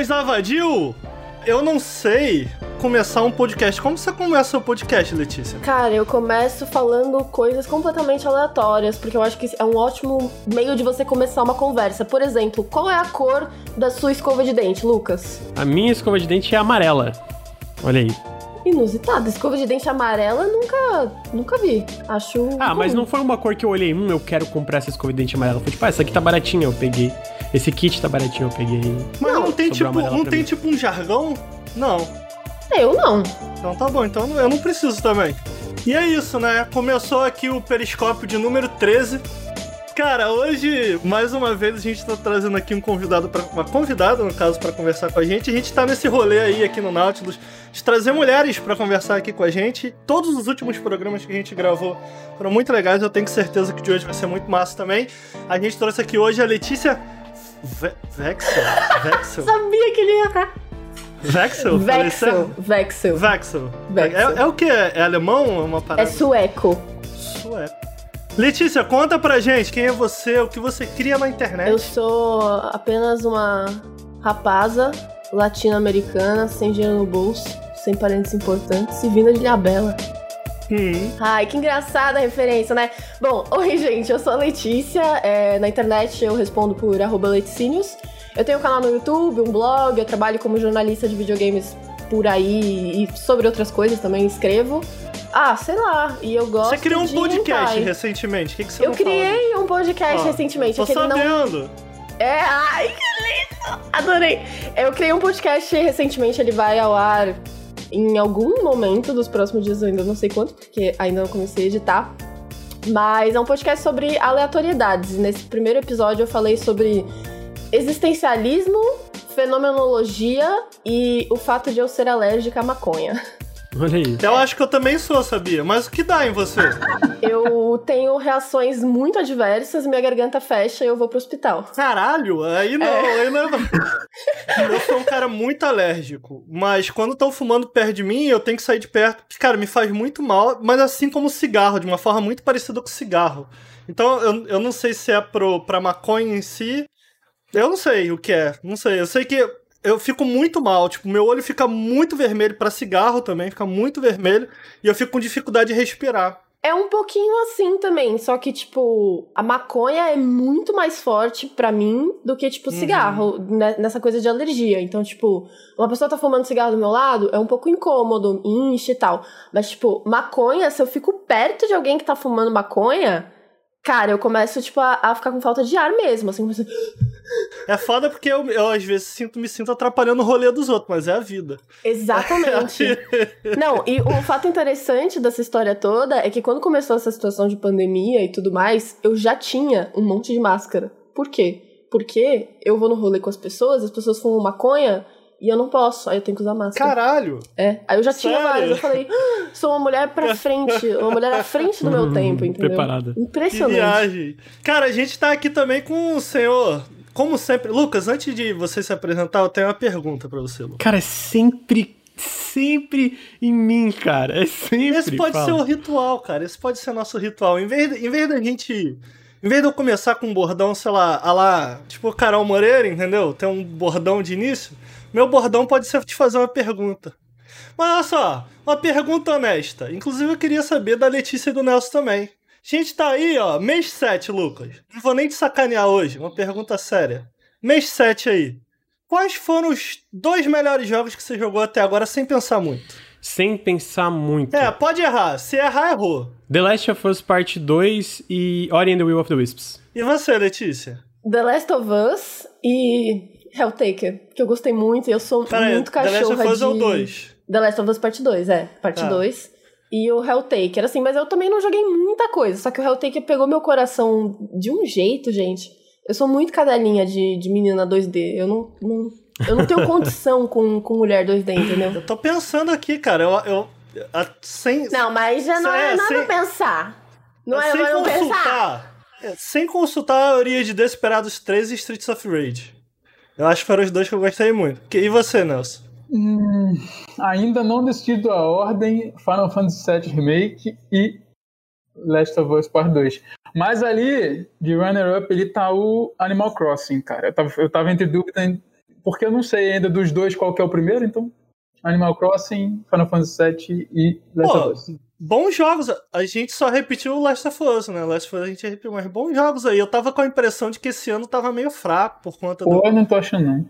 Lucas Lavadil. Eu não sei começar um podcast. Como você começa o podcast, Letícia? Cara, eu começo falando coisas completamente aleatórias, porque eu acho que é um ótimo meio de você começar uma conversa. Por exemplo, qual é a cor da sua escova de dente, Lucas? A minha escova de dente é amarela. Olha aí. Inusitado. Escova de dente amarela nunca, nunca vi. Acho. Ah, mas não foi uma cor que eu olhei, hum, eu quero comprar essa escova de dente amarela. Foi tipo, ah, essa aqui tá baratinha, eu peguei. Esse kit tá baratinho, eu peguei. Mas não, tem tipo, não tem mim. tipo um jargão? Não. Eu não. Então tá bom, então eu não preciso também. E é isso, né? Começou aqui o periscópio de número 13. Cara, hoje, mais uma vez, a gente tá trazendo aqui um convidado, pra, uma convidada, no caso, para conversar com a gente. A gente tá nesse rolê aí aqui no Nautilus de trazer mulheres para conversar aqui com a gente. Todos os últimos programas que a gente gravou foram muito legais, eu tenho certeza que de hoje vai ser muito massa também. A gente trouxe aqui hoje a Letícia Ve Vexel. Vexel. Sabia que ele ia errar. Vexel? Vexel. Vexel. Vexel. Vexel. É, é o que? É alemão? Uma É parada? sueco. Sueco. Letícia, conta pra gente quem é você, o que você cria na internet. Eu sou apenas uma rapaza latino-americana, sem dinheiro no bolso, sem parentes importantes e vinda de Ilhabela. Hum. Ai, que engraçada a referência, né? Bom, oi gente, eu sou a Letícia, é, na internet eu respondo por arroba Leticínios. Eu tenho um canal no YouTube, um blog, eu trabalho como jornalista de videogames por aí e sobre outras coisas também escrevo. Ah, sei lá, e eu gosto Você criou um podcast hentai. recentemente, o que, que você Eu não fala? criei um podcast Ó, recentemente, Tô não sabendo. é, ai, que lindo! Adorei! Eu criei um podcast recentemente, ele vai ao ar em algum momento dos próximos dias, eu ainda não sei quanto, porque ainda não comecei a editar. Mas é um podcast sobre aleatoriedades. Nesse primeiro episódio eu falei sobre existencialismo, fenomenologia e o fato de eu ser alérgica à maconha. Olha aí. Eu acho que eu também sou, sabia? Mas o que dá em você? Eu tenho reações muito adversas, minha garganta fecha e eu vou pro hospital. Caralho, aí não, aí não. é- Eu sou um cara muito alérgico, mas quando estão fumando perto de mim, eu tenho que sair de perto, porque, cara, me faz muito mal, mas assim como cigarro, de uma forma muito parecida com cigarro. Então, eu, eu não sei se é pro, pra maconha em si, eu não sei o que é, não sei. Eu sei que eu fico muito mal, tipo, meu olho fica muito vermelho pra cigarro também, fica muito vermelho, e eu fico com dificuldade de respirar. É um pouquinho assim também, só que, tipo, a maconha é muito mais forte pra mim do que, tipo, cigarro, né, nessa coisa de alergia. Então, tipo, uma pessoa tá fumando cigarro do meu lado, é um pouco incômodo, inche e tal. Mas, tipo, maconha, se eu fico perto de alguém que tá fumando maconha, cara, eu começo, tipo, a, a ficar com falta de ar mesmo, assim. É foda porque eu, eu às vezes sinto, me sinto atrapalhando o rolê dos outros, mas é a vida. Exatamente. Não, e o fato interessante dessa história toda é que quando começou essa situação de pandemia e tudo mais, eu já tinha um monte de máscara. Por quê? Porque eu vou no rolê com as pessoas, as pessoas fumam maconha e eu não posso, aí eu tenho que usar máscara. Caralho! É, aí eu já tinha Sério? várias, eu falei, "Ah, sou uma mulher pra frente, uma mulher à frente do meu tempo, entendeu? Preparada. Que Impressionante. viagem! Cara, a gente tá aqui também com o senhor. Como sempre. Lucas, antes de você se apresentar, eu tenho uma pergunta pra você, Lucas. Cara, é sempre, sempre em mim, cara. É sempre. Esse pode fala. ser o ritual, cara. Esse pode ser nosso ritual. Em vez, de, em vez da gente. Em vez de eu começar com um bordão, sei lá, a lá, tipo Carol Moreira, entendeu? Tem um bordão de início. Meu bordão pode ser te fazer uma pergunta. Mas olha só, uma pergunta honesta. Inclusive eu queria saber da Letícia e do Nelson também. A gente tá aí, ó, mês 7, Lucas. Não vou nem te sacanear hoje, uma pergunta séria. Mês 7 aí. Quais foram os dois melhores jogos que você jogou até agora sem pensar muito? Sem pensar muito. É, pode errar. Se errar, errou. The Last of Us Part 2 e Ori and the Will of the Wisps. E você, Letícia? The Last of Us e Helltaker, que eu gostei muito e eu sou Pera aí, muito The Last cachorra of Us de... é o 2. The Last of Us Parte 2, é. Parte Ah. 2. E o Helltaker, assim, mas eu também não joguei muita coisa. Só que o Helltaker pegou meu coração de um jeito, gente. Eu sou muito cadelinha de, de menina 2D. Eu não, não- eu não tenho condição com, com mulher 2D, entendeu? Eu tô pensando aqui, cara. Eu. eu a- sem, Não, mas já não é, É, é sem- pensar. Não é sem não pensar. consultar. é, Sem consultar a teoria de Desperados 3 e Streets of Rage. Eu acho que foram os dois que eu gostei muito. E você, Nelson? Hum, ainda não decidido a ordem, Final Fantasy VII Remake e Last of Us Part 2. Mas ali, de runner-up, ele tá o Animal Crossing, cara. Eu tava, eu tava entre dúvida porque eu não sei ainda dos dois qual que é o primeiro, então Animal Crossing, Final Fantasy VII e Last Pô, of Us. Bons jogos, a gente só repetiu o Last of Us, né? Last of Us a gente repetiu, mas bons jogos aí. Eu tava com a impressão de que esse ano tava meio fraco por conta do. Pô, eu não tô achando não.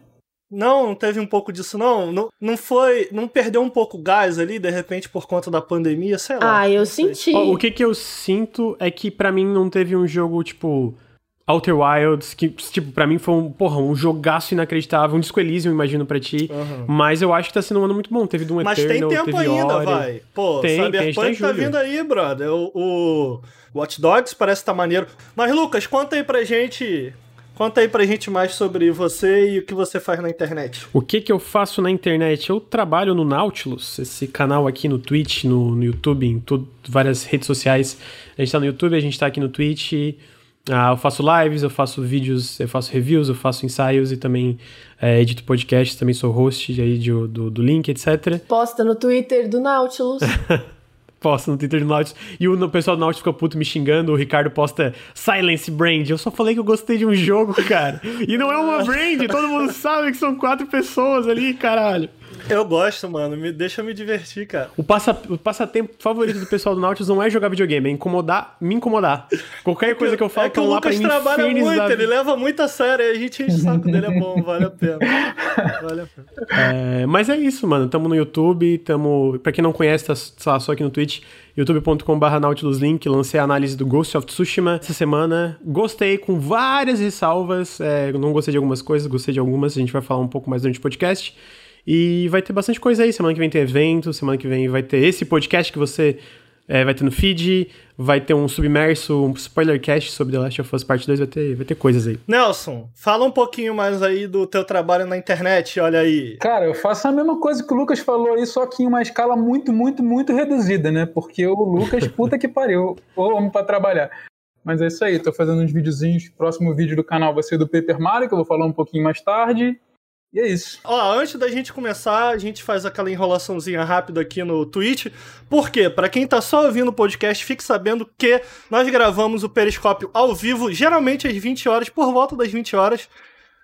Não, não teve um pouco disso, não. Não, não foi. Não perdeu um pouco o gás ali, de repente, por conta da pandemia, sei lá. Ah, eu senti. O que que eu sinto é que pra mim não teve um jogo, tipo, Outer Wilds, que, tipo, pra mim foi um, porra, um jogaço inacreditável, um Disco Elysium, imagino, pra ti. Aham. Mas eu acho que tá sendo um ano muito bom. Teve Doom Mas Eternal, tem tempo ainda, Ori. vai. Pô, Tem, tem, a gente tá Cyberpunk tá vindo aí, brother. O, o Watch Dogs parece que tá maneiro. Mas, Lucas, conta aí pra gente. Conta aí pra gente mais sobre você e o que você faz na internet. O que que eu faço na internet? Eu trabalho no Nautilus, esse canal aqui no Twitch, no, no YouTube, em tudo, várias redes sociais. A gente tá no YouTube, a gente tá aqui no Twitch. Ah, eu faço lives, eu faço vídeos, eu faço reviews, eu faço ensaios e também é, edito podcasts, também sou host aí de- do, do link, etc. Posta no Twitter do Nautilus. Posta no Twitter do Nautilus. E o, o pessoal do Nautilus fica puto me xingando. O Ricardo posta Silence Brand. Eu só falei que eu gostei de um jogo, cara. E não é uma brand. Todo mundo sabe que são quatro pessoas ali, caralho. Eu gosto, mano. Me deixa me divertir, cara. O, passa, o passatempo favorito do pessoal do Nautilus não é jogar videogame, é incomodar, me incomodar. Qualquer coisa que eu falo, é que o lá Lucas me trabalha muito, ele leva muito a sério, a gente enche o saco dele, é bom, vale a pena. Vale a pena. É, mas é isso, mano. Tamo no YouTube, tamo. Pra quem não conhece, tá lá, só aqui no Twitch, youtube.com.br NautilusLink. Lancei a análise do Ghost of Tsushima essa semana. Gostei com várias ressalvas. É, não gostei de algumas coisas, gostei de algumas. A gente vai falar um pouco mais durante o podcast. E vai ter bastante coisa aí. Semana que vem tem evento, semana que vem vai ter esse podcast que você é, vai ter no feed. Vai ter um submerso, um spoilercast sobre The Last of Us Part 2. Vai ter, vai ter coisas aí. Nelson, fala um pouquinho mais aí do teu trabalho na internet, olha aí. Cara, eu faço a mesma coisa que o Lucas falou aí, só que em uma escala muito, muito, muito reduzida, né? Porque o Lucas, puta que pariu, ô homem pra trabalhar. Mas é isso aí, tô fazendo uns videozinhos. Próximo vídeo do canal vai ser do Paper Mario, que eu vou falar um pouquinho mais tarde. E é isso. Ó, antes da gente começar, a gente faz aquela enrolaçãozinha rápida aqui no Twitch. Por quê? Pra quem tá só ouvindo o podcast, fique sabendo que nós gravamos o Periscópio ao vivo, geralmente às 20 horas, por volta das 20 horas,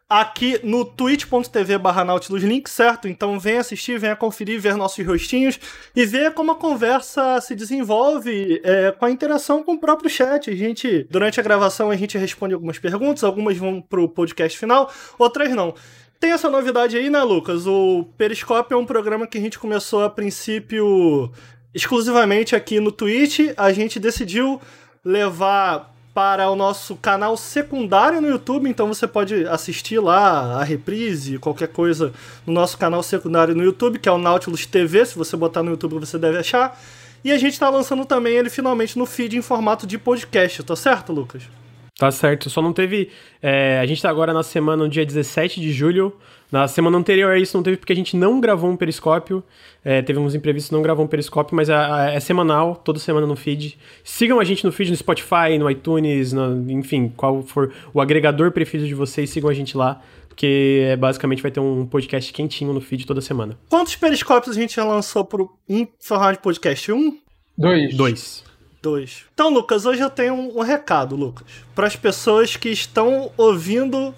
aqui no twitch.tv barra Nautilus Link, certo? Então vem assistir, venha conferir, ver nossos rostinhos e ver como a conversa se desenvolve é, com a interação com o próprio chat. A gente, durante a gravação, a gente responde algumas perguntas, algumas vão pro podcast final, outras não. Tem essa novidade aí, né, Lucas? O Periscope é um programa que a gente começou a princípio exclusivamente aqui no Twitch. A gente decidiu levar para o nosso canal secundário no YouTube, então você pode assistir lá a reprise, qualquer coisa no nosso canal secundário no YouTube, que é o Nautilus TV. Se você botar no YouTube, você deve achar. E a gente está lançando também ele finalmente no feed em formato de podcast, tá certo, Lucas? Tá certo, só não teve. é, a gente tá agora na semana, no dia 17 de julho. Na semana anterior a isso não teve porque a gente não gravou um periscópio. É, teve uns imprevistos, não gravou um periscópio, mas é, é semanal, toda semana no feed. Sigam a gente no feed, no Spotify, no iTunes, no- enfim, qual for o agregador preferido de vocês, sigam a gente lá. Porque é, basicamente vai ter um podcast quentinho no feed toda semana. Quantos periscópios a gente já lançou pro, em formato de podcast? Um? Dois. Dois. Dois. Então, Lucas, hoje eu tenho um, um recado, Lucas, para as pessoas que estão ouvindo,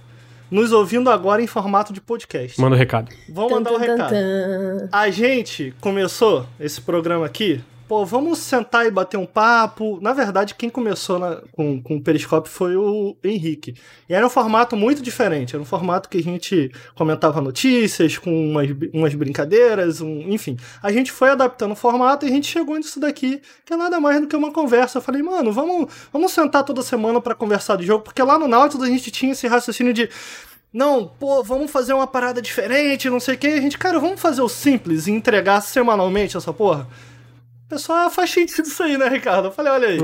nos ouvindo agora em formato de podcast. Manda o recado. Vou mandar um Tan, tan, recado. A gente começou esse programa aqui. Pô, vamos sentar e bater um papo. Na verdade, quem começou na- com, com o Periscope foi o Henrique. E era um formato muito diferente. Era um formato que a gente comentava notícias, com umas, umas brincadeiras, um- enfim. A gente foi adaptando o formato e a gente chegou nisso daqui, que é nada mais do que uma conversa. Eu falei, mano, vamos, vamos sentar toda semana pra conversar de jogo, porque lá no Nautilus a gente tinha esse raciocínio de não, pô, vamos fazer uma parada diferente, não sei o que. A gente, cara, vamos fazer o simples e entregar semanalmente essa porra. Pessoal ah, faz sentido isso aí, né, Ricardo? Eu falei, olha aí.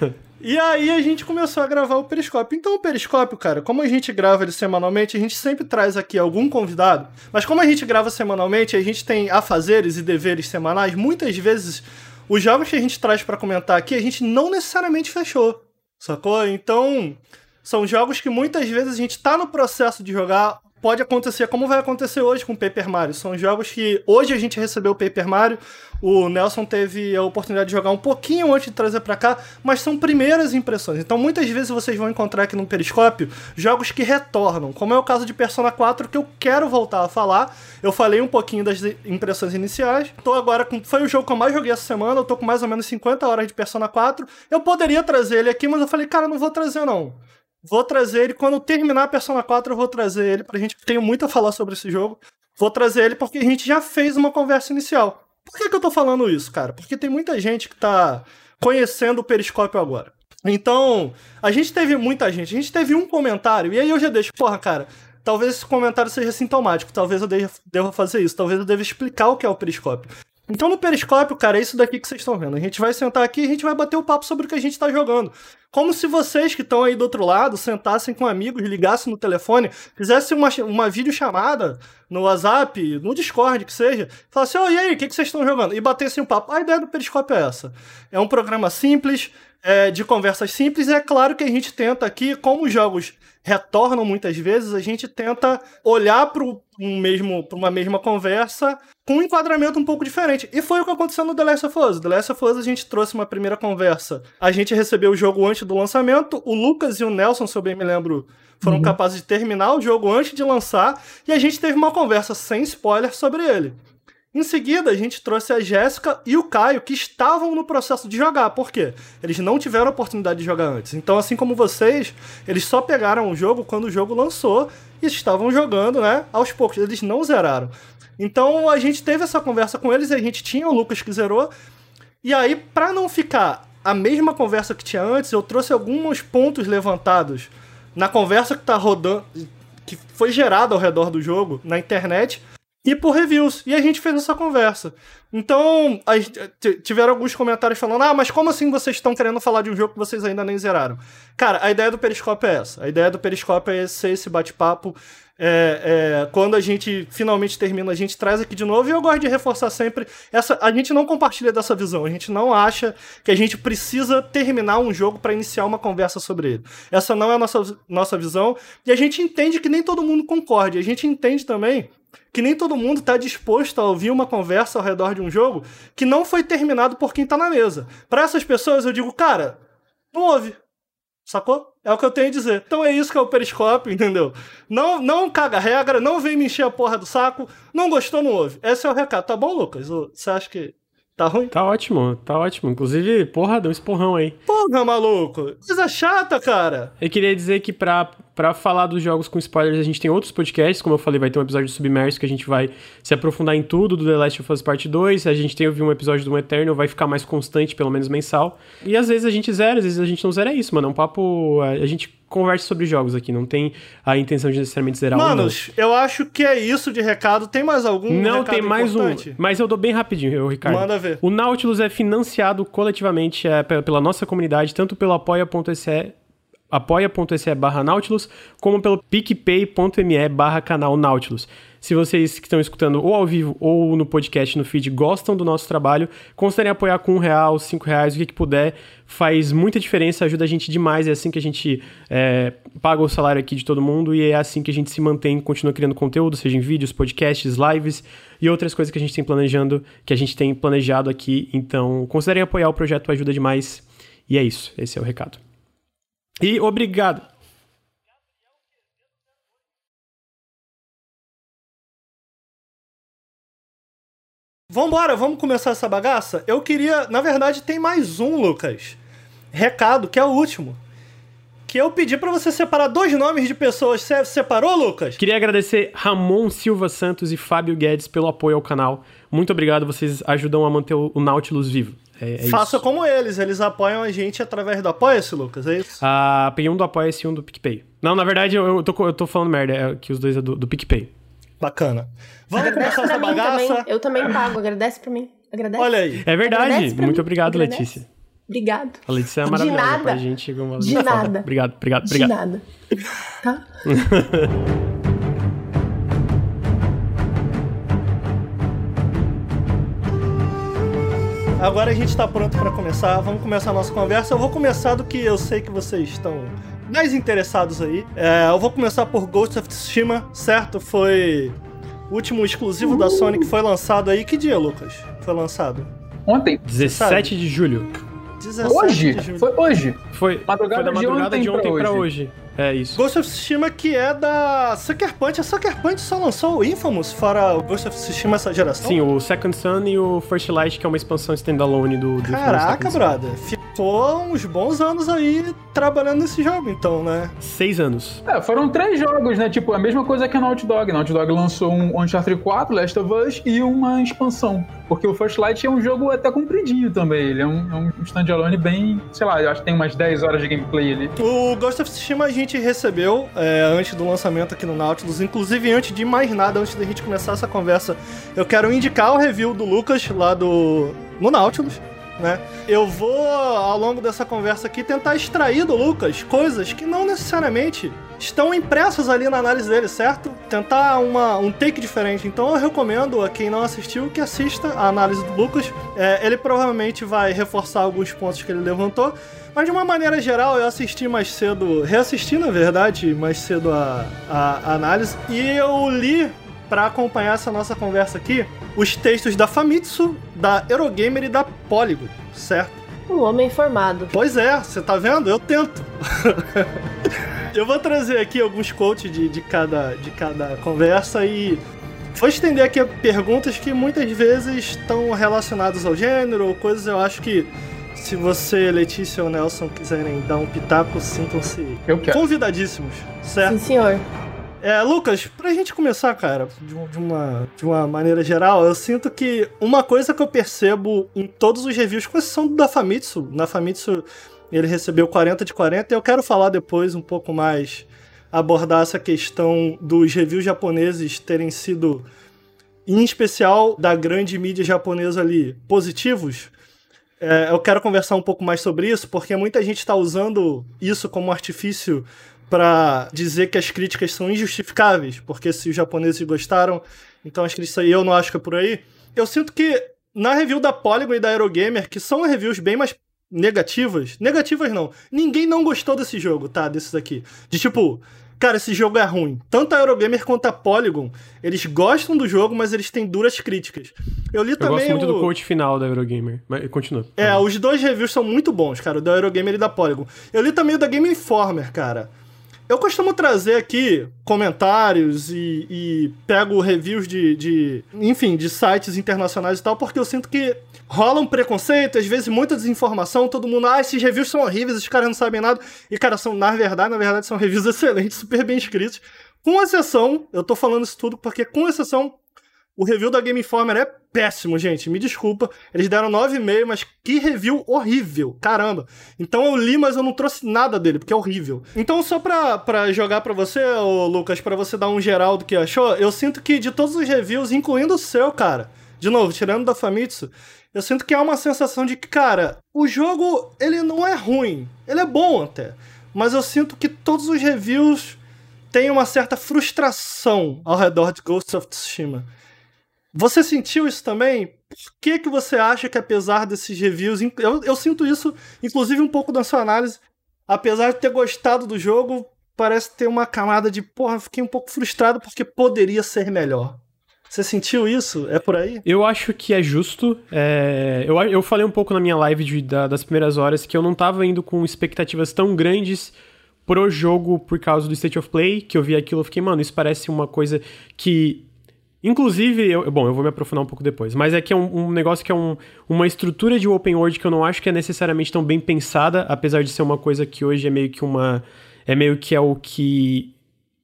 e aí a gente começou a gravar o Periscópio. Então o Periscópio, cara, como a gente grava ele semanalmente, a gente sempre traz aqui algum convidado. Mas como a gente grava semanalmente, a gente tem afazeres e deveres semanais, muitas vezes os jogos que a gente traz pra comentar aqui, a gente não necessariamente fechou. Sacou? Então, são jogos que muitas vezes a gente tá no processo de jogar, pode acontecer como vai acontecer hoje com o Paper Mario. São jogos que hoje a gente recebeu o Paper Mario, o Nelson teve a oportunidade de jogar um pouquinho antes de trazer para cá, mas são primeiras impressões. Então muitas vezes vocês vão encontrar aqui no Periscópio jogos que retornam, como é o caso de Persona 4 que eu quero voltar a falar. Eu falei um pouquinho das impressões iniciais. Tô agora com foi o jogo que eu mais joguei essa semana, eu tô com mais ou menos 50 horas de Persona 4. Eu poderia trazer ele aqui, mas eu falei, cara, não vou trazer não. Vou trazer ele quando terminar a Persona 4, eu vou trazer ele pra gente. Tenho muito a falar sobre esse jogo. Vou trazer ele porque a gente já fez uma conversa inicial. Por que, que eu tô falando isso, cara? Porque tem muita gente que tá conhecendo o Periscópio agora. Então, a gente teve muita gente. A gente teve um comentário, e aí eu já deixo, porra, cara, talvez esse comentário seja sintomático. Talvez eu deva fazer isso. Talvez eu deva explicar o que é o Periscópio. Então no Periscópio, cara, é isso daqui que vocês estão vendo. A gente vai sentar aqui e a gente vai bater o papo sobre o que a gente tá jogando. Como se vocês que estão aí do outro lado sentassem com amigos, ligassem no telefone, fizessem uma, uma videochamada no WhatsApp, no Discord, que seja, falassem, oh, e aí, o que, que vocês estão jogando? E batessem um papo. A ideia do Periscópio é essa. É um programa simples, é, de conversas simples, e é claro que a gente tenta aqui, como os jogos retornam muitas vezes, a gente tenta olhar para um mesmo, uma mesma conversa com um enquadramento um pouco diferente. E foi o que aconteceu no The Last of Us. The Last of Us a gente trouxe uma primeira conversa. A gente recebeu o jogo antes do lançamento. O Lucas e o Nelson, se eu bem me lembro, foram uhum. capazes de terminar o jogo antes de lançar. E a gente teve uma conversa sem spoiler sobre ele. Em seguida, a gente trouxe a Jéssica e o Caio, que estavam no processo de jogar. Por quê? Eles não tiveram a oportunidade de jogar antes. Então, assim como vocês, eles só pegaram o jogo quando o jogo lançou e estavam jogando, né? Aos poucos. Eles não zeraram. Então, a gente teve essa conversa com eles, a gente tinha o Lucas que zerou. E aí, para não ficar a mesma conversa que tinha antes, eu trouxe alguns pontos levantados na conversa que tá rodando, que foi gerada ao redor do jogo na internet e por reviews. E a gente fez essa conversa. Então, a, tiveram alguns comentários falando: ah, mas como assim vocês estão querendo falar de um jogo que vocês ainda nem zeraram? Cara, a ideia do Periscópio é essa. A ideia do Periscópio é ser esse bate-papo. É, é, quando a gente finalmente termina, a gente traz aqui de novo. E eu gosto de reforçar sempre: essa, a gente não compartilha dessa visão. A gente não acha que a gente precisa terminar um jogo para iniciar uma conversa sobre ele. Essa não é a nossa, nossa visão. E a gente entende que nem todo mundo concorde. A gente entende também que nem todo mundo está disposto a ouvir uma conversa ao redor de um jogo que não foi terminado por quem está na mesa. Para essas pessoas eu digo, cara, não ouve. Sacou? É o que eu tenho a dizer. Então é isso que é o periscópio, entendeu? Não, não caga regra, não vem me encher a porra do saco. Não gostou, não ouve. Esse é o recado. Tá bom, Lucas? Você acha que Tá ruim? Tá ótimo, tá ótimo. Inclusive, porra, deu um esporrão aí. Porra, maluco. Coisa chata, cara. Eu queria dizer que pra, pra falar dos jogos com spoilers, a gente tem outros podcasts. Como eu falei, vai ter um episódio de Submerso que a gente vai se aprofundar em tudo do The Last of Us Part 2. A gente tem ouvido um episódio do Eternal, vai ficar mais constante, pelo menos mensal. E às vezes a gente zera, às vezes a gente não zera. É isso, mano. É um papo. A gente conversa sobre jogos aqui, não tem a intenção de necessariamente zerar Manos, um, eu acho que é isso de recado. Tem mais algum Não, tem mais importante? um. Mas eu dou bem rapidinho, Ricardo. Manda ver. O Nautilus é financiado coletivamente é, pela nossa comunidade, tanto pelo apoia.se apoia.se barra Nautilus, como pelo picpay.me barra canal Nautilus. Se vocês que estão escutando ou ao vivo ou no podcast, no feed, gostam do nosso trabalho, considerem apoiar com um real, cinco reais, o que, que puder. Faz muita diferença, ajuda a gente demais. É assim que a gente é, paga o salário aqui de todo mundo e é assim que a gente se mantém, continua criando conteúdo, seja em vídeos, podcasts, lives e outras coisas que a gente tem planejando, que a gente tem planejado aqui. Então, considerem apoiar o projeto, ajuda demais. E é isso, esse é o recado. E obrigado. Vambora, vamos começar essa bagaça? Eu queria. Na verdade, tem mais um, Lucas. Recado, que é o último. Que eu pedi para você separar dois nomes de pessoas. Você separou, Lucas? Queria agradecer Ramon Silva Santos e Fábio Guedes pelo apoio ao canal. Muito obrigado, vocês ajudam a manter o Nautilus vivo. É, é Faça isso. como eles, eles apoiam a gente através do Apoia-se, Lucas, é isso? Ah, peguei um do Apoia-se e um do PicPay. Não, na verdade, eu, eu, tô, eu tô falando merda, é que os dois é do, do PicPay. Bacana. Vamos começar essa bagaça? Também. Eu também pago, agradece pra mim. Agradece. Olha aí. É verdade. Muito mim. obrigado, agradece. Letícia. Obrigado. A Letícia é maravilhosa De nada. pra gente. Uma... De nada. Obrigado, obrigado, obrigado. De nada. Tá? Agora a gente tá pronto para começar. Vamos começar a nossa conversa. Eu vou começar do que eu sei que vocês estão mais interessados aí. É, eu vou começar por Ghost of Tsushima, certo? Foi o último exclusivo da Sony que foi lançado aí. Que dia, Lucas? Foi lançado? Ontem. 17 de julho. 17 Hoje? de julho. Foi hoje. Foi, Madrugada foi da de madrugada ontem de ontem pra pra hoje. É isso. Ghost of Tsushima que é da Sucker Punch. A Sucker Punch só lançou o Infamous fora o Ghost of Tsushima essa geração? Sim, o Second Sun e o First Light, que é uma expansão standalone do, do Caraca, Second Sun. brother. Ficou uns bons anos aí trabalhando nesse jogo, então, né? Seis anos. É, foram três jogos, né? Tipo, a mesma coisa que a Naughty Dog. A Naughty Dog lançou um Uncharted 4, Last of Us e uma expansão. Porque o First Light é um jogo até compridinho também. Ele é um, é um standalone bem, sei lá, eu acho que tem umas 10 horas de gameplay ali. O Ghost of Tsushima a gente recebeu é, antes do lançamento aqui no Nautilus. Inclusive, antes de mais nada, antes da gente começar essa conversa, eu quero indicar o review do Lucas lá do no Nautilus. Né? Eu vou, ao longo dessa conversa aqui, tentar extrair do Lucas coisas que não necessariamente estão impressas ali na análise dele, certo? Tentar uma, um take diferente. Então eu recomendo a quem não assistiu que assista a análise do Lucas. É, ele provavelmente vai reforçar alguns pontos que ele levantou. Mas de uma maneira geral, eu assisti mais cedo, reassisti na verdade mais cedo a, a, a análise, e eu li para acompanhar essa nossa conversa aqui os textos da Famitsu, da Eurogamer e da Polygon, certo? Um homem formado. Pois é, você tá vendo? Eu tento. eu vou trazer aqui alguns quotes de, de, cada, de cada conversa e vou estender aqui perguntas que muitas vezes estão relacionadas ao gênero ou coisas eu acho que se você, Letícia ou Nelson, quiserem dar um pitaco, sintam-se convidadíssimos, certo? Sim, senhor. É, Lucas, pra gente começar, cara, de, de uma, de uma maneira geral, eu sinto que uma coisa que eu percebo em todos os reviews, com exceção da Famitsu, na Famitsu ele recebeu 40 de 40, e eu quero falar depois um pouco mais, abordar essa questão dos reviews japoneses terem sido, em especial da grande mídia japonesa ali, positivos. É, eu quero conversar um pouco mais sobre isso, porque muita gente está usando isso como artifício para dizer que as críticas são injustificáveis, porque se os japoneses gostaram, então as críticas eu não acho que é por aí. Eu sinto que na review da Polygon e da Eurogamer, que são reviews bem mais negativas, negativas não, ninguém não gostou desse jogo, tá? Desses aqui. De tipo, cara, esse jogo é ruim. Tanto a Eurogamer quanto a Polygon, eles gostam do jogo, mas eles têm duras críticas. Eu li Eu também gosto muito o... do quote final da Eurogamer. Mas continua. É, os dois reviews são muito bons, cara, o da Eurogamer e da Polygon. Eu li também o da Game Informer, cara. Eu costumo trazer aqui comentários e, e pego reviews de, de, enfim, de sites internacionais e tal, porque eu sinto que rola um preconceito, às vezes muita desinformação, todo mundo, ah, esses reviews são horríveis, os caras não sabem nada. E, cara, são, na verdade, na verdade, são reviews excelentes, super bem escritos. Com exceção, eu tô falando isso tudo porque, com exceção, o review da Game Informer é péssimo, gente. Me desculpa. Eles deram 9,5, mas que review horrível. Caramba. Então eu li, mas eu não trouxe nada dele, porque é horrível. Então, só pra, pra jogar pra você, ô Lucas, pra você dar um geral do que achou, eu sinto que de todos os reviews, incluindo o seu, cara, de novo, tirando da Famitsu, eu sinto que há uma sensação de que, cara, o jogo, ele não é ruim. Ele é bom até. Mas eu sinto que todos os reviews têm uma certa frustração ao redor de Ghost of Tsushima. Você sentiu isso também? Por que, que você acha que, apesar desses reviews. Eu, eu sinto isso, inclusive, um pouco na sua análise. Apesar de ter gostado do jogo, parece ter uma camada de, porra, fiquei um pouco frustrado porque poderia ser melhor. Você sentiu isso? É por aí? Eu acho que é justo. é, eu, eu falei um pouco na minha live de- da- das primeiras horas que eu não tava indo com expectativas tão grandes pro jogo por causa do State of Play, que eu vi aquilo e fiquei, mano, isso parece uma coisa que. Inclusive, eu, bom, eu vou me aprofundar um pouco depois, mas é que é um, um negócio que é um- uma estrutura de open world que eu não acho que é necessariamente tão bem pensada, apesar de ser uma coisa que hoje é meio que uma. É meio que é o que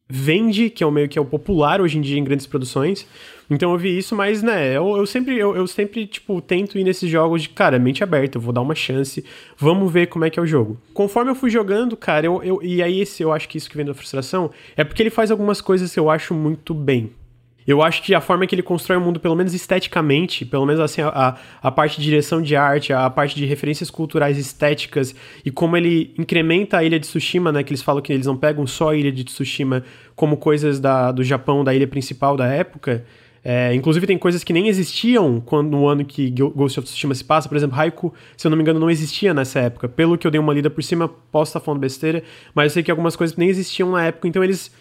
vende, que é o meio que é o popular hoje em dia em grandes produções. Então eu vi isso, mas né, eu, eu sempre, eu, eu sempre, tipo, tento ir nesses jogos de, cara, mente aberta, eu vou dar uma chance, vamos ver como é que é o jogo. Conforme eu fui jogando, cara, eu, eu, e aí esse, eu acho que isso que vem da frustração, é porque ele faz algumas coisas que eu acho muito bem. Eu acho que a forma que ele constrói o mundo, pelo menos esteticamente, pelo menos assim, a, a, parte de direção de arte, a parte de referências culturais estéticas e como ele incrementa a ilha de Tsushima, né? Que eles falam que eles não pegam só a ilha de Tsushima como coisas da, do Japão, da ilha principal da época. É, inclusive tem coisas que nem existiam quando, no ano que Ghost of Tsushima se passa. Por exemplo, Haiku, se eu não me engano, não existia nessa época. Pelo que eu dei uma lida por cima, posso estar falando besteira, mas eu sei que algumas coisas nem existiam na época, então eles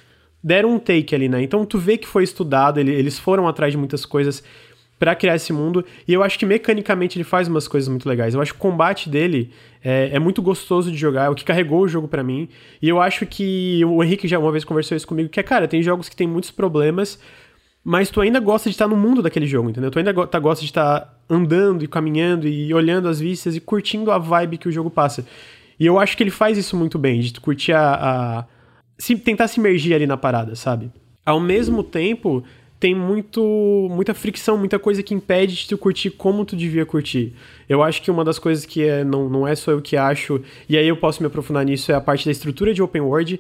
deram um take ali, né? Então tu vê que foi estudado, ele, eles foram atrás de muitas coisas para criar esse mundo. E eu acho que mecanicamente ele faz umas coisas muito legais. Eu acho que o combate dele é, é muito gostoso de jogar, é o que carregou o jogo para mim. E eu acho que o Henrique já uma vez conversou isso comigo, que é, cara, tem jogos que tem muitos problemas, mas tu ainda gosta de estar no mundo daquele jogo, entendeu? Tu ainda go tá, gosta de estar andando e caminhando e olhando as vistas e curtindo a vibe que o jogo passa. E eu acho que ele faz isso muito bem, de tu curtir a. a se, tentar se imergir ali na parada, sabe? Ao mesmo tempo, tem muito muita fricção, muita coisa que impede de tu curtir como tu devia curtir. Eu acho que uma das coisas que é, não, não é só eu que acho, e aí eu posso me aprofundar nisso, é a parte da estrutura de open world.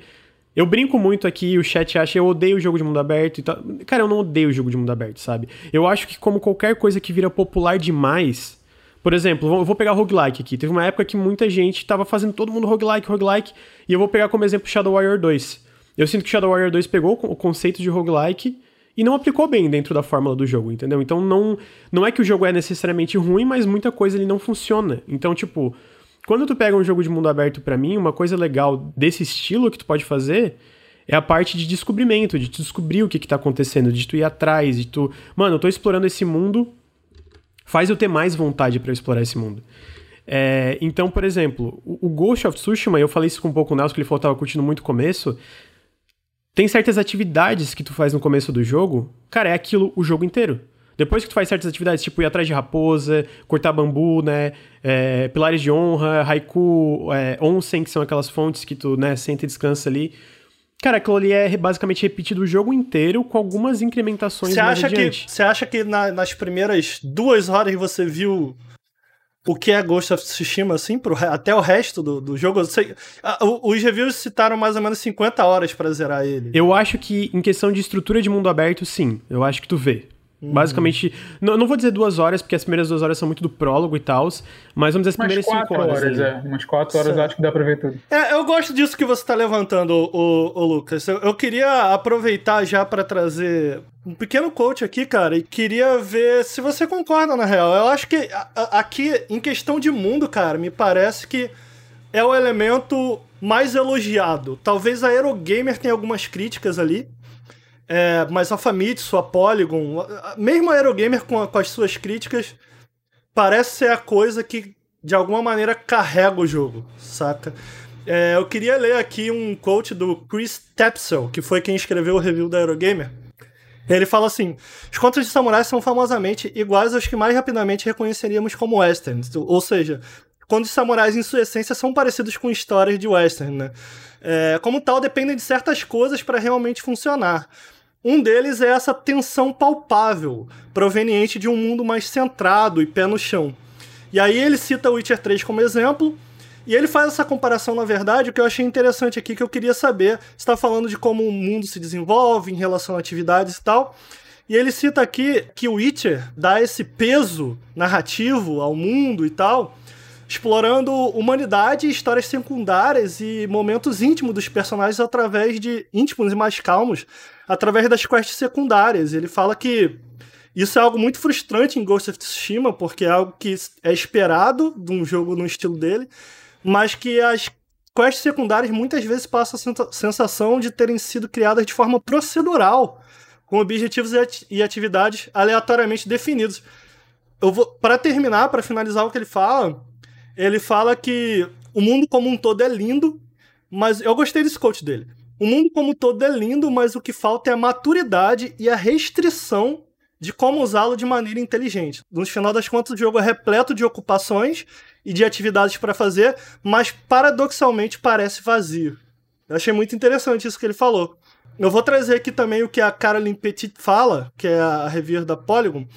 Eu brinco muito aqui, o chat acha eu odeio o jogo de mundo aberto e tal. Cara, eu não odeio o jogo de mundo aberto, sabe? Eu acho que como qualquer coisa que vira popular demais, por exemplo, eu vou pegar roguelike aqui. Teve uma época que muita gente tava fazendo todo mundo roguelike, roguelike, e eu vou pegar como exemplo Shadow Warrior 2. Eu sinto que Shadow Warrior 2 pegou o conceito de roguelike e não aplicou bem dentro da fórmula do jogo, entendeu? Então não, não é que o jogo é necessariamente ruim, mas muita coisa ele não funciona. Então, tipo, quando tu pega um jogo de mundo aberto para mim, uma coisa legal desse estilo que tu pode fazer é a parte de descobrimento, de tu descobrir o que que tá acontecendo, de tu ir atrás, de tu, mano, eu tô explorando esse mundo, faz eu ter mais vontade para explorar esse mundo. É, então, por exemplo, o Ghost of Tsushima, eu falei isso com um pouco o Nelson, que ele falou que tava curtindo muito o começo, tem certas atividades que tu faz no começo do jogo, cara, é aquilo o jogo inteiro. Depois que tu faz certas atividades, tipo ir atrás de raposa, cortar bambu, né? É, pilares de honra, haiku, é, onsen, que são aquelas fontes que tu, né, senta e descansa ali. Cara, aquilo ali é basicamente repetido o jogo inteiro com algumas incrementações Você mais acha adiante. que Você acha que na- nas primeiras duas horas você viu o que é Ghost of Tsushima, assim, pro, até o resto do, do jogo? Sei- o- os reviews citaram mais ou menos 50 horas pra zerar ele. Eu acho que em questão de estrutura de mundo aberto, sim. Eu acho que tu vê. Uhum. Basicamente, não, não vou dizer duas horas, porque as primeiras duas horas são muito do prólogo e tal, mas vamos dizer as Umas primeiras cinco quatro horas. horas, ali. é. Umas quatro horas eu Certo. acho que dá pra ver tudo. É, eu gosto disso que você tá levantando, o, o, Lucas. Eu, eu queria aproveitar já pra trazer um pequeno coach aqui, cara, e queria ver se você concorda, na real. Eu acho que a- a- aqui, em questão de mundo, cara, me parece que é o elemento mais elogiado. Talvez a Eurogamer tenha algumas críticas ali. É, mas a Famitsu, a Polygon, mesmo a Eurogamer com, com as suas críticas, parece ser a coisa que de alguma maneira carrega o jogo, saca? É, eu queria ler aqui um quote do Chris Tapsell, que foi quem escreveu o review da Eurogamer. Ele fala assim: os contos de samurais são famosamente iguais aos que mais rapidamente reconheceríamos como westerns. Ou seja, contos de samurais, em sua essência, são parecidos com histórias de western, né? É, como tal, dependem de certas coisas para realmente funcionar. Um deles é essa tensão palpável, proveniente de um mundo mais centrado e pé no chão. E aí ele cita Witcher 3 como exemplo, e ele faz essa comparação, na verdade, o que eu achei interessante aqui, que eu queria saber, está falando de como o mundo se desenvolve em relação a atividades e tal. E ele cita aqui que o Witcher dá esse peso narrativo ao mundo e tal, explorando humanidade, histórias secundárias e momentos íntimos dos personagens através de íntimos e mais calmos, através das quests secundárias. Ele fala que isso é algo muito frustrante em Ghost of Tsushima, porque é algo que é esperado de um jogo no estilo dele, mas que as quests secundárias muitas vezes passam a sensação de terem sido criadas de forma procedural, com objetivos e atividades aleatoriamente definidos. Eu vou para terminar, para finalizar o que ele fala, ele fala que o mundo como um todo é lindo, mas eu gostei desse coach dele. O mundo como todo é lindo, mas o que falta é a maturidade e a restrição de como usá-lo de maneira inteligente. No final das contas, o jogo é repleto de ocupações e de atividades para fazer, mas paradoxalmente parece vazio. Eu achei muito interessante isso que ele falou. Eu vou trazer aqui também o que a Caroline Petit fala, que é a reviewer da Polygon.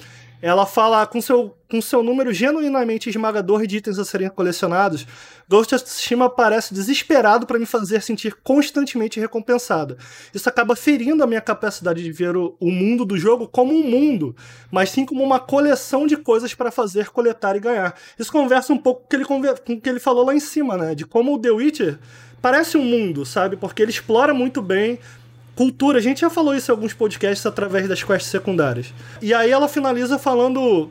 Ela fala com seu, com seu número genuinamente esmagador de itens a serem colecionados, Ghost of Tsushima parece desesperado para me fazer sentir constantemente recompensada. Isso acaba ferindo a minha capacidade de ver o, o mundo do jogo como um mundo, mas sim como uma coleção de coisas para fazer, coletar e ganhar. Isso conversa um pouco com ele, com o que ele falou lá em cima, né? De como o The Witcher parece um mundo, sabe? Porque ele explora muito bem cultura. A gente já falou isso em alguns podcasts através das quests secundárias. E aí ela finaliza falando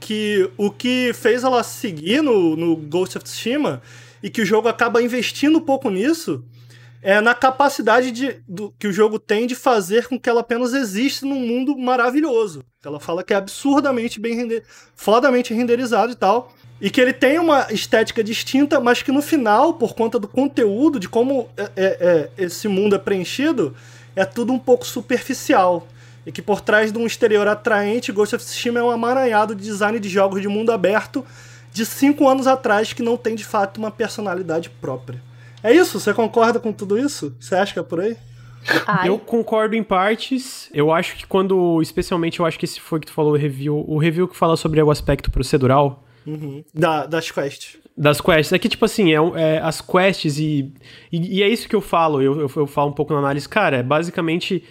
que o que fez ela seguir no, no Ghost of Tsushima e que o jogo acaba investindo um pouco nisso é na capacidade de, do, que o jogo tem de fazer com que ela apenas exista num mundo maravilhoso. Ela fala que é absurdamente bem render, fodamente renderizado e tal. E que ele tem uma estética distinta, mas que no final, por conta do conteúdo, de como é, é, é, esse mundo é preenchido, é tudo um pouco superficial. E que por trás de um exterior atraente, Ghost of Tsushima é um amaranhado de design de jogos de mundo aberto de cinco anos atrás que não tem de fato uma personalidade própria. É isso? Você concorda com tudo isso? Você acha que é por aí? Ai. Eu concordo em partes. Eu acho que quando, especialmente, eu acho que esse foi que tu falou o review, o review que fala sobre o aspecto procedural. Uhum. Da, das quests. Das quests. É que, tipo assim, é, é as quests e, e, e, é isso que eu falo. Eu, eu, eu falo um pouco na análise. Cara, é basicamente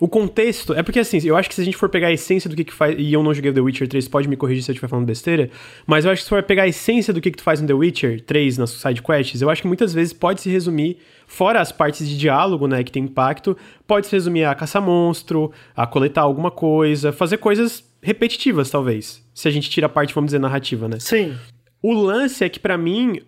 o contexto. É porque assim, eu acho que se a gente for pegar a essência do que, que faz. E eu não joguei The Witcher 3, pode me corrigir se eu estiver falando besteira. Mas eu acho que se for pegar a essência do que, que tu faz no The Witcher 3, nas side quests, eu acho que muitas vezes pode se resumir, fora as partes de diálogo, né, que tem impacto, pode se resumir a caçar monstro, a coletar alguma coisa, fazer coisas repetitivas, talvez. Se a gente tira a parte, vamos dizer, narrativa, né? Sim. O lance é que, para mim,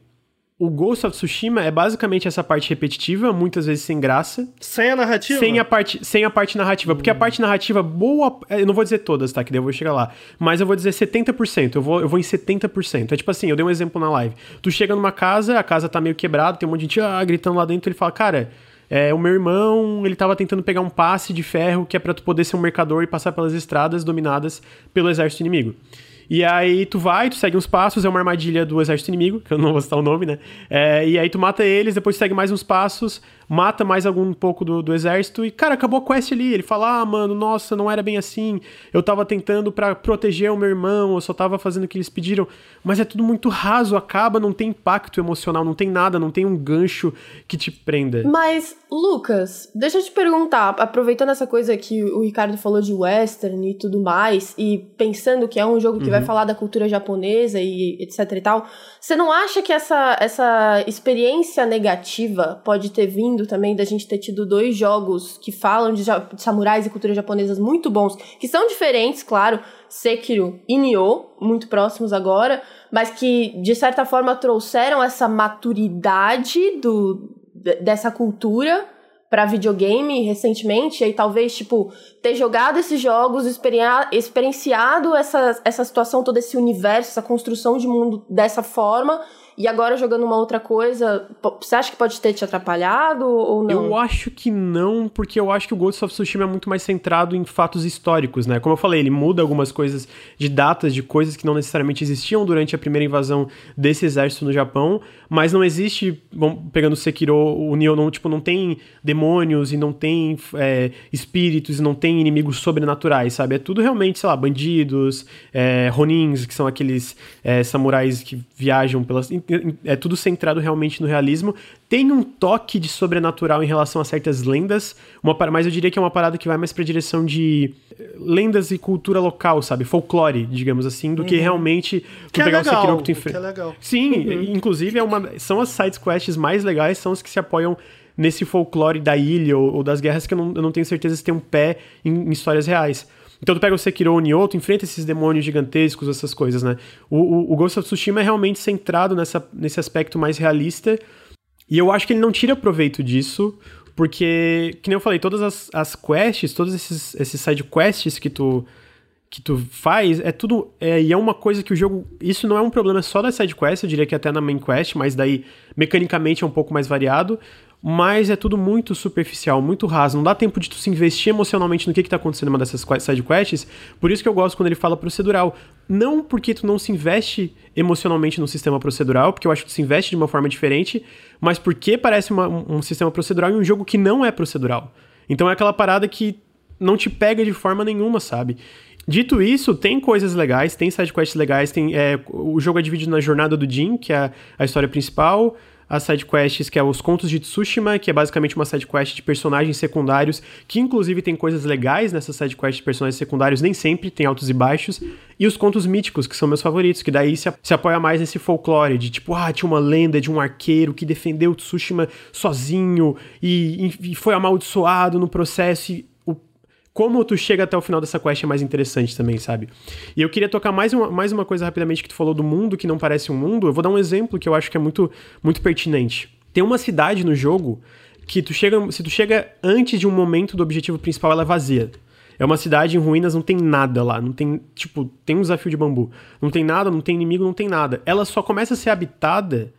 o Ghost of Tsushima é basicamente essa parte repetitiva, muitas vezes sem graça. Sem a narrativa? Sem a parte, sem a parte narrativa. Hum. Porque a parte narrativa boa. Eu não vou dizer todas, tá? Que daí eu vou chegar lá. Mas eu vou dizer 70%. Eu vou, eu vou em 70%. É tipo assim, eu dei um exemplo na live. Tu chega numa casa, a casa tá meio quebrada, tem um monte de gente ah, gritando lá dentro. Ele fala, cara. É, o meu irmão, ele tava tentando pegar um passe de ferro que é para tu poder ser um mercador e passar pelas estradas dominadas pelo exército inimigo. E aí tu vai, tu segue uns passos, é uma armadilha do exército inimigo, que eu não vou citar o nome, né? É, e aí tu mata eles, depois segue mais uns passos, mata mais algum pouco do, do exército e, cara, acabou a quest ali. Ele fala, ah, mano, nossa, não era bem assim. Eu tava tentando para proteger o meu irmão, eu só tava fazendo o que eles pediram. Mas é tudo muito raso, acaba, não tem impacto emocional, não tem nada, não tem um gancho que te prenda. Mas, Lucas, deixa eu te perguntar, aproveitando essa coisa que o Ricardo falou de western e tudo mais, e pensando que é um jogo que uhum. vai falar da cultura japonesa e etc e tal, você não acha que essa, essa experiência negativa pode ter vindo também da gente ter tido dois jogos que falam de, de samurais e culturas japonesas muito bons, que são diferentes, claro, Sekiro e Nioh, muito próximos agora, mas que de certa forma trouxeram essa maturidade do, dessa cultura para videogame recentemente, e aí talvez, tipo, ter jogado esses jogos, experienciado essa, essa situação, todo esse universo, essa construção de mundo dessa forma, e agora jogando uma outra coisa, você acha que pode ter te atrapalhado ou não? Eu acho que não, porque eu acho que o Ghost of Tsushima é muito mais centrado em fatos históricos, né? Como eu falei, ele muda algumas coisas de datas, de coisas que não necessariamente existiam durante a primeira invasão desse exército no Japão, mas não existe, bom, pegando Sekiro, o Nioh não, tipo, não tem demônios e não tem é, espíritos e não tem inimigos sobrenaturais, sabe? É tudo realmente, sei lá, bandidos, é, ronins, que são aqueles é, samurais que viajam pelas é tudo centrado realmente no realismo. Tem um toque de sobrenatural em relação a certas lendas, uma, mas eu diria que é uma parada que vai mais pra direção de eh, lendas e cultura local, sabe? Folclore, digamos assim, do uhum. que realmente tu que é pegar é legal, o Sekiro que tu enfrenta. Que é legal. Sim, uhum. inclusive é uma, são as side quests mais legais, são os que se apoiam nesse folclore da ilha ou, ou das guerras que eu não, eu não, tenho certeza se tem um pé em, em histórias reais. Então tu pega o Sekiro ou Nioh, tu enfrenta esses demônios gigantescos, essas coisas, né? O, o, o, Ghost of Tsushima é realmente centrado nessa, nesse aspecto mais realista. E eu acho que ele não tira proveito disso, porque, que nem eu falei, todas as, as quests, todos esses, esses side quests que tu, que tu faz, é tudo. É, e é uma coisa que o jogo. Isso não é um problema só da side quest, eu diria que até na main quest, mas daí mecanicamente é um pouco mais variado mas é tudo muito superficial, muito raso. Não dá tempo de tu se investir emocionalmente no que, que tá acontecendo numa dessas side quests. Por isso que eu gosto quando ele fala procedural. Não porque tu não se investe emocionalmente no sistema procedural, porque eu acho que tu se investe de uma forma diferente, mas porque parece uma, um, um sistema procedural em um jogo que não é procedural. Então é aquela parada que não te pega de forma nenhuma, sabe? Dito isso, tem coisas legais, tem sidequests legais, tem, é, o jogo é dividido na jornada do Jim, que é a história principal, as sidequests, que é os Contos de Tsushima, que é basicamente uma sidequest de personagens secundários, que inclusive tem coisas legais nessas sidequests de personagens secundários, nem sempre tem altos e baixos, e os contos míticos, que são meus favoritos, que daí se, se apoia mais nesse folclore de tipo, ah, tinha uma lenda de um arqueiro que defendeu Tsushima sozinho e, e foi amaldiçoado no processo e como tu chega até o final dessa quest é mais interessante também, sabe? E eu queria tocar mais uma, mais uma coisa rapidamente que tu falou do mundo que não parece um mundo. Eu vou dar um exemplo que eu acho que é muito, muito pertinente. Tem uma cidade no jogo que tu chega, se tu chega antes de um momento do objetivo principal, ela é vazia. É uma cidade em ruínas, não tem nada lá. Não tem, tipo, tem um desafio de bambu. Não tem nada, não tem inimigo, não tem nada. Ela só começa a ser habitada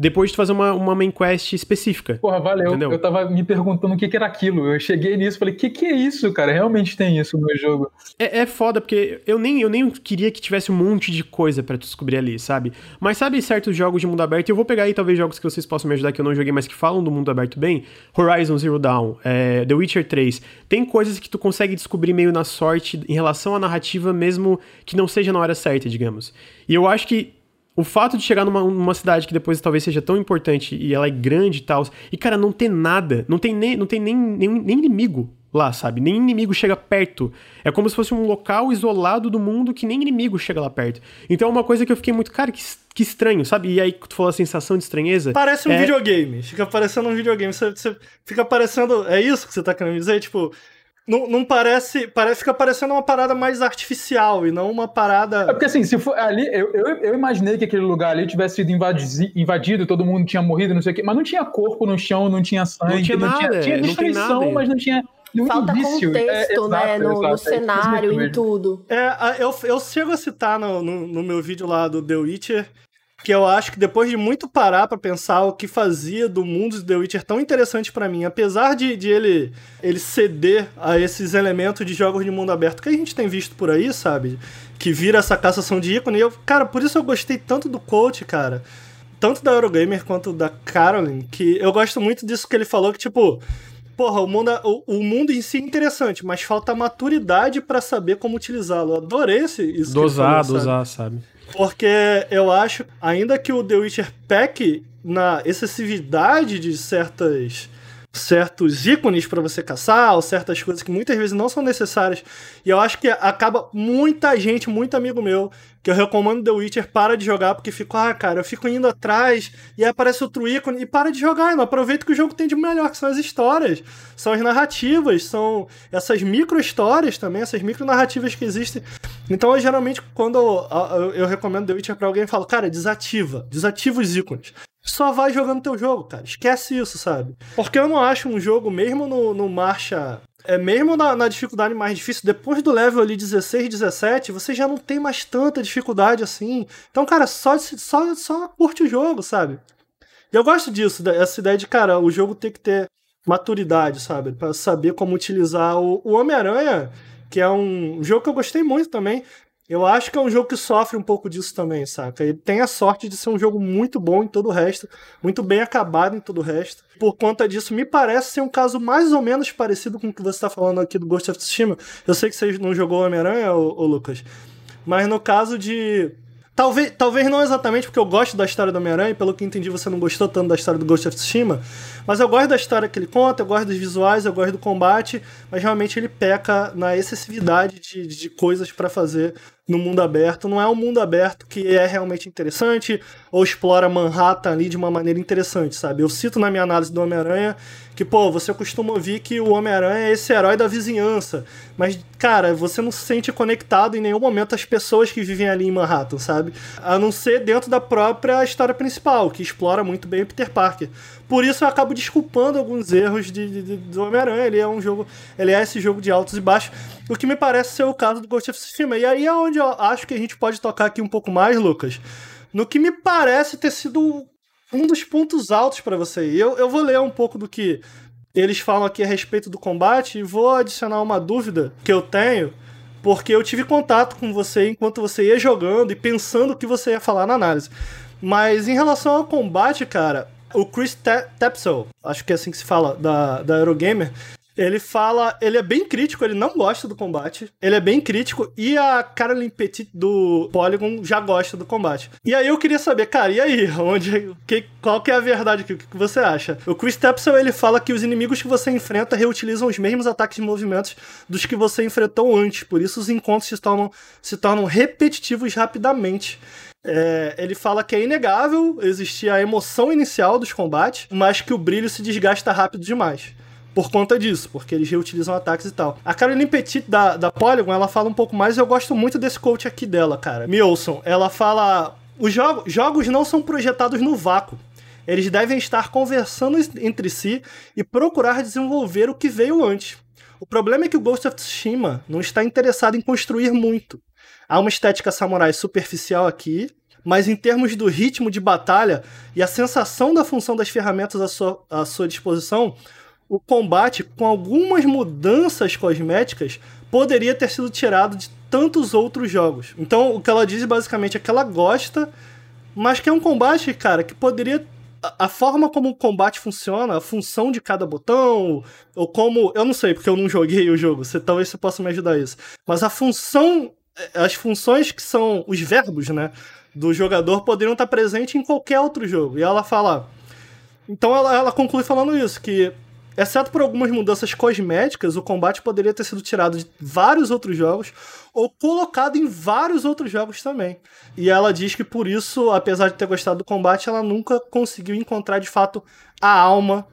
depois de fazer uma, uma main quest específica. Porra, valeu. Entendeu? Eu tava me perguntando o que, que era aquilo. Eu cheguei nisso e falei, o que, que é isso, cara? Realmente tem isso no jogo. É, é foda, porque eu nem, eu nem queria que tivesse um monte de coisa para descobrir ali, sabe? Mas sabe certos jogos de mundo aberto, e eu vou pegar aí talvez jogos que vocês possam me ajudar que eu não joguei, mas que falam do mundo aberto bem. Horizon Zero Dawn, é, The Witcher 3. Tem coisas que tu consegue descobrir meio na sorte em relação à narrativa, mesmo que não seja na hora certa, digamos. E eu acho que o fato de chegar numa, numa, cidade que depois talvez seja tão importante e ela é grande e tal, e cara, não tem nada, não tem nem, não tem nem, nem, nem inimigo lá, sabe? Nem inimigo chega perto. É como se fosse um local isolado do mundo que nem inimigo chega lá perto. Então é uma coisa que eu fiquei muito, cara, que, que estranho, sabe? E aí tu falou a sensação de estranheza. Parece um é... videogame. Fica parecendo um videogame. Você, você fica parecendo. É isso que você tá querendo dizer? Tipo, não, não parece, parece. Fica parecendo uma parada mais artificial e não uma parada. É porque assim, se for ali, eu, eu, eu imaginei que aquele lugar ali tivesse sido invadido, invadido, todo mundo tinha morrido, não sei o quê, mas não tinha corpo no chão, não tinha sangue, não tinha não nada, tinha, tinha destruição, mas não tinha. Falta indício. contexto, é, né? exato, no, exato, no é cenário, em tudo. É, eu, eu chego a citar no, no, no meu vídeo lá do The Witcher que eu acho que depois de muito parar para pensar o que fazia do mundo de The Witcher tão interessante para mim, apesar de, de ele, ele ceder a esses elementos de jogos de mundo aberto que a gente tem visto por aí, sabe? Que vira essa cassação de ícone. E eu, cara, por isso eu gostei tanto do coach, cara. Tanto da Eurogamer quanto da Caroline, que eu gosto muito disso que ele falou, que tipo, porra, o mundo, o, o mundo em si é interessante, mas falta maturidade para saber como utilizá-lo. Adorei esse, isso. Dosar, falou, dosar, sabe? Porque eu acho, ainda que o The Witcher peque na excessividade de certas certos ícones para você caçar, ou certas coisas que muitas vezes não são necessárias. E eu acho que acaba muita gente, muito amigo meu, que eu recomendo The Witcher, para de jogar, porque fico, ah, cara, eu fico indo atrás, e aí aparece outro ícone, e para de jogar, e não aproveita que o jogo tem de melhor, que são as histórias, são as narrativas, são essas micro-histórias também, essas micro-narrativas que existem. Então, eu, geralmente, quando eu, eu, eu recomendo The Witcher pra alguém, eu falo, cara, desativa, desativa os ícones só vai jogando teu jogo, cara. Esquece isso, sabe? Porque eu não acho um jogo, mesmo no, no marcha. É mesmo na, na, dificuldade mais difícil, depois do level ali 16, 17, você já não tem mais tanta dificuldade assim. Então, cara, só, só, só curte o jogo, sabe? E eu gosto disso, essa ideia de, cara, o jogo tem que ter maturidade, sabe? para saber como utilizar o, o Homem-Aranha, que é um jogo que eu gostei muito também. Eu acho que é um jogo que sofre um pouco disso também, saca? Ele tem a sorte de ser um jogo muito bom em todo o resto, muito bem acabado em todo o resto. Por conta disso, me parece ser um caso mais ou menos parecido com o que você está falando aqui do Ghost of Tsushima. Eu sei que você não jogou Homem-Aranha, ô, Lucas, mas no caso de Talvez, talvez não exatamente porque eu gosto da história do Homem-Aranha, pelo que entendi você não gostou tanto da história do Ghost of Tsushima, mas eu gosto da história que ele conta, eu gosto dos visuais, eu gosto do combate, mas realmente ele peca na excessividade de, de coisas para fazer no mundo aberto. Não é um mundo aberto que é realmente interessante ou explora Manhattan ali de uma maneira interessante, sabe? Eu cito na minha análise do Homem-Aranha que, pô, você costuma ouvir que o Homem-Aranha é esse herói da vizinhança. Mas, cara, você não se sente conectado em nenhum momento às pessoas que vivem ali em Manhattan, sabe? A não ser dentro da própria história principal, que explora muito bem o Peter Parker. Por isso eu acabo desculpando alguns erros de, de, de do Homem-Aranha. Ele é um jogo. Ele é esse jogo de altos e baixos. O que me parece ser o caso do Ghost of Tsushima. E aí é onde eu acho que a gente pode tocar aqui um pouco mais, Lucas. No que me parece ter sido um dos pontos altos para você. Eu, eu vou ler um pouco do que eles falam aqui a respeito do combate e vou adicionar uma dúvida que eu tenho, porque eu tive contato com você enquanto você ia jogando e pensando o que você ia falar na análise. Mas em relação ao combate, cara, o Chris Tapsell, acho que é assim que se fala, da, da Eurogamer, Ele fala, ele é bem crítico, ele não gosta do combate. Ele é bem crítico e a Caroline Petit do Polygon já gosta do combate. E aí eu queria saber, cara, e aí, onde que, qual que é a verdade? O que, você acha? O Chris Tepsel, ele fala que os inimigos que você enfrenta reutilizam os mesmos ataques e movimentos dos que você enfrentou antes, por isso os encontros se tornam, se tornam repetitivos rapidamente. É, ele fala que é inegável existir a emoção inicial dos combates, mas que o brilho se desgasta rápido demais. Por conta disso, porque eles reutilizam ataques e tal. A Caroline Petit da, da Polygon, ela fala um pouco mais, eu gosto muito desse coach aqui dela, cara. Me ouçam. Ela fala: os jogo, jogos não são projetados no vácuo. Eles devem estar conversando entre si e procurar desenvolver o que veio antes. O problema é que o Ghost of Tsushima não está interessado em construir muito. Há uma estética samurai superficial aqui, mas em termos do ritmo de batalha e a sensação da função das ferramentas à sua, à sua disposição, o combate, com algumas mudanças cosméticas, poderia ter sido tirado de tantos outros jogos. Então, o que ela diz basicamente é que ela gosta, mas que é um combate, cara, que poderia a forma como o combate funciona, a função de cada botão, ou como. Eu não sei, porque eu não joguei o jogo, você, talvez você possa me ajudar isso. Mas a função as funções que são os verbos, né, do jogador poderiam estar presentes em qualquer outro jogo. E ela fala. Então ela, ela conclui falando isso, que exceto por algumas mudanças cosméticas, o combate poderia ter sido tirado de vários outros jogos ou colocado em vários outros jogos também. E ela diz que por isso, apesar de ter gostado do combate, ela nunca conseguiu encontrar de fato a alma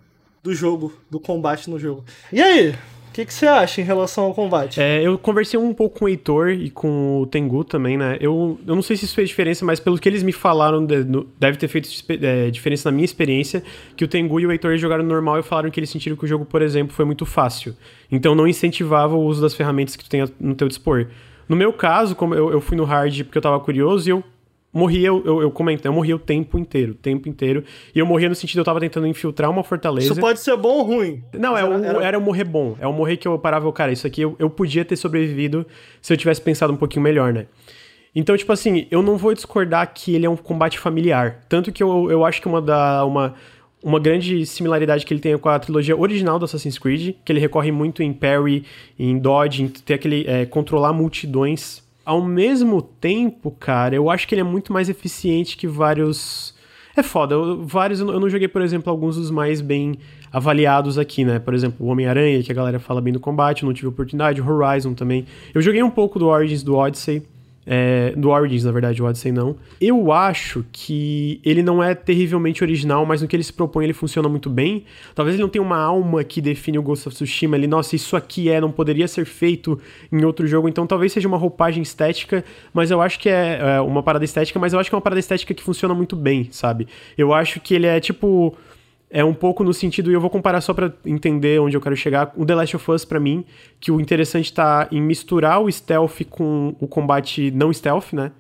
do jogo, do combate no jogo. E aí? Que, que você acha em relação ao combate? É, eu conversei um pouco com o Heitor e com o Tengu também, né? Eu, eu não sei se isso fez diferença, mas pelo que eles me falaram, de, no, deve ter feito é, diferença na minha experiência, que o Tengu e o Heitor jogaram normal e falaram que eles sentiram que o jogo, por exemplo, foi muito fácil. Então não incentivava o uso das ferramentas que tu tem no teu dispor. No meu caso, como eu, eu fui no hard porque eu tava curioso e eu morria, eu, eu, eu comentei, eu morria o tempo inteiro, o tempo inteiro. E eu morria no sentido, eu tava tentando infiltrar uma fortaleza. Isso pode ser bom ou ruim? Não, é o, era... era o morrer bom. É o morrer que eu parava, cara, isso aqui eu, eu podia ter sobrevivido se eu tivesse pensado um pouquinho melhor, né? Então, tipo assim, eu não vou discordar que ele é um combate familiar. Tanto que eu, eu acho que uma da. Uma, uma grande similaridade que ele tem com a trilogia original do Assassin's Creed, que ele recorre muito em parry, em dodge, em ter aquele. É, controlar multidões ao mesmo tempo, cara, eu acho que ele é muito mais eficiente que vários. É foda, eu, vários. Eu não joguei, por exemplo, alguns dos mais bem avaliados aqui, né? Por exemplo, o Homem-Aranha, que a galera fala bem do combate, eu não tive oportunidade, Horizon também. Eu joguei um pouco do Origins do Odyssey. É, do Origins, na verdade, o Odyssey não. Eu acho que ele não é terrivelmente original, mas no que ele se propõe ele funciona muito bem. Talvez ele não tenha uma alma que define o Ghost of Tsushima. Ele, nossa, isso aqui é, não poderia ser feito em outro jogo. Então talvez seja uma roupagem estética, mas eu acho que é, é uma parada estética, mas eu acho que é uma parada estética que funciona muito bem, sabe? Eu acho que ele é tipo é um pouco no sentido, e eu vou comparar só para entender onde eu quero chegar, o The Last of Us para mim, que o interessante tá em misturar o stealth com o combate não stealth, né?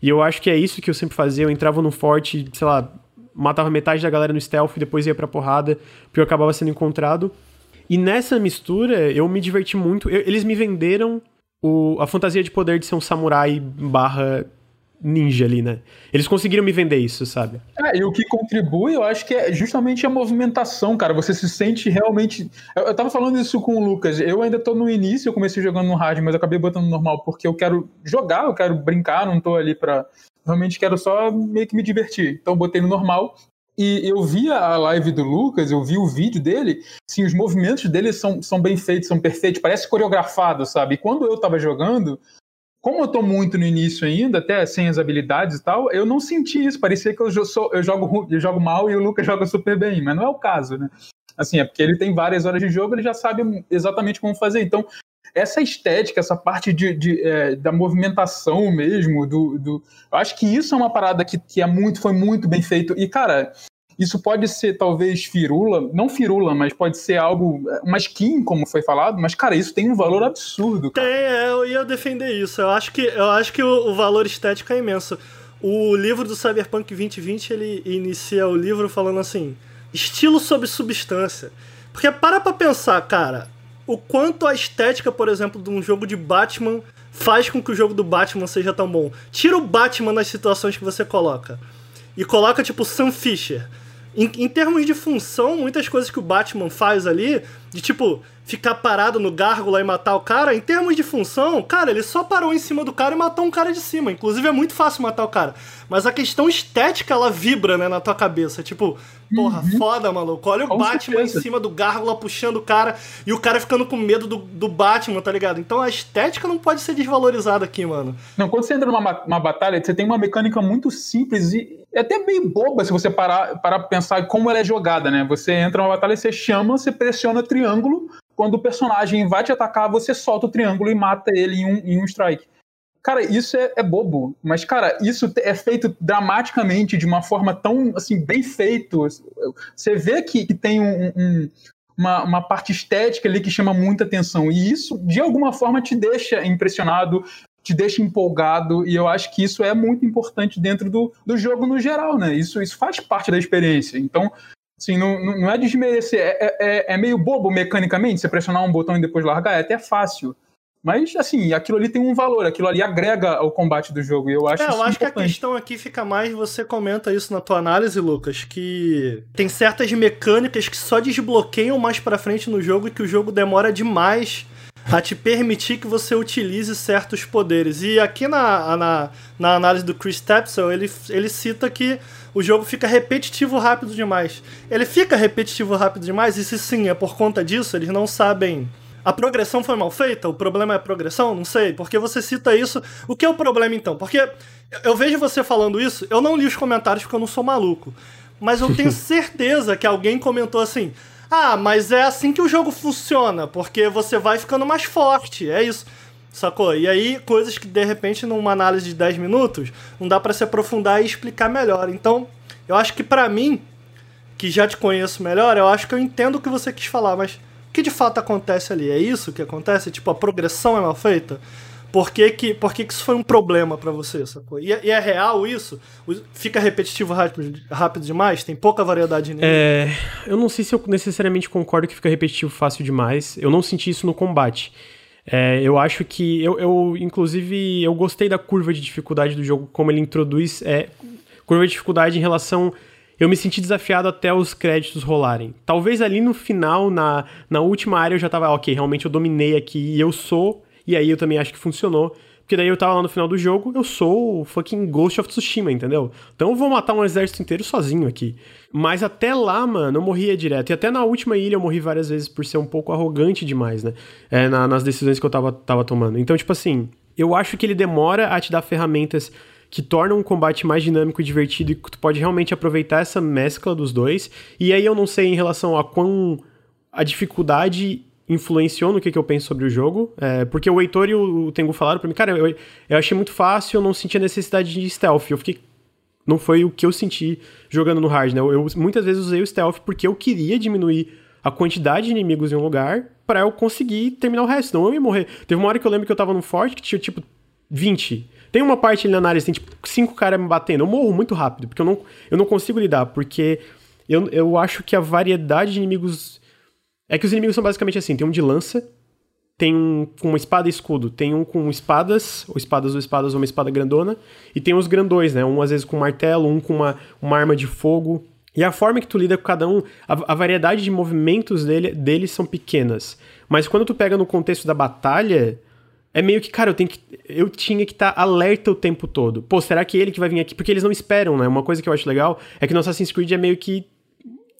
E eu acho que é isso que eu sempre fazia, eu entrava no forte, sei lá, matava metade da galera no stealth e depois ia pra porrada, porque eu acabava sendo encontrado. E nessa mistura, eu me diverti muito. Eu, eles me venderam o, a fantasia de poder de ser um samurai barra ninja ali, né? Eles conseguiram me vender isso, sabe? É, e o que contribui, eu acho que é justamente a movimentação, cara. Você se sente realmente. Eu, eu tava falando isso com o Lucas. Eu ainda tô no início, eu comecei jogando no rádio, mas acabei botando no normal porque eu quero jogar, eu quero brincar, não tô ali pra. Realmente quero só meio que me divertir. Então botei no normal. E eu vi a live do Lucas, eu vi o vídeo dele, sim, os movimentos dele são, são bem feitos, são perfeitos, parece coreografado, sabe? E quando eu tava jogando, como eu tô muito no início ainda, até sem as habilidades e tal, eu não senti isso. Parecia que eu, sou, eu, jogo, eu jogo mal e o Lucas joga super bem, mas não é o caso, né? Assim, é porque ele tem várias horas de jogo, ele já sabe exatamente como fazer. Então, essa estética, essa parte de, de é, da movimentação mesmo, do, do, eu acho que isso é uma parada que, que é muito, foi muito bem feito. E, cara, isso pode ser talvez firula, não firula, mas pode ser algo, uma skin, como foi falado, mas cara, isso tem um valor absurdo. Cara. Tem, é, eu ia defender isso. Eu acho que, eu acho que o, o valor estético é imenso. O livro do Cyberpunk 2020, ele inicia o livro falando assim: estilo sobre substância. Porque para pra pensar, cara, o quanto a estética, por exemplo, de um jogo de Batman faz com que o jogo do Batman seja tão bom. Tira o Batman nas situações que você coloca. E coloca, tipo, Sam Fisher em, em, termos de função, muitas coisas que o Batman faz ali de tipo, ficar parado no gárgula e matar o cara, em termos de função, cara, ele só parou em cima do cara e matou um cara de cima. Inclusive é muito fácil matar o cara. Mas a questão estética, ela vibra, né, na tua cabeça. Tipo, porra, uhum. foda, maluco. Olha com o Batman certeza. em cima do gárgula puxando o cara e o cara ficando com medo do, do Batman, tá ligado? Então a estética não pode ser desvalorizada aqui, mano. Não, quando você entra numa uma batalha, você tem uma mecânica muito simples e é até meio boba se você parar para pensar como ela é jogada, né? Você entra numa batalha, você chama, você pressiona triângulo, quando o personagem vai te atacar, você solta o triângulo e mata ele em um, em um strike. Cara, isso é, é, bobo, mas, cara, isso é feito dramaticamente, de uma forma tão, assim, bem feito. Você vê que, que tem um, um, uma, uma parte estética ali que chama muita atenção, e isso, de alguma forma, te deixa impressionado, te deixa empolgado, e eu acho que isso é muito importante dentro do, do jogo no geral, né? Isso, isso faz parte da experiência. Então, Assim, não, não é desmerecer, é, é, é, meio bobo mecanicamente, você pressionar um botão e depois largar, é até fácil. Mas, assim, aquilo ali tem um valor, aquilo ali agrega ao combate do jogo, e eu acho É, eu acho importante. que a questão aqui fica mais, você comenta isso na tua análise, Lucas, que tem certas mecânicas que só desbloqueiam mais pra frente no jogo e que o jogo demora demais a te permitir que você utilize certos poderes. E aqui na, na, na análise do Chris Tapsell, ele, ele cita que o jogo fica repetitivo rápido demais. Ele fica repetitivo rápido demais, e se sim é por conta disso, eles não sabem. A progressão foi mal feita? O problema é a progressão? Não sei. Porque você cita isso. O que é o problema então? Porque eu vejo você falando isso, eu não li os comentários porque eu não sou maluco. Mas eu tenho certeza que alguém comentou assim: ah, mas é assim que o jogo funciona, porque você vai ficando mais forte. É isso. Sacou? E aí, coisas que de repente, numa análise de 10 minutos, não dá para se aprofundar e explicar melhor. Então, eu acho que para mim, que já te conheço melhor, eu acho que eu entendo o que você quis falar, mas que de fato acontece ali? É isso que acontece? Tipo, a progressão é mal feita? Por que, que, por que, que isso foi um problema para você, sacou? E, e, é real isso? Fica repetitivo rápido, rápido demais? Tem pouca variedade nele? É, eu não sei se eu necessariamente concordo que fica repetitivo fácil demais. Eu não senti isso no combate. É, eu acho que. Eu, eu, inclusive, eu gostei da curva de dificuldade do jogo, como ele introduz. É, curva de dificuldade em relação. Eu me senti desafiado até os créditos rolarem. Talvez ali no final, na, na última área, eu já tava, ok, realmente eu dominei aqui e eu sou. E aí eu também acho que funcionou. Porque daí eu tava lá no final do jogo, eu sou o fucking Ghost of Tsushima, entendeu? Então eu vou matar um exército inteiro sozinho aqui. Mas até lá, mano, eu morria direto. E até na última ilha eu morri várias vezes por ser um pouco arrogante demais, né? É, na, nas decisões que eu tava, tava tomando. Então, tipo assim, eu acho que ele demora a te dar ferramentas que tornam um combate mais dinâmico e divertido e que tu pode realmente aproveitar essa mescla dos dois. E aí eu não sei em relação a quão a dificuldade influenciou no que, que eu penso sobre o jogo. É, porque o Heitor e o Tengu falaram pra mim, cara, eu, eu achei muito fácil, eu não senti a necessidade de stealth. Eu fiquei. Não foi o que eu senti jogando no hard, né? Eu, eu muitas vezes usei o stealth porque eu queria diminuir a quantidade de inimigos em um lugar para eu conseguir terminar o resto, senão eu ia morrer. Teve uma hora que eu lembro que eu tava num forte que tinha tipo 20. Tem uma parte ali na análise, tem tipo 5 caras me batendo. Eu morro muito rápido, porque eu não, eu não consigo lidar, porque eu, eu acho que a variedade de inimigos é que os inimigos são basicamente assim: tem um de lança, tem um com uma espada e escudo, tem um com espadas, ou espadas ou espadas, ou uma espada grandona, e tem os grandões, né? Um às vezes com martelo, um com uma, uma arma de fogo. E a forma que tu lida com cada um, a, a variedade de movimentos dele, deles são pequenas. Mas quando tu pega no contexto da batalha, é meio que, cara, eu tenho que. Eu tinha que estar tá alerta o tempo todo. Pô, será que ele que vai vir aqui? Porque eles não esperam, né? Uma coisa que eu acho legal é que no Assassin's Creed é meio que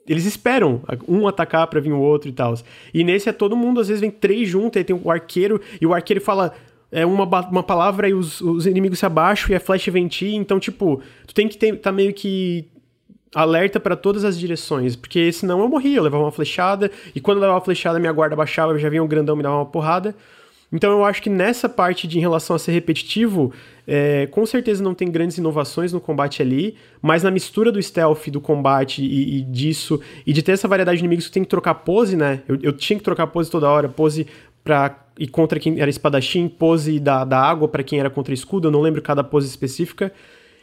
eles esperam um atacar para vir o outro e tal. E nesse é todo mundo, às vezes vem três juntos, aí tem o arqueiro, e o arqueiro fala é uma, uma palavra e os, os inimigos se abaixam e a flash ventia, então, tipo, tu tem que estar tá meio que alerta para todas as direções, porque senão eu morria, eu levava uma flechada, e quando eu levava uma flechada, minha guarda baixava, já vinha um grandão me dava uma porrada. Então eu acho que nessa parte de em relação a ser repetitivo, é, com certeza não tem grandes inovações no combate ali, mas na mistura do stealth, do combate e, e disso, e de ter essa variedade de inimigos que tem que trocar pose, né? Eu, eu tinha que trocar pose toda hora, pose pra ir contra quem era espadachim, pose da, da água para quem era contra escudo, eu não lembro cada pose específica.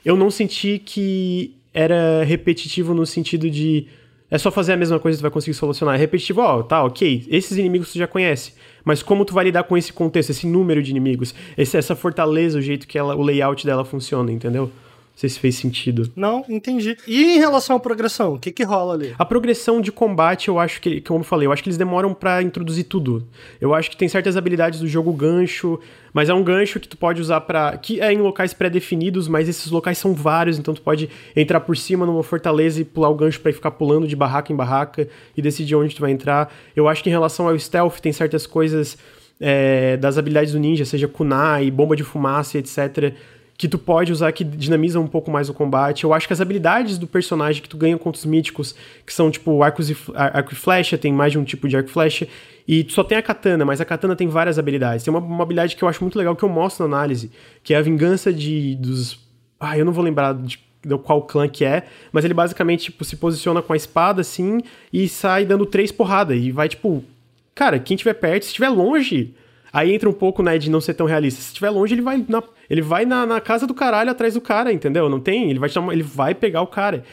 Eu não senti que era repetitivo no sentido de é só fazer a mesma coisa e tu vai conseguir solucionar. É repetitivo, ó, oh, tá, ok, esses inimigos tu já conhece, mas como tu vai lidar com esse contexto, esse número de inimigos, esse, essa fortaleza, o jeito que ela, o layout dela funciona, entendeu? Sei se fez sentido. Não, entendi. E em relação à progressão, o que que rola ali? A progressão de combate, eu acho que, como eu falei, eu acho que eles demoram para introduzir tudo. Eu acho que tem certas habilidades do jogo gancho, mas é um gancho que tu pode usar para que é em locais pré-definidos, mas esses locais são vários, então tu pode entrar por cima numa fortaleza e pular o gancho para ficar pulando de barraca em barraca e decidir onde tu vai entrar. Eu acho que em relação ao stealth tem certas coisas é, das habilidades do ninja, seja kunai, bomba de fumaça, etc que tu pode usar que dinamiza um pouco mais o combate. Eu acho que as habilidades do personagem que tu ganha contra os míticos, que são tipo arcos e, arco e flecha, tem mais de um tipo de arco e flecha, e tu só tem a katana, mas a katana tem várias habilidades. Tem uma, uma habilidade que eu acho muito legal que eu mostro na análise, que é a vingança de dos. Ah, eu não vou lembrar de do qual clã que é, mas ele basicamente tipo, se posiciona com a espada assim e sai dando três porradas e vai tipo, cara, quem tiver perto, se estiver longe, Aí entra um pouco, né, de não ser tão realista. Se estiver longe, ele vai na, ele vai na, na, casa do caralho atrás do cara, entendeu? Não tem, ele vai, ele vai pegar o cara.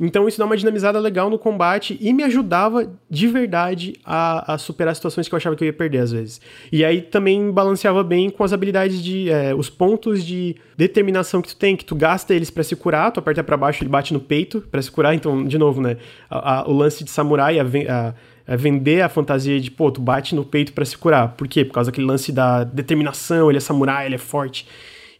Então isso dá uma dinamizada legal no combate e me ajudava de verdade a, a, superar situações que eu achava que eu ia perder às vezes. E aí também balanceava bem com as habilidades de. É, os pontos de determinação que tu tem, que tu gasta eles para se curar, tu aperta para baixo ele bate no peito para se curar. Então, de novo, né? A, a, o lance de samurai, a, é vender a fantasia de, pô, tu bate no peito para se curar. Por quê? Por causa daquele lance da determinação, ele é samurai, ele é forte.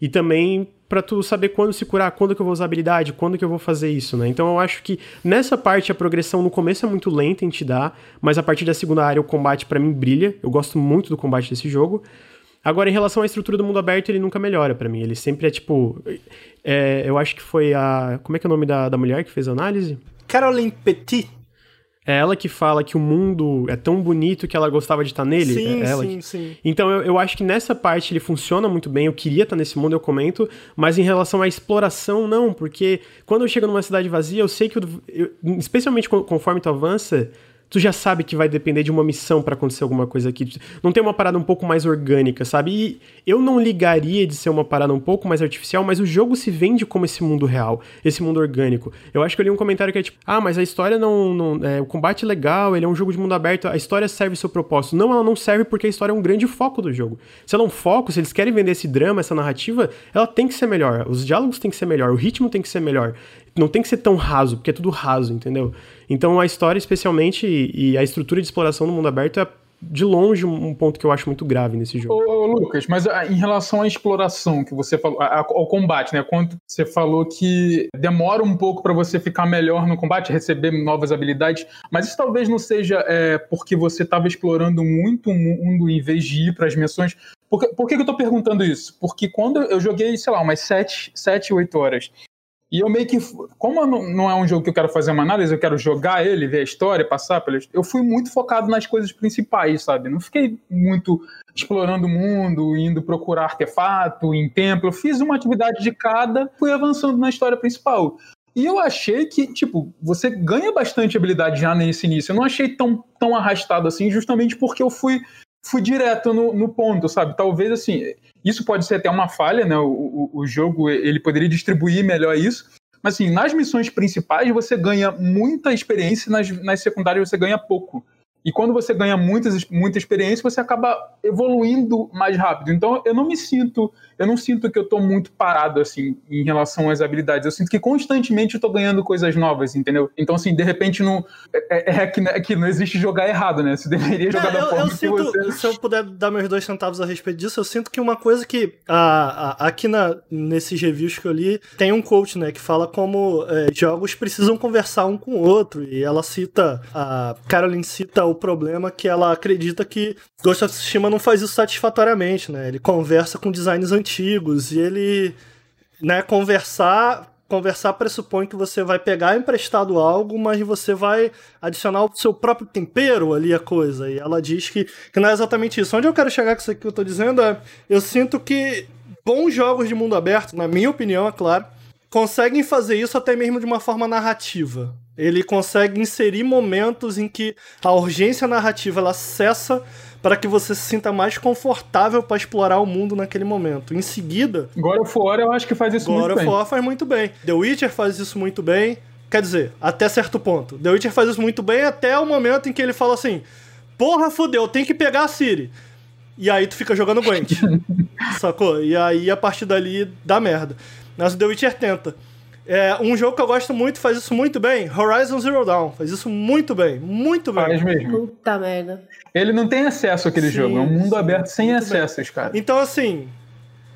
E também para tu saber quando se curar, quando que eu vou usar habilidade, quando que eu vou fazer isso, né? Então eu acho que nessa parte a progressão no começo é muito lenta em te dar, mas a partir da segunda área o combate para mim brilha. Eu gosto muito do combate desse jogo. Agora, em relação à estrutura do mundo aberto, ele nunca melhora para mim. Ele sempre é tipo. É, eu acho que foi a. Como é que é o nome da, da mulher que fez a análise? Caroline Petit. É ela que fala que o mundo é tão bonito que ela gostava de estar nele? Sim, é sim, que... sim. Então eu, eu acho que nessa parte ele funciona muito bem. Eu queria estar nesse mundo, eu comento. Mas em relação à exploração, não. Porque quando eu chego numa cidade vazia, eu sei que, eu, eu, especialmente conforme tu avança, tu já sabe que vai depender de uma missão para acontecer alguma coisa aqui. Não tem uma parada um pouco mais orgânica, sabe? E eu não ligaria de ser uma parada um pouco mais artificial, mas o jogo se vende como esse mundo real, esse mundo orgânico. Eu acho que eu li um comentário que é tipo, ah, mas a história não. não é, o combate é legal, ele é um jogo de mundo aberto, a história serve seu propósito. Não, ela não serve porque a história é um grande foco do jogo. Se ela é um foco, se eles querem vender esse drama, essa narrativa, ela tem que ser melhor. Os diálogos têm que ser melhor, o ritmo tem que ser melhor. Não tem que ser tão raso, porque é tudo raso, entendeu? Então a história, especialmente, e a estrutura de exploração no mundo aberto é de longe um ponto que eu acho muito grave nesse jogo. Ô, Lucas, mas ah, em relação à exploração que você falou, ao combate, né? Quando você falou que demora um pouco para você ficar melhor no combate, receber novas habilidades, mas isso talvez não seja é, porque você estava explorando muito o mundo em vez de ir para as missões. Por, que, por que, eu tô perguntando isso? Porque quando eu joguei, sei lá, umas 7, 7 8 horas e eu meio que, como não é um jogo que eu quero fazer uma análise, eu quero jogar ele, ver a história, passar pelas. Eu fui muito focado nas coisas principais, sabe? Não fiquei muito explorando o mundo, indo procurar artefato em templo. Eu fiz uma atividade de cada, fui avançando na história principal. E eu achei que, tipo, você ganha bastante habilidade já nesse início. Eu não achei tão, tão arrastado assim, justamente porque eu fui fui direto no, no, ponto, sabe? Talvez assim, isso pode ser até uma falha, né? O, o, o, jogo ele poderia distribuir melhor isso. Mas assim, nas missões principais você ganha muita experiência, nas, nas secundárias você ganha pouco. E quando você ganha muitas, muita experiência, você acaba evoluindo mais rápido. Então eu não me sinto eu não sinto que eu tô muito parado, assim, em relação às habilidades. Eu sinto que constantemente eu tô ganhando coisas novas, entendeu? Então, assim, de repente, não, é, é, é que, é que não existe jogar errado, né? Você deveria jogar da eu, forma eu sinto, você... Se eu puder dar meus dois centavos a respeito disso, eu sinto que uma coisa que a, a, aqui na, nesses reviews que eu li, tem um coach, né, que fala como é, jogos precisam conversar um com o outro. E ela cita, a Caroline cita o problema que ela acredita que Ghost of Tsushima não faz isso satisfatoriamente, né? Ele conversa com designs antigos antigos e ele, né, conversar conversar pressupõe que você vai pegar emprestado algo, mas você vai adicionar o seu próprio tempero ali a coisa. E ela diz que, que não é exatamente isso. Onde eu quero chegar com isso aqui que eu tô dizendo é, eu sinto que bons jogos de mundo aberto, na minha opinião, é claro, conseguem fazer isso até mesmo de uma forma narrativa. Ele consegue inserir momentos em que a urgência narrativa ela cessa para que você se sinta mais confortável para explorar o mundo naquele momento. Em seguida. God of War eu acho que faz isso muito bem. God of War faz muito bem. The Witcher faz isso muito bem. Quer dizer, até certo ponto. The Witcher faz isso muito bem até o momento em que ele fala assim: Porra, fudeu, tem que pegar a Siri. e aí tu fica jogando Gwent. sacou? E aí a partir dali dá merda. Mas o The Witcher tenta. É, um jogo que eu gosto muito, faz isso muito bem, Horizon Zero Dawn. Faz isso muito bem, muito bem. Faz mesmo. Puta merda. Ele não tem acesso àquele Sim, jogo, é um mundo sim, aberto sem muito bem. acessos, cara. Então, assim,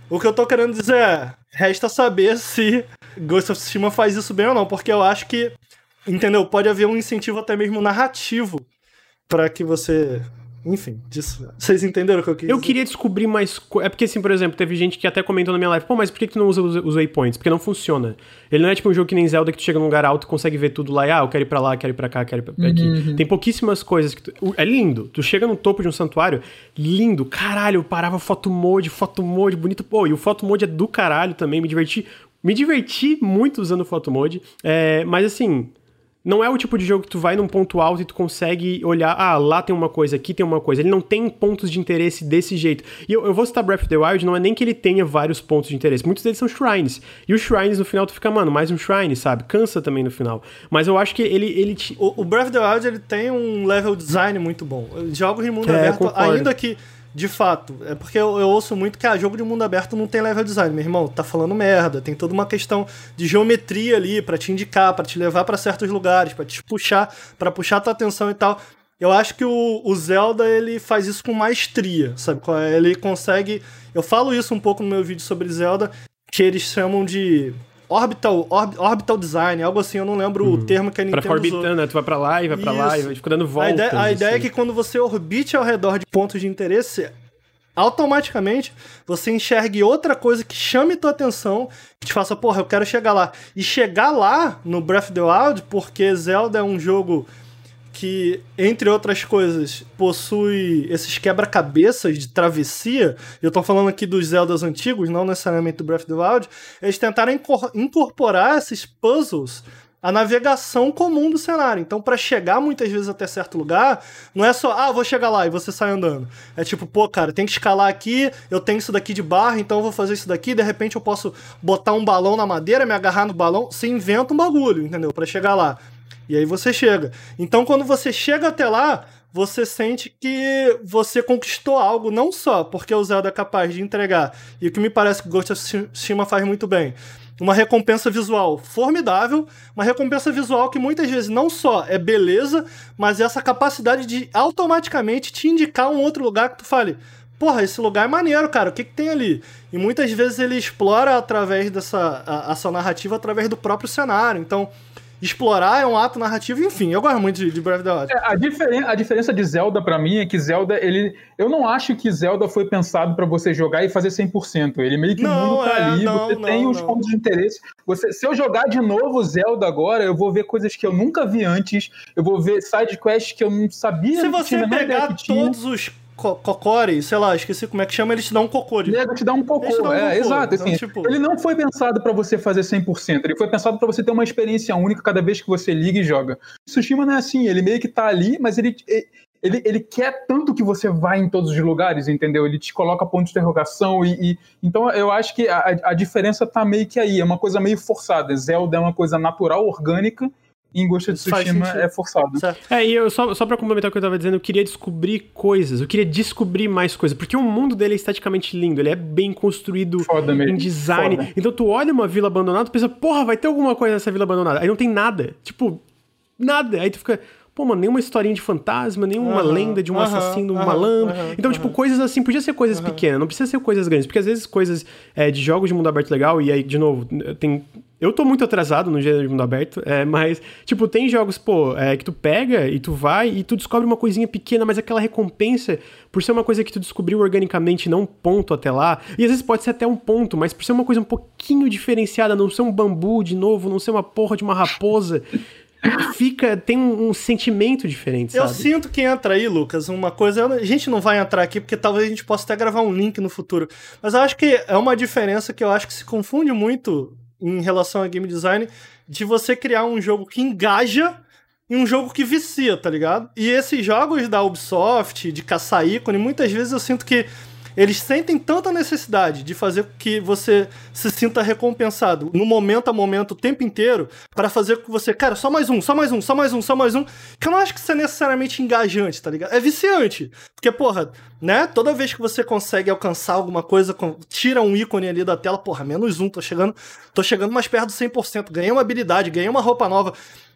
o que eu tô querendo dizer é, resta saber se Ghost of Tsushima faz isso bem ou não, porque eu acho que, entendeu? Pode haver um incentivo até mesmo narrativo pra que você... Enfim, disso. Vocês entenderam o que eu quis Eu dizer? queria descobrir mais. co- É porque, assim, por exemplo, teve gente que até comentou na minha live: pô, mas por que que tu não usa os, os waypoints? Porque não funciona. Ele não é tipo um jogo que nem Zelda que tu chega num lugar alto e consegue ver tudo lá e, ah, eu quero ir pra lá, quero ir pra cá, quero ir pra aqui. Tem pouquíssimas coisas que tu... É lindo. Tu chega no topo de um santuário, lindo, caralho, eu parava foto mode, foto mode, bonito. Pô, e o foto mode é do caralho também, me diverti. Me diverti muito usando o photo mode. É, mas assim. Não é o tipo de jogo que tu vai num ponto alto e tu consegue olhar, ah, lá tem uma coisa, aqui tem uma coisa. Ele não tem pontos de interesse desse jeito. E eu, eu vou citar Breath of the Wild, não é nem que ele tenha vários pontos de interesse. Muitos deles são shrines. E os shrines no final tu fica, mano, mais um shrine, sabe? Cansa também no final. Mas eu acho que ele, ele te, O, o Breath of the Wild ele tem um level design muito bom. Jogos de mundo É, aberto, concordo. ainda que, de fato, é porque eu, eu ouço muito que ah, jogo de mundo aberto não tem level design. Meu irmão, tá falando merda. Tem toda uma questão de geometria ali pra te indicar, pra te levar pra certos lugares, pra te puxar, pra puxar tua atenção e tal. Eu acho que o, o Zelda ele faz isso com maestria, sabe? é? Ele consegue. Eu falo isso um pouco no meu vídeo sobre Zelda, que eles chamam de orbital, orb- orbital design, algo assim, eu não lembro o termo que a pra Nintendo ficar usou. orbitando, né? Tu vai pra lá e vai pra lá e Isso. vai ficar dando voltas. A ideia, a ideia é assim. que quando você orbite ao redor de pontos de interesse, automaticamente você enxergue outra coisa que chame tua atenção, que te faça, porra, eu quero chegar lá. E chegar lá no Breath of the Wild, porque Zelda é um jogo que, entre outras coisas, possui esses quebra-cabeças de travessia. Eu tô falando aqui dos Zeldas antigos, não necessariamente do Breath of the Wild. Eles tentaram incor- incorporar esses puzzles à navegação comum do cenário. Então, para chegar muitas vezes até certo lugar, não é só, ah, vou chegar lá e você sai andando. É tipo, pô, cara, tem que escalar aqui, eu tenho isso daqui de barra, então eu vou fazer isso daqui, de repente eu posso botar um balão na madeira, me agarrar no balão, você inventa um bagulho, entendeu? Para chegar lá. E aí você chega. Então, quando você chega até lá, você sente que você conquistou algo, não só porque o Zelda é capaz de entregar, e o que me parece que Ghost of Tsushima faz muito bem, uma recompensa visual formidável, uma recompensa visual que muitas vezes não só é beleza, mas é essa capacidade de automaticamente te indicar um outro lugar que tu fale, porra, esse lugar é maneiro, cara, o que, que tem ali? E muitas vezes ele explora através dessa a, a sua narrativa, através do próprio cenário. Então, explorar é um ato narrativo, enfim, eu gosto muito de, de Breath of the Wild. É, a, diferen a diferença de Zelda pra mim é que Zelda, ele. Eu não acho que Zelda foi pensado pra você jogar e fazer 100%. Ele meio que Não, o mundo tá é, ali, não, você não, tem os pontos de interesse. Você, se eu jogar de novo Zelda agora, eu vou ver coisas que eu nunca vi antes. Eu vou ver side quests que eu não sabia Se que você pegar todos os co cocores, sei lá, esqueci como é que chama, eles te dão um cocô. de- Nego te dá um cocô. Dão um é, cocô. exato. Então, Assim, tipo- Ele não foi pensado pra você fazer 100%. Ele foi pensado pra você ter uma experiência única cada vez que você liga e joga. Tsushima não é assim. Ele meio que tá ali, mas ele, ele, ele quer tanto que você vá em todos os lugares, entendeu? Ele te coloca ponto de interrogação e, e- então eu acho que a, a diferença tá meio que aí. É uma coisa meio forçada. Zelda é uma coisa natural, orgânica. E em Ghost of Faz Tsushima é forçado. Certo. É, e eu só, só pra complementar o que eu tava dizendo, eu queria descobrir coisas, eu queria descobrir mais coisas, porque o mundo dele é esteticamente lindo, ele é bem construído Foda mesmo. em design. Foda. Então tu olha uma vila abandonada, tu pensa, porra, vai ter alguma coisa nessa vila abandonada. Aí não tem nada. Tipo, nada. Aí tu fica. Pô, mano, nenhuma historinha de fantasma, nenhuma lenda de um assassino aham, malandro. então, tipo, coisas assim, podia ser coisas pequenas, não precisa ser coisas grandes. Porque às vezes coisas é, de jogos de mundo aberto legal, e aí, de novo, tem. Eu tô muito atrasado no gênero de mundo aberto, é, mas, tipo, tem jogos, pô, é, que tu pega e tu vai e tu descobre uma coisinha pequena, mas aquela recompensa, por ser uma coisa que tu descobriu organicamente, não um ponto até lá, e às vezes pode ser até um ponto, mas por ser uma coisa um pouquinho diferenciada, não ser um bambu de novo, não ser uma porra de uma raposa, fica, tem um, um sentimento diferente, Eu sabe? sinto que entra aí, Lucas, uma coisa. A gente não vai entrar aqui porque talvez a gente possa até gravar um link no futuro. Mas eu acho que é uma diferença que eu acho que se confunde muito em relação a game design de você criar um jogo que engaja e um jogo que vicia, tá ligado? E esses jogos da Ubisoft, de caçar ícone, muitas vezes eu sinto que eles sentem tanta necessidade de fazer que você se sinta recompensado no momento a momento, o tempo inteiro, para fazer com que você, cara, só mais um, só mais um, só mais um, só mais um, que eu não acho que isso é necessariamente engajante, tá ligado? É viciante. Porque, porra, né? Toda vez que você consegue alcançar alguma coisa, tira um ícone ali da tela, porra, menos um, tô chegando, tô chegando mais perto do 100%, ganhei uma habilidade, ganhei uma roupa nova.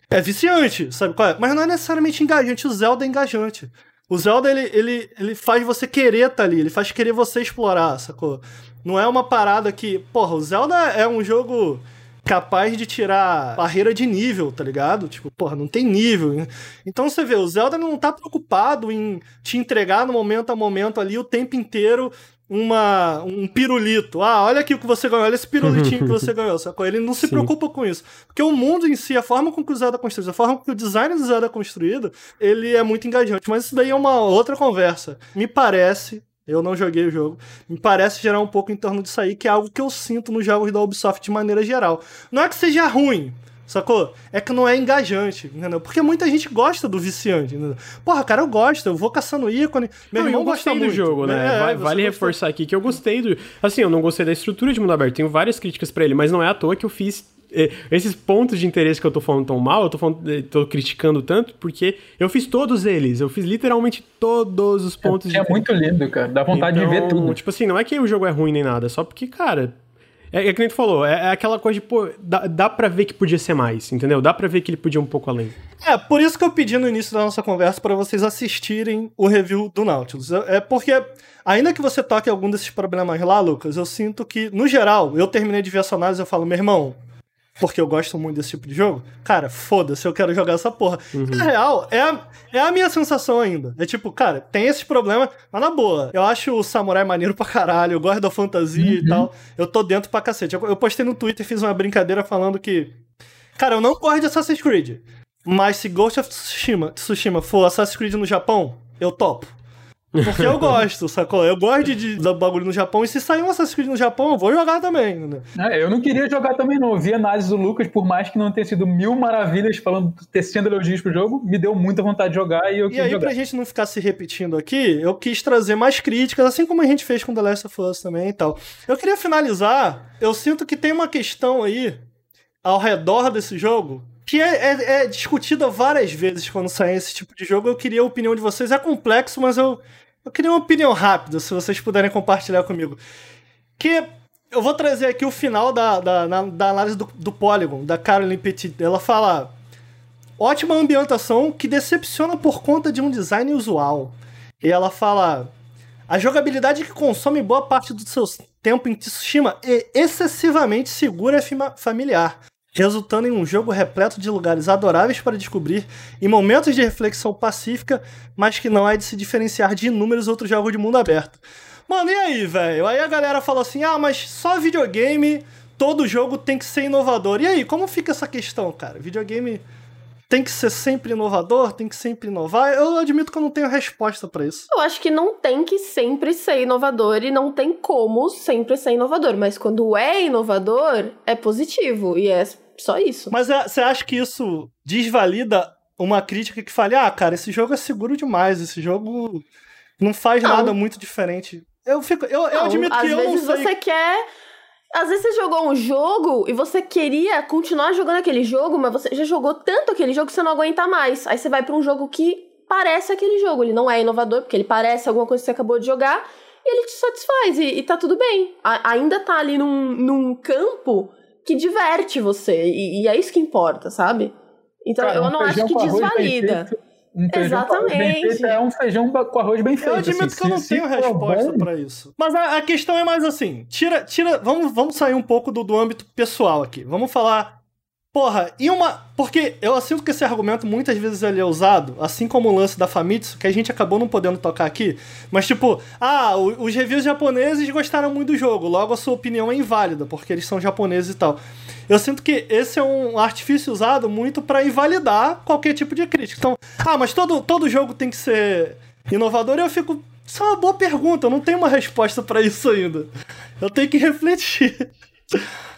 É viciante, sabe qual é? Mas não é necessariamente engajante, o Zelda é engajante. O Zelda, ele, ele, ele faz você querer tá ali, ele faz querer você explorar, sacou? Não é uma parada que. Porra, o Zelda é um jogo capaz de tirar barreira de nível, tá ligado? Tipo, porra, não tem nível. Então você vê, o Zelda não tá preocupado em te entregar no momento a momento ali o tempo inteiro uma, um pirulito. Ah, olha aqui o que você ganhou, olha esse pirulitinho que você ganhou, sacou? Ele não se Sim. preocupa com isso. Porque o mundo em si, a forma com que o Zelda é construído, a forma com que o design do Zelda é construído, ele é muito engajante. Mas isso daí é uma outra conversa. Me parece, eu não joguei o jogo, me parece gerar um pouco em torno disso aí, que é algo que eu sinto nos jogos da Ubisoft de maneira geral. Não é que seja ruim, Sacou? É que não é engajante, entendeu? Porque muita gente gosta do viciante, entendeu? Porra, cara, eu gosto, eu vou caçando ícone. Meu não, irmão eu gostei do jogo, né? É, vale, vale reforçar aqui que eu gostei do. Assim, eu não gostei da estrutura de mundo aberto. Tenho várias críticas para ele, mas não é à toa que eu fiz é, esses pontos de interesse que eu tô falando tão mal, eu tô, falando, é, tô criticando tanto, porque eu fiz todos eles. Eu fiz literalmente todos os pontos é, de É muito lindo, cara. Dá vontade então, de ver então, tudo. Tipo assim, não é que o jogo é ruim nem nada, é só porque, cara, é, é que nem tu falou, é, é, aquela coisa de, pô, dá, dá pra ver que podia ser mais, entendeu? Dá pra ver que ele podia um pouco além. É, por isso que eu pedi no início da nossa conversa para vocês assistirem o review do Nautilus. É porque, ainda que você toque algum desses problemas lá, Lucas, eu sinto que, no geral, eu terminei de ver essa análise e eu falo, meu irmão, porque eu gosto muito desse tipo de jogo, cara, foda-se, eu quero jogar essa porra. Uhum. Na real, é a, é a minha sensação ainda. É tipo, cara, tem esses problemas, mas na boa. Eu acho o Samurai maneiro pra caralho, eu gosto da fantasia uhum. e tal. Eu tô dentro pra cacete. Eu, eu postei no Twitter, fiz uma brincadeira falando que. Cara, eu não gosto de Assassin's Creed. Mas se Ghost of Tsushima, Tsushima for Assassin's Creed no Japão, eu topo. Porque eu gosto, sacou? Eu gosto de, dar bagulho no Japão. E se sair um Assassin's Creed no Japão, eu vou jogar também. Né? É, eu não queria jogar também, não. Eu vi a análise do Lucas, por mais que não tenha sido mil maravilhas falando, tecendo elogios pro jogo, me deu muita vontade de jogar e eu E aí, jogar. pra gente não ficar se repetindo aqui, eu quis trazer mais críticas, assim como a gente fez com The Last of Us também e tal. Eu queria finalizar, eu sinto que tem uma questão aí ao redor desse jogo que é, é, é, discutida várias vezes quando sai esse tipo de jogo. Eu queria a opinião de vocês. É complexo, mas eu, eu queria uma opinião rápida, se vocês puderem compartilhar comigo. Que eu vou trazer aqui o final da, da, da análise do, do Polygon, da Caroline Petit. Ela fala: ótima ambientação que decepciona por conta de um design usual. E ela fala: a jogabilidade que consome boa parte do seu tempo em Tsushima é excessivamente segura e familiar resultando em um jogo repleto de lugares adoráveis para descobrir e momentos de reflexão pacífica, mas que não é de se diferenciar de inúmeros outros jogos de mundo aberto. Mano, e aí, velho? Aí a galera fala assim: ah, mas só videogame, todo jogo tem que ser inovador. E aí, como fica essa questão, cara? Videogame tem que ser sempre inovador, tem que sempre inovar. Eu admito que eu não tenho resposta para isso. Eu acho que não tem que sempre ser inovador e não tem como sempre ser inovador, mas quando é inovador, é positivo e é só isso. Mas é, você acha que isso desvalida uma crítica que fale, ah, cara, esse jogo é seguro demais, esse jogo não faz não. nada muito diferente. Eu fico, eu, não, eu admito que eu não sei. Às vezes você quer às vezes você jogou um jogo e você queria continuar jogando aquele jogo, mas você já jogou tanto aquele jogo que você não aguenta mais. Aí você vai para um jogo que parece aquele jogo. Ele não é inovador, porque ele parece alguma coisa que você acabou de jogar, e ele te satisfaz, e, e tá tudo bem. A, ainda tá ali num, num campo que diverte você. E, e é isso que importa, sabe? Então Cara, eu não acho que desvalida. Um Exatamente. é um feijão com arroz bem feito. Eu admito assim, que eu não se, tenho se resposta para isso. Mas a, a, questão é mais assim: tira, tira, vamos, vamos sair um pouco do, do âmbito pessoal aqui. Vamos falar Porra, e uma. Porque eu sinto que esse argumento muitas vezes ele é usado, assim como o lance da Famitsu, que a gente acabou não podendo tocar aqui. Mas, tipo, ah, os reviews japoneses gostaram muito do jogo, logo a sua opinião é inválida, porque eles são japoneses e tal. Eu sinto que esse é um artifício usado muito para invalidar qualquer tipo de crítica. Então, ah, mas todo, todo jogo tem que ser inovador, e eu fico. Isso é uma boa pergunta, eu não tenho uma resposta para isso ainda. Eu tenho que refletir.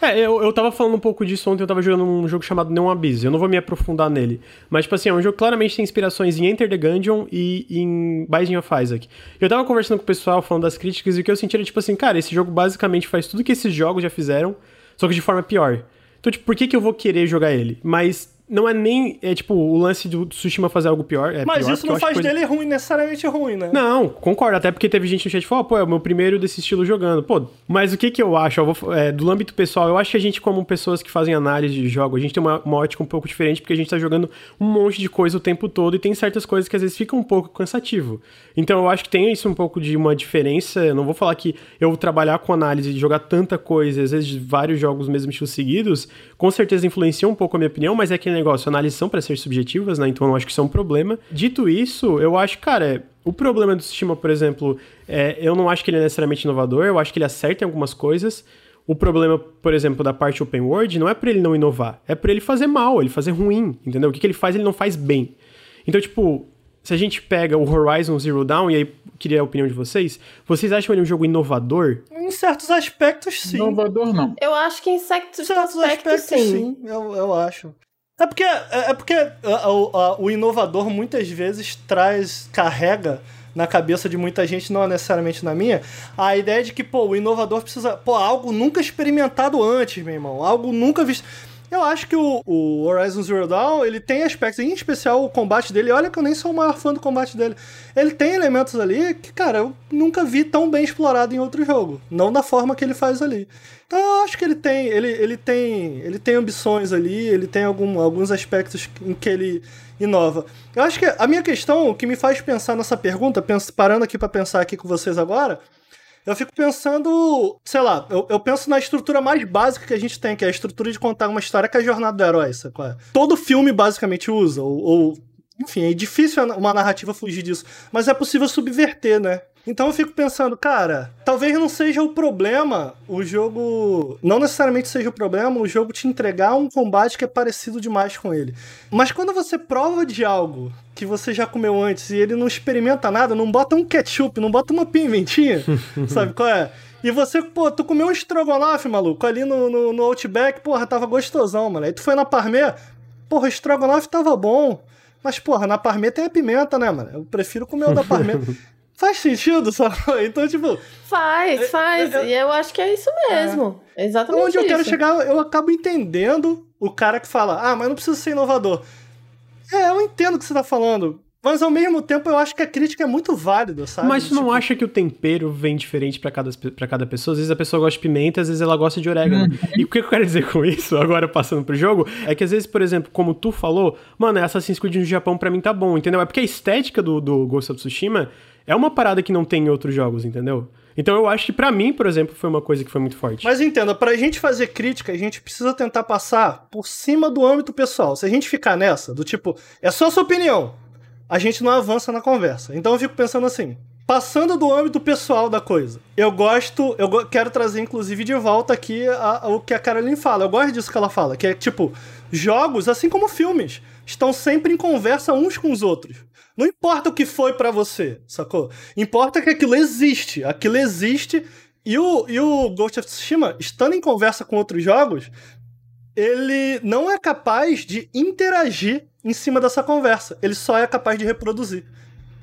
É, eu, eu tava falando um pouco disso ontem, eu tava jogando um jogo chamado Neon Abyss, eu não vou me aprofundar nele. Mas, tipo assim, é um jogo que claramente tem inspirações em Enter the Gungeon e em Binding of Isaac. Eu tava conversando com o pessoal, falando das críticas, e o que eu senti era, tipo assim, cara, esse jogo basicamente faz tudo que esses jogos já fizeram, só que de forma pior. Então, tipo, por que, que eu vou querer jogar ele? Mas não é nem, é tipo, o lance do Tsushima fazer algo pior. É Mas pior, isso não faz coisa... dele ruim, necessariamente ruim, né? Não, concordo. Até porque teve gente no chat que falou, pô, é o meu primeiro desse estilo jogando. Pô, mas o que que eu acho? Eu vou, é, do âmbito pessoal, eu acho que a gente, como pessoas que fazem análise de jogo, a gente tem uma, uma ótica um pouco diferente, porque a gente tá jogando um monte de coisa o tempo todo e tem certas coisas que às vezes ficam um pouco cansativo. Então eu acho que tem isso um pouco de uma diferença. Eu não vou falar que eu trabalhar com análise de jogar tanta coisa, às vezes vários jogos mesmo estilo seguidos, com certeza influencia um pouco a minha opinião, mas é aquele negócio, análise são para ser subjetivas, né? Então eu acho que isso é um problema. Dito isso, eu acho, cara, o problema do sistema, por exemplo, é, eu não acho que ele é necessariamente inovador, eu acho que ele acerta em algumas coisas. O problema, por exemplo, da parte open world não é por ele não inovar, é por ele fazer mal, ele fazer ruim, entendeu? O que, que ele faz, ele não faz bem. Então, tipo, se a gente pega o Horizon Zero Dawn, e aí queria a opinião de vocês, vocês acham ele um jogo inovador? Em certos aspectos, sim. Inovador, não. Eu acho que em certos, certos aspectos, aspectos, sim. sim, eu, eu acho. É porque, é é porque a- a- a- o inovador muitas vezes traz, carrega na cabeça de muita gente, não necessariamente na minha, a ideia de que, pô, o inovador precisa, pô, algo nunca experimentado antes, meu irmão, algo nunca visto. Eu acho que o, o Horizon Zero Dawn, ele tem aspectos, em especial o combate dele, olha que eu nem sou o maior fã do combate dele. Ele tem elementos ali que, cara, eu nunca vi tão bem explorado em outro jogo, não da forma que ele faz ali. Então eu acho que ele tem, ele, ele tem, ele tem ambições ali, ele tem algum, alguns aspectos em que ele inova. Eu acho que a minha questão, o que me faz pensar nessa pergunta, parando aqui pra pensar aqui com vocês agora, eu fico pensando, sei lá, eu, eu penso na estrutura mais básica que a gente tem, que é a estrutura de contar uma história que é a jornada do herói, sacou? Todo filme basicamente usa, ou, ou enfim, é difícil uma narrativa fugir disso, mas é possível subverter, né? Então eu fico pensando, cara, talvez não seja o problema o jogo. Não necessariamente seja o problema o jogo te entregar um combate que é parecido demais com ele. Mas quando você prova de algo que você já comeu antes e ele não experimenta nada, não bota um ketchup, não bota uma pimentinha, sabe qual é? E você, pô, tu comeu um estrogonofe, maluco, ali no, no, no Outback, porra, tava gostosão, mano. Aí tu foi na Parmê, porra, o estrogonofe tava bom. Mas, porra, na Parmê tem a pimenta, né, mano? Eu prefiro comer o da Parmê. Faz sentido, sabe? Então, tipo, Faz, faz. é- E eu acho que é isso mesmo. É exatamente onde eu quero isso. chegar, eu acabo entendendo o cara que fala, ah, mas não precisa ser inovador. É, eu entendo o que você tá falando. Mas ao mesmo tempo eu acho que a crítica é muito válida, sabe? Mas tu não Tipo, acha que o tempero vem diferente pra cada, pra cada pessoa? Às vezes a pessoa gosta de pimenta, às vezes ela gosta de orégano. E o que eu quero dizer com isso, agora passando pro jogo, é que às vezes, por exemplo, como tu falou, mano, Assassin's Creed no Japão pra mim tá bom, entendeu? É porque a estética do, do Ghost of Tsushima é uma parada que não tem em outros jogos, entendeu? Então eu acho que pra mim, por exemplo, foi uma coisa que foi muito forte. Mas entenda, pra gente fazer crítica, a gente precisa tentar passar por cima do âmbito pessoal. Se a gente ficar nessa, do tipo, é só sua opinião, a gente não avança na conversa. Então eu fico pensando assim, passando do âmbito pessoal da coisa, eu gosto, eu quero trazer inclusive de volta aqui a- a- o que a Caroline fala. Eu gosto disso que ela fala, que é tipo, jogos, assim como filmes, estão sempre em conversa uns com os outros. Não importa o que foi pra você, sacou? Importa que aquilo existe. Aquilo existe e o, e o Ghost of Tsushima, estando em conversa com outros jogos, ele não é capaz de interagir em cima dessa conversa. Ele só é capaz de reproduzir.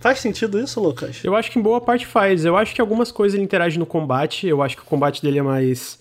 Faz sentido isso, Lucas? Eu acho que em boa parte faz. Eu acho que algumas coisas ele interage no combate. Eu acho que o combate dele é mais.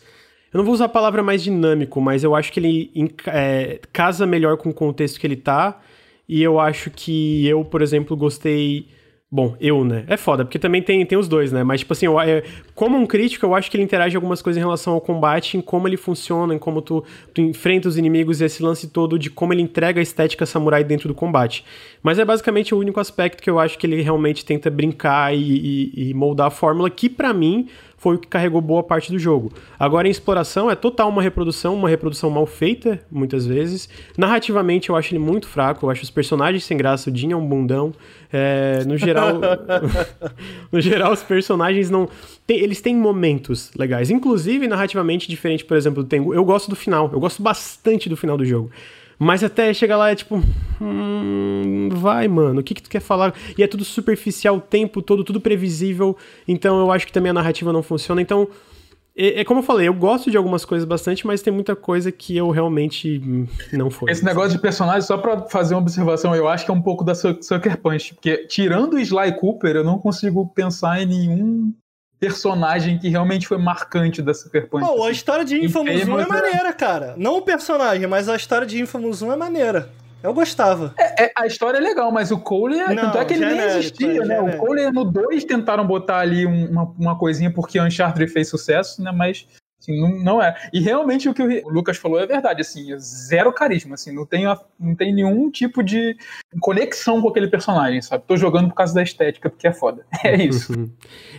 Eu não vou usar a palavra mais dinâmico, mas eu acho que ele é, casa melhor com o contexto que ele tá. E eu acho que eu, por exemplo, gostei. Bom, eu, né? É foda, porque também tem, tem os dois, né? Mas, tipo assim, eu, é, como um crítico, eu acho que ele interage algumas coisas em relação ao combate, em como ele funciona, em como tu, tu enfrenta os inimigos e esse lance todo de como ele entrega a estética samurai dentro do combate. Mas é basicamente o único aspecto que eu acho que ele realmente tenta brincar e, e- e moldar a fórmula, que pra mim foi o que carregou boa parte do jogo. Agora, em exploração, é total uma reprodução, uma reprodução mal feita, muitas vezes. Narrativamente, eu acho ele muito fraco, eu acho os personagens sem graça, o Jin é um bundão. É, no geral, no geral, os personagens não. tem- eles têm momentos legais. Inclusive, narrativamente, diferente, por exemplo, do Tengu. Eu gosto do final. Eu gosto bastante do final do jogo. Mas até chegar lá é tipo. Hum, vai, mano. O que, que tu quer falar? E é tudo superficial o tempo todo, tudo previsível. Então eu acho que também a narrativa não funciona. Então. É, é como eu falei, eu gosto de algumas coisas bastante, mas tem muita coisa que eu realmente não foi. Esse negócio de personagem, só pra fazer uma observação, eu acho que é um pouco da Su- Sucker Punch. Porque, tirando o Sly Cooper, eu não consigo pensar em nenhum personagem que realmente foi marcante da Sucker Punch. Pô, a assim. história de Infamous 1 é é- maneira, cara. Não o personagem, mas a história de Infamous 1 é maneira. Eu gostava. É, a história é legal, mas o Cole, é, Não, tanto é que ele nem existia, é, né? O. Cole no 2 tentaram botar ali um- uma, uma coisinha porque Uncharted fez sucesso, né? Mas assim, não, não é. E realmente o que o Lucas falou é verdade, assim, zero carisma, assim, não tem, não tem nenhum tipo de conexão com aquele personagem, sabe? Tô jogando por causa da estética, porque é foda. É isso.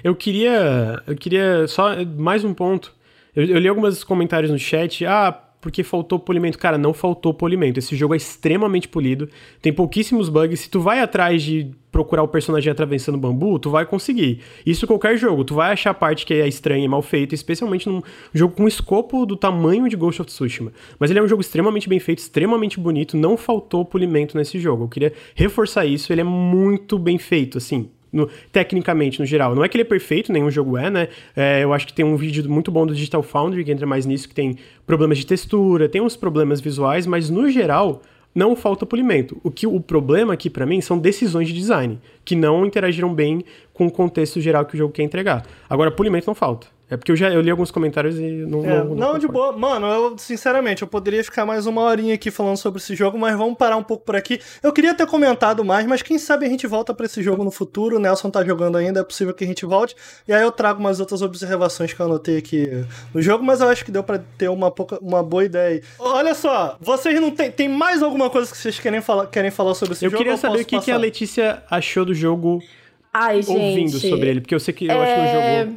Eu queria. Eu queria. Só mais um ponto. Eu, eu li alguns comentários no chat. Ah, porque faltou polimento. Cara, não faltou polimento. Esse jogo é extremamente polido. Tem pouquíssimos bugs. Se tu vai atrás de procurar o personagem atravessando bambu, tu vai conseguir. Isso qualquer jogo. Tu vai achar a parte que é estranha e mal feita, especialmente num jogo com escopo do tamanho de Ghost of Tsushima. Mas ele é um jogo extremamente bem feito, extremamente bonito. Não faltou polimento nesse jogo. Eu queria reforçar isso. Ele é muito bem feito, assim. No- tecnicamente, no geral. Não é que ele é perfeito, nenhum jogo é, né? É, eu acho que tem um vídeo muito bom do Digital Foundry que entra mais nisso, que tem problemas de textura, tem uns problemas visuais, mas no geral não falta polimento. O que o problema aqui pra mim são decisões de design, que não interagiram bem com o contexto geral que o jogo quer entregar. Agora, polimento não falta. É porque eu já eu li alguns comentários e não. É, não, não, de boa. Mano, eu, sinceramente, eu poderia ficar mais uma horinha aqui falando sobre esse jogo, mas vamos parar um pouco por aqui. Eu queria ter comentado mais, mas quem sabe a gente volta pra esse jogo no futuro. O Nelson tá jogando ainda, é possível que a gente volte. E aí eu trago umas outras observações que eu anotei aqui no jogo, mas eu acho que deu pra ter uma, pouca, uma boa ideia aí. Olha só, vocês não tem. Tem mais alguma coisa que vocês querem falar, querem falar sobre esse Eu jogo? queria ou saber posso o que, que a? Letícia achou do jogo Ai, gente. ouvindo sobre ele, porque eu sei que eu acho que não É...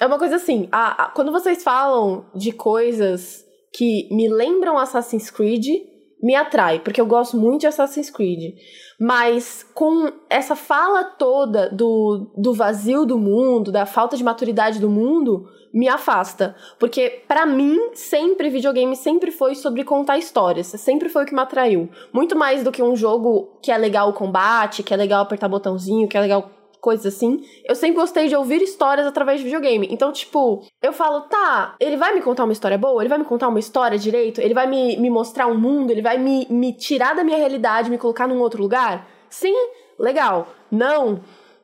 É uma coisa assim, a- a- quando vocês falam de coisas que me lembram Assassin's Creed, me atrai, porque eu gosto muito de Assassin's Creed. Mas com essa fala toda do, do vazio do mundo, da falta de maturidade do mundo, me afasta. Porque pra mim, sempre videogame sempre foi sobre contar histórias, sempre foi o que me atraiu. Muito mais do que um jogo que é legal o combate, que é legal apertar botãozinho, que é legal coisas assim. Eu sempre gostei de ouvir histórias através de videogame. Então, tipo, eu falo, tá, ele vai me contar uma história boa? Ele vai me contar uma história direito? Ele vai me, me mostrar um mundo? Ele vai me, me tirar da minha realidade, me colocar num outro lugar? Sim, legal. Não.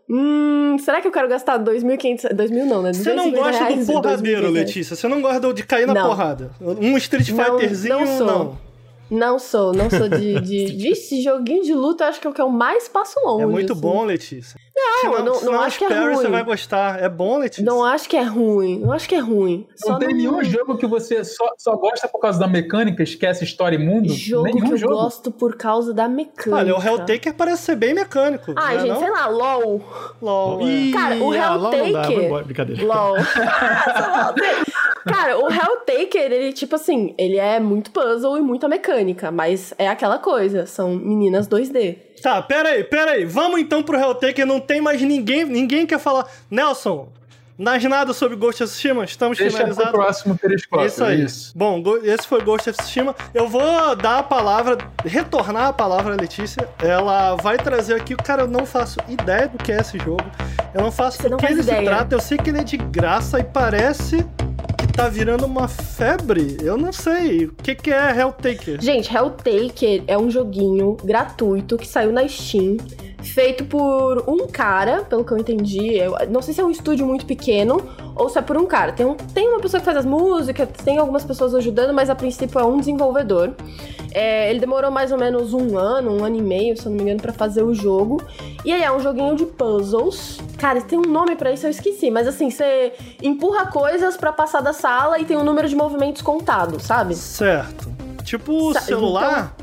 Hum, será que eu quero gastar 2.500... 2.000 não, né? Você não 250 gosta do porradeiro, 2.500 reais. Letícia. Você não gosta de cair na Não. porrada. Um Street Fighterzinho, não sou. não. Não sou, não sou de... de, de joguinho de luta, eu acho que é o que eu mais passo longe. É muito assim. bom, Letícia. Não, Se eu não, se não acho que é Sparrow, você ruim. vai gostar. É bom, Letícia? Não acho que é ruim. Não acho que é ruim. Não Só tem nenhum jogo que você só, só gosta por causa da mecânica, esquece história e mundo? jogo nenhum que eu jogo. gosto por causa da mecânica. Olha, o Helltaker parece ser bem mecânico. Ai, não é gente, não? sei lá, LOL. LOL, é. Ih, Cara, o ah, não Helltaker- Brincadeira. LOL. Cara, o Helltaker, ele, tipo assim, ele é muito puzzle e muita mecânica, mas é aquela coisa, são meninas 2D. Tá, pera aí, pera aí. Vamos então pro Helltaker. Não tem mais ninguém. Ninguém quer falar. Nelson, mais nada sobre Ghost of Tsushima? Estamos Deixa pro finalizados. próximo periscópio. Isso aí. Isso. Bom, esse foi Ghost of Tsushima. Eu vou dar a palavra, retornar a palavra à Letícia. Ela vai trazer aqui. Cara, eu não faço ideia do que é esse jogo. Eu não faço Você do não que ele se ideia. trata. Eu sei que ele é de graça e parece tá virando uma febre. Eu não sei. O que, que é Helltaker? Gente, Helltaker é um joguinho gratuito que saiu na Steam, feito por um cara, pelo que eu entendi. Eu não sei se é um estúdio muito pequeno ou se é por um cara. Tem, um, tem uma pessoa que faz as músicas, tem algumas pessoas ajudando, mas a princípio é um desenvolvedor. É, ele demorou mais ou menos um ano, um ano e meio, se eu não me engano, pra fazer o jogo. E ele é um joguinho de puzzles. Cara, tem um nome pra isso, eu esqueci. Mas assim, você empurra coisas pra passar da sala e tem um número de movimentos contado, sabe? Certo. Tipo Sa- celular?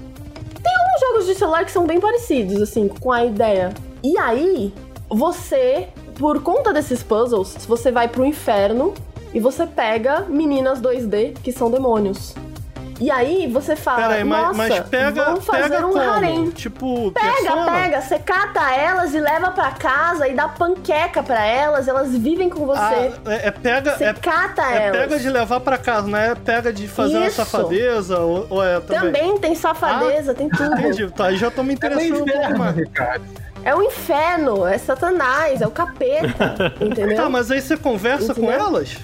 Tem jogos de celular que são bem parecidos, assim, com a ideia. E aí, você, por conta desses puzzles, você vai pro inferno e você pega meninas 2D que são demônios. E aí você fala, Pera aí, mas, nossa, mas pega, vamos fazer pega um como? harém. Tipo, Pega, persona? pega, você cata elas e leva pra casa e dá panqueca pra elas, elas vivem com você. Ah, é, é pega, você é, cata é elas. pega de levar pra casa, não é pega de fazer uma Isso. safadeza ou, ou é também? Também tem safadeza, tem tudo. Entendi, tá, aí já tô me É interessando meio um pouco mais. É o inferno, é Satanás, é o capeta, entendeu? Tá, mas aí você conversa com Entendeu? elas?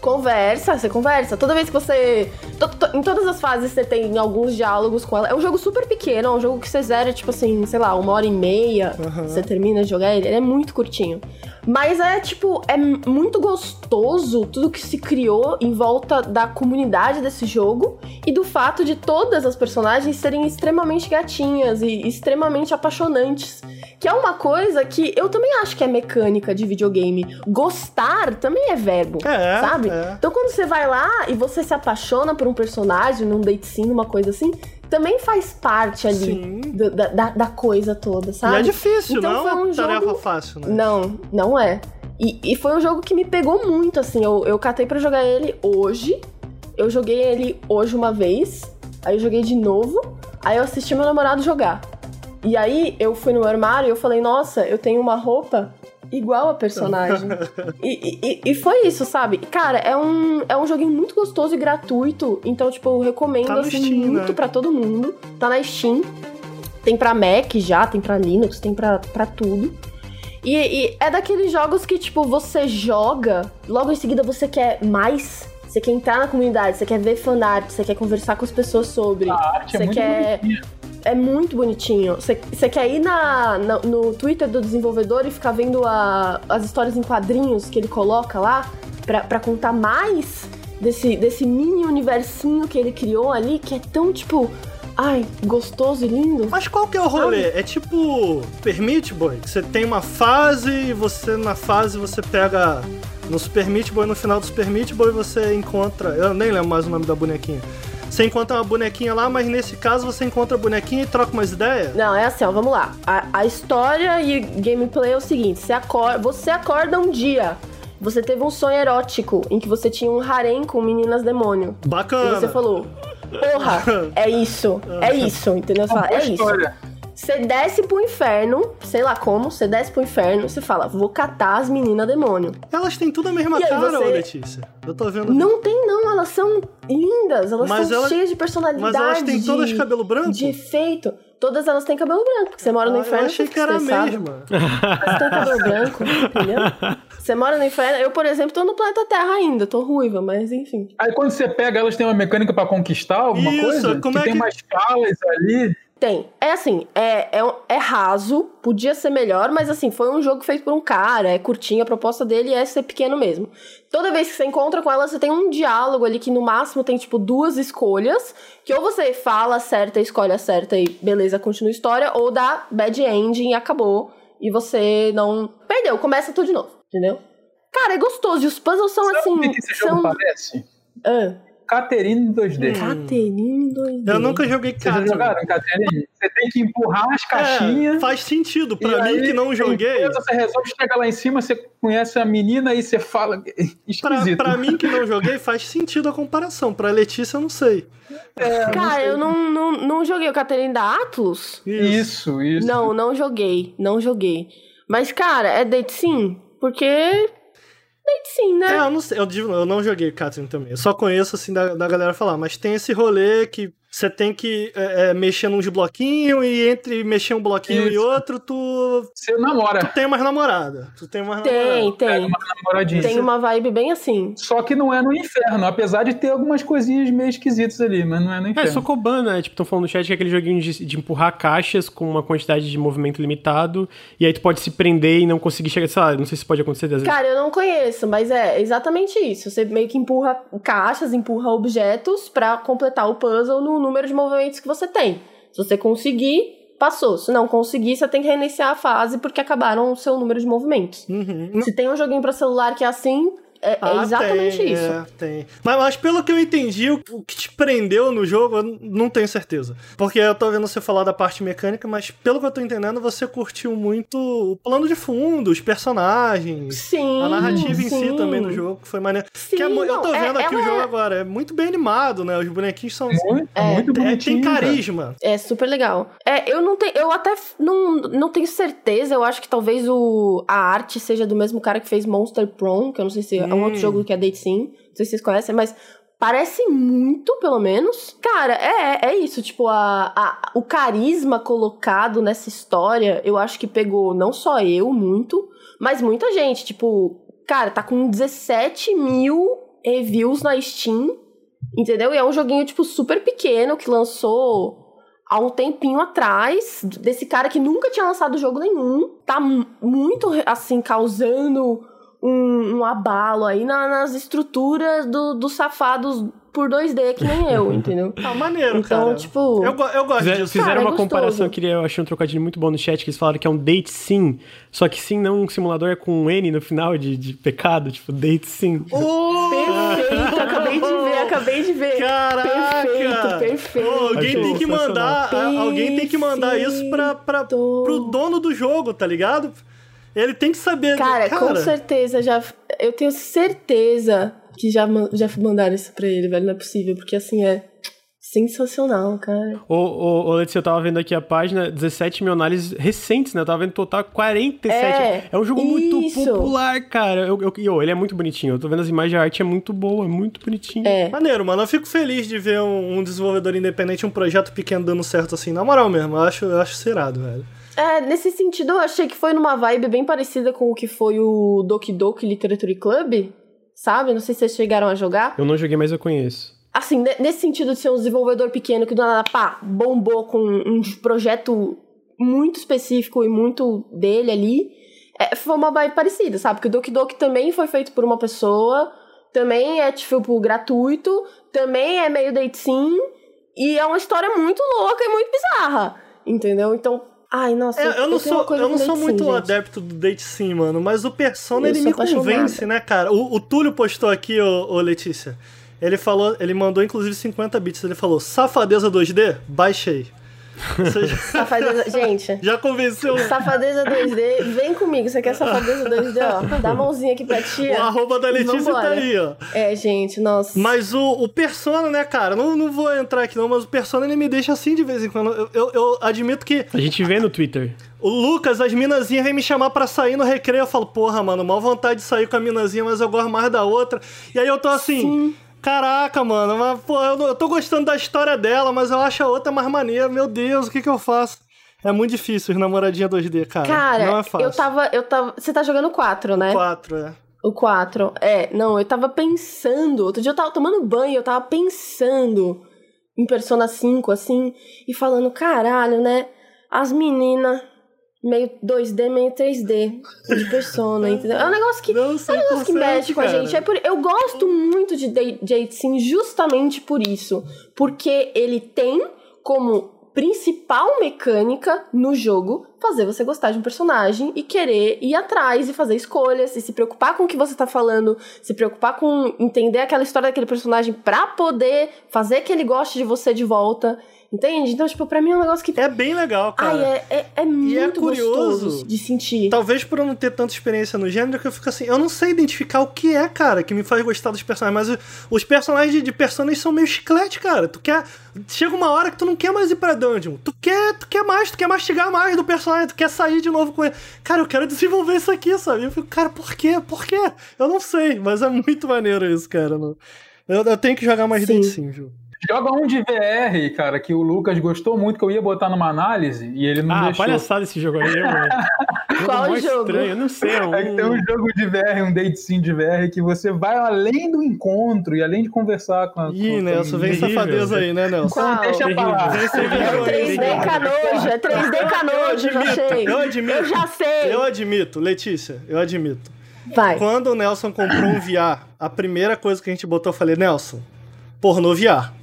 Conversa, você conversa. Toda vez que você. to- to- em todas as fases você tem alguns diálogos com ela. É um jogo super pequeno, é um jogo que você zera, tipo assim, sei lá, uma hora e meia. Você termina de jogar ele. Ele é muito curtinho. Mas é, tipo, é muito gostoso tudo que se criou em volta da comunidade desse jogo e do fato de todas as personagens serem extremamente gatinhas e extremamente apaixonantes. Que é uma coisa que eu também acho que é mecânica de videogame. Gostar também é verbo, É, sabe? é. Então quando você vai lá e você se apaixona por um personagem, num date sim, uma coisa assim, também faz parte ali do- da, da, coisa toda, E sabe? é difícil, Então não foi é uma um tarefa jogo- fácil, né? Não, não é. E, e foi um jogo que me pegou muito, assim. Eu, eu catei pra jogar ele hoje. Eu joguei ele hoje uma vez. Aí eu joguei de novo. Aí eu assisti meu namorado jogar. E aí eu fui no armário e eu falei, nossa, eu tenho uma roupa igual a personagem. e, e- e foi isso, sabe? Cara, é um, é um joguinho muito gostoso e gratuito. Então, tipo, eu recomendo Tá assim, Steam, muito né? pra todo mundo. Tá na Steam. Tem pra Mac já, tem pra Linux, tem pra, pra tudo. E, e é daqueles jogos que, tipo, você joga, logo em seguida você quer mais. Você quer entrar na comunidade, você quer ver fanart, você quer conversar com as pessoas sobre. A arte é Você muito quer- bonitinha. É muito bonitinho. Você, quer ir na, na- no Twitter do desenvolvedor e ficar vendo a- as histórias em quadrinhos que ele coloca lá pra, pra contar mais desse, desse mini universinho que ele criou ali, que é tão, tipo, ai, gostoso e lindo. Mas qual que é o rolê? É tipo Permit Boy? Você tem uma fase e você na fase você pega no Super Meat Boy, no final do Super Meat Boy você encontra, eu nem lembro mais o nome da bonequinha. Você encontra uma bonequinha lá, mas nesse caso você encontra a bonequinha e troca umas ideias? Não, é assim, ó, vamos lá. A, a história e gameplay é o seguinte: você acorda, você acorda um dia, você teve um sonho erótico em que você tinha um harém com meninas demônio. E Bacana. você falou, porra, é isso, é isso, entendeu? Você fala, é isso. história. Você desce pro inferno, sei lá como, você desce pro inferno, você fala, vou catar as meninas demônio. Elas têm tudo a mesma E cara, você- ô Letícia. Eu tô vendo. Não tem não, elas são lindas, elas Mas são elas- cheias de personalidade. Mas elas têm todas de- cabelo branco? De efeito. Todas elas têm cabelo branco, porque você mora no Ah, inferno. eu achei que era a mesma. Você tem cabelo branco, entendeu? Você mora no inferno. Eu, por exemplo, tô no planeta Terra ainda, tô ruiva, mas enfim. Aí quando você pega, elas têm uma mecânica pra conquistar alguma Isso, coisa? como que é tem que- umas falas ali. Tem. É assim, é, é, é raso, podia ser melhor, mas assim, foi um jogo feito por um cara, é curtinho, a proposta dele é ser pequeno mesmo. Toda vez que você encontra com ela, você tem um diálogo ali que no máximo tem, tipo, duas escolhas, que ou você fala certa, escolhe a certa e beleza, continua a história, ou dá bad ending e acabou, e você não... Perdeu, começa tudo de novo, entendeu? Cara, é gostoso, e os puzzles são Sabe assim... que esse jogo são... parece? Ah, Caterine 2D. Caterine 2D. Eu nunca joguei Vocês jogaram Caterine? Você tem que empurrar as caixinhas. É, faz sentido. Pra mim aí, que não joguei. coisa, Você resolve, chega lá em cima, você conhece a menina e você fala. Pra, Esquisito. pra mim que não joguei, faz sentido a comparação. Pra Letícia, eu não sei. Cara, eu não, não, não joguei o Caterine da Atlus. Isso, isso. Não, não joguei, não joguei. Mas, cara, é date sim? Porque. Sim, É, né? eu não sei, eu, eu não joguei Catherine também. Eu só conheço, assim, da, da galera falar. Mas tem esse rolê que você tem que é, é, mexer nos bloquinhos e entre mexer um bloquinho e Isso. outro, tu, Você namora. tu tem mais namorada. Tu tem mais Tem, namorada. Pega tem. uma namoradinha. Tem uma vibe bem assim. Só que não é no inferno, apesar de ter algumas coisinhas meio esquisitas ali, mas não é no É, inferno. Sokoban, né? Tipo, estão falando no chat que é aquele joguinho de, de empurrar caixas com uma quantidade de movimento limitado. E aí tu pode se prender e não conseguir chegar. Sei lá, não sei se pode acontecer. Vezes. Cara, eu não conheço, mas é exatamente isso. Você meio que empurra caixas, empurra objetos pra completar o puzzle no número de movimentos que você tem. Se você conseguir, passou. Se não conseguir, você tem que reiniciar a fase porque acabaram o seu número de movimentos. Uhum. Se tem um joguinho pra celular que é assim, é, é Ah, exatamente tem, isso. É, tem. Mas, mas pelo que eu entendi, o, o que te prendeu no jogo, eu não tenho certeza. Porque eu tô vendo você falar da parte mecânica, mas pelo que eu tô entendendo, você curtiu muito o plano de fundo, os personagens. Sim. A narrativa em si sim. também no jogo, que foi maneiro. Sim, Que é mu- eu não, tô é- vendo aqui o jogo é- agora, é muito bem animado, né? Os bonequinhos são. Muito, É. muito é, bonitinho. tem carisma. É super legal. É, eu não tenho. Eu até não, não tenho certeza. Eu acho que talvez o, a arte seja do mesmo cara que fez Monster Prom, que eu não sei se é um Hum. outro jogo que é Date Sim. Não sei se vocês conhecem, mas. Parece muito, pelo menos. Cara, é, é isso. Tipo, a, a, o carisma colocado nessa história, eu acho que pegou não só eu muito, mas muita gente. Tipo, cara, tá com 17 mil reviews na Steam, entendeu? E é um joguinho, tipo, super pequeno que lançou há um tempinho atrás, desse cara que nunca tinha lançado jogo nenhum. Tá muito, assim, causando um, um abalo aí na, nas estruturas do, dos safados por 2D, que nem eu, entendeu? Tá maneiro, então, cara. tipo. Eu, eu gosto Fizer- disso. Fizeram Cara, é uma gostoso. comparação, eu, queria, eu achei um trocadilho muito bom no chat, que eles falaram que é um date sim, só que sim não um simulador é com um N no final de, de pecado, tipo, date sim. Ô, Perfeito, acabei de ver, acabei de ver. Caraca! Perfeito, perfeito. Ô, alguém tem que mandar, a- alguém tem que mandar isso pra, pra, pro dono do jogo, tá ligado? Ele tem que saber. Cara, com certeza já. Eu tenho certeza que já, já mandaram isso pra ele, velho. Não é possível, porque assim é sensacional, cara. Ô, ô, ô, Letícia, eu tava vendo aqui a página, 17 mil análises recentes, né? Eu tava vendo total 47. É, um jogo muito isso. popular, cara. Eu, eu, e, ô, ele é muito bonitinho. Eu tô vendo as imagens, a arte é muito boa, é muito bonitinho. É. Maneiro, mano. Eu fico feliz de ver um, um desenvolvedor independente, um projeto pequeno dando certo assim. Na moral mesmo, eu acho, eu acho serado, velho. É, nesse sentido, eu achei que foi numa vibe bem parecida com o que foi o Doki Doki Literature Club, sabe? Não sei se vocês chegaram a jogar. Eu não joguei, mas eu conheço. Assim, ne- nesse sentido de ser um desenvolvedor pequeno que do nada, pá, bombou com um projeto muito específico e muito dele ali, é, foi uma vibe parecida, sabe? Porque o Doki Doki também foi feito por uma pessoa, também é, tipo, gratuito, também é meio date sim, e é uma história muito louca e muito bizarra, entendeu? Então, ai, nossa, É, eu não sou, eu não sou muito gente. adepto do Date Sim, mano, mas o Persona Eu ele me apaixonada. convence, né, cara? O, o Túlio postou aqui, ô, ô Letícia. Ele falou, ele mandou inclusive 50 bits. Ele falou: Safadeza 2D? Baixei. Seja, Safadeza, gente, já convenceu safadeza 2D, vem comigo, você quer safadeza 2D, ó, dá a mãozinha aqui pra o tia. arroba da Letícia tá aí, ó. É, gente, nossa. Mas o, o Persona, né, cara? Não, não vou entrar aqui não, mas o Persona ele me deixa assim de vez em quando. Eu, eu, eu admito que A gente vê no Twitter. o Lucas, as minazinhas vêm me chamar pra sair no recreio. Eu falo, porra, mano, mal vontade de sair com a minazinha, mas eu gosto mais da outra. E aí eu tô assim. Caraca, mano, mas, pô, eu, não- eu tô gostando da história dela, mas eu acho a outra mais maneira. Meu Deus, o que que eu faço? É muito difícil os namoradinha 2D, cara. Cara, não é fácil. eu tava, eu tava. Você tá jogando 4, né? Quatro, é. O 4. É, não, eu tava pensando. Outro dia eu tava tomando banho, eu tava pensando em Persona 5, assim, e falando, caralho, né? As meninas meio 2D, meio 3D de Persona, entendeu? É um negócio que. Não, É um negócio que 100%, mexe com a gente. É por, eu gosto muito de Jade Sim justamente por isso. Porque ele tem como principal mecânica no jogo fazer você gostar de um personagem e querer ir atrás e fazer escolhas e se preocupar com o que você tá falando, se preocupar com entender aquela história daquele personagem pra poder fazer que ele goste de você de volta. Entende? Então, tipo, pra mim é um negócio que. É bem legal, cara. Ai, é, é, é muito curioso. gostoso de sentir. Talvez por eu não ter tanta experiência no gênero, que eu fico assim, eu não sei identificar o que é, cara, que me faz gostar dos personagens. Mas os personagens de, de personagens são meio chiclete, cara. Tu quer. Chega uma hora que tu não quer mais ir pra dungeon. Tu quer, tu quer mais, tu quer mastigar mais do personagem, tu quer sair de novo com ele. Cara, eu quero desenvolver isso aqui, sabe? Eu fico, cara, por quê? Por quê? Eu não sei, mas é muito maneiro isso, cara. Eu, eu tenho que jogar mais Sim. dente sim, Ju. Joga um de VR, cara, que o Lucas gostou muito, que eu ia botar numa análise e ele não ah, deixou. palhaçada esse jogo aí, mano. Qual jogo? estranho, eu não sei. É um... É que tem um jogo de VR, um date sim de VR, que você vai além do encontro e além de conversar com a. Ih, com- Nelson, vem safadeza aí, né, Nelson? Qual? Então deixa pra lá. É vídeo o aí, 3D hein? canojo, é 3D canojo, eu já admito, sei. eu admito. Eu já sei. Eu admito, Letícia, eu admito. Vai. Quando o Nelson comprou um VR, a primeira coisa que a gente botou, eu falei, Nelson, pornô VR.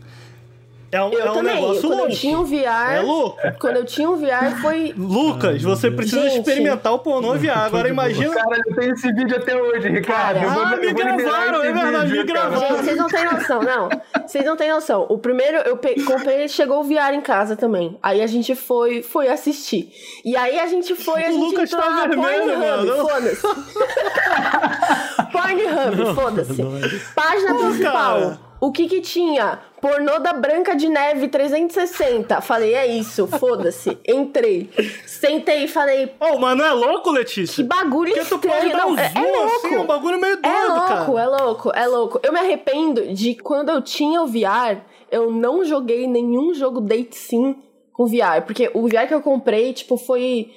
É um, Eu é um também. negócio quando louco. eu tinha um VR. É louco. Quando eu tinha um VR foi. Lucas, você precisa Gente. experimentar o pornô VR. Agora imagina. Cara, eu tenho esse vídeo até hoje, Ricardo. Cara, eu vou, ah, me gravaram, é verdade, vídeo, me gravaram. Gente, vocês não têm noção, não. Vocês não têm noção. O primeiro eu pe- comprei, chegou o VR em casa também. Aí a gente foi, foi assistir. E aí a gente foi, a O gente Lucas entrou tá na vermelho, Pornhub, mano. foda-se. Pornhub, foda-se. Página principal. cara. O que que tinha? Pornô da Branca de Neve 360. Falei, é isso, foda-se. Entrei. Sentei e falei, Oh, mas não é louco, que Letícia? bagulho Porque tu pode estranho. dar um é, é zoom louco. assim, um bagulho meio doido, É louco, cara. é louco, é louco. Eu me arrependo de quando eu tinha o VR, eu não joguei nenhum jogo Date Sim com VR. Porque o VR que eu comprei, tipo, foi.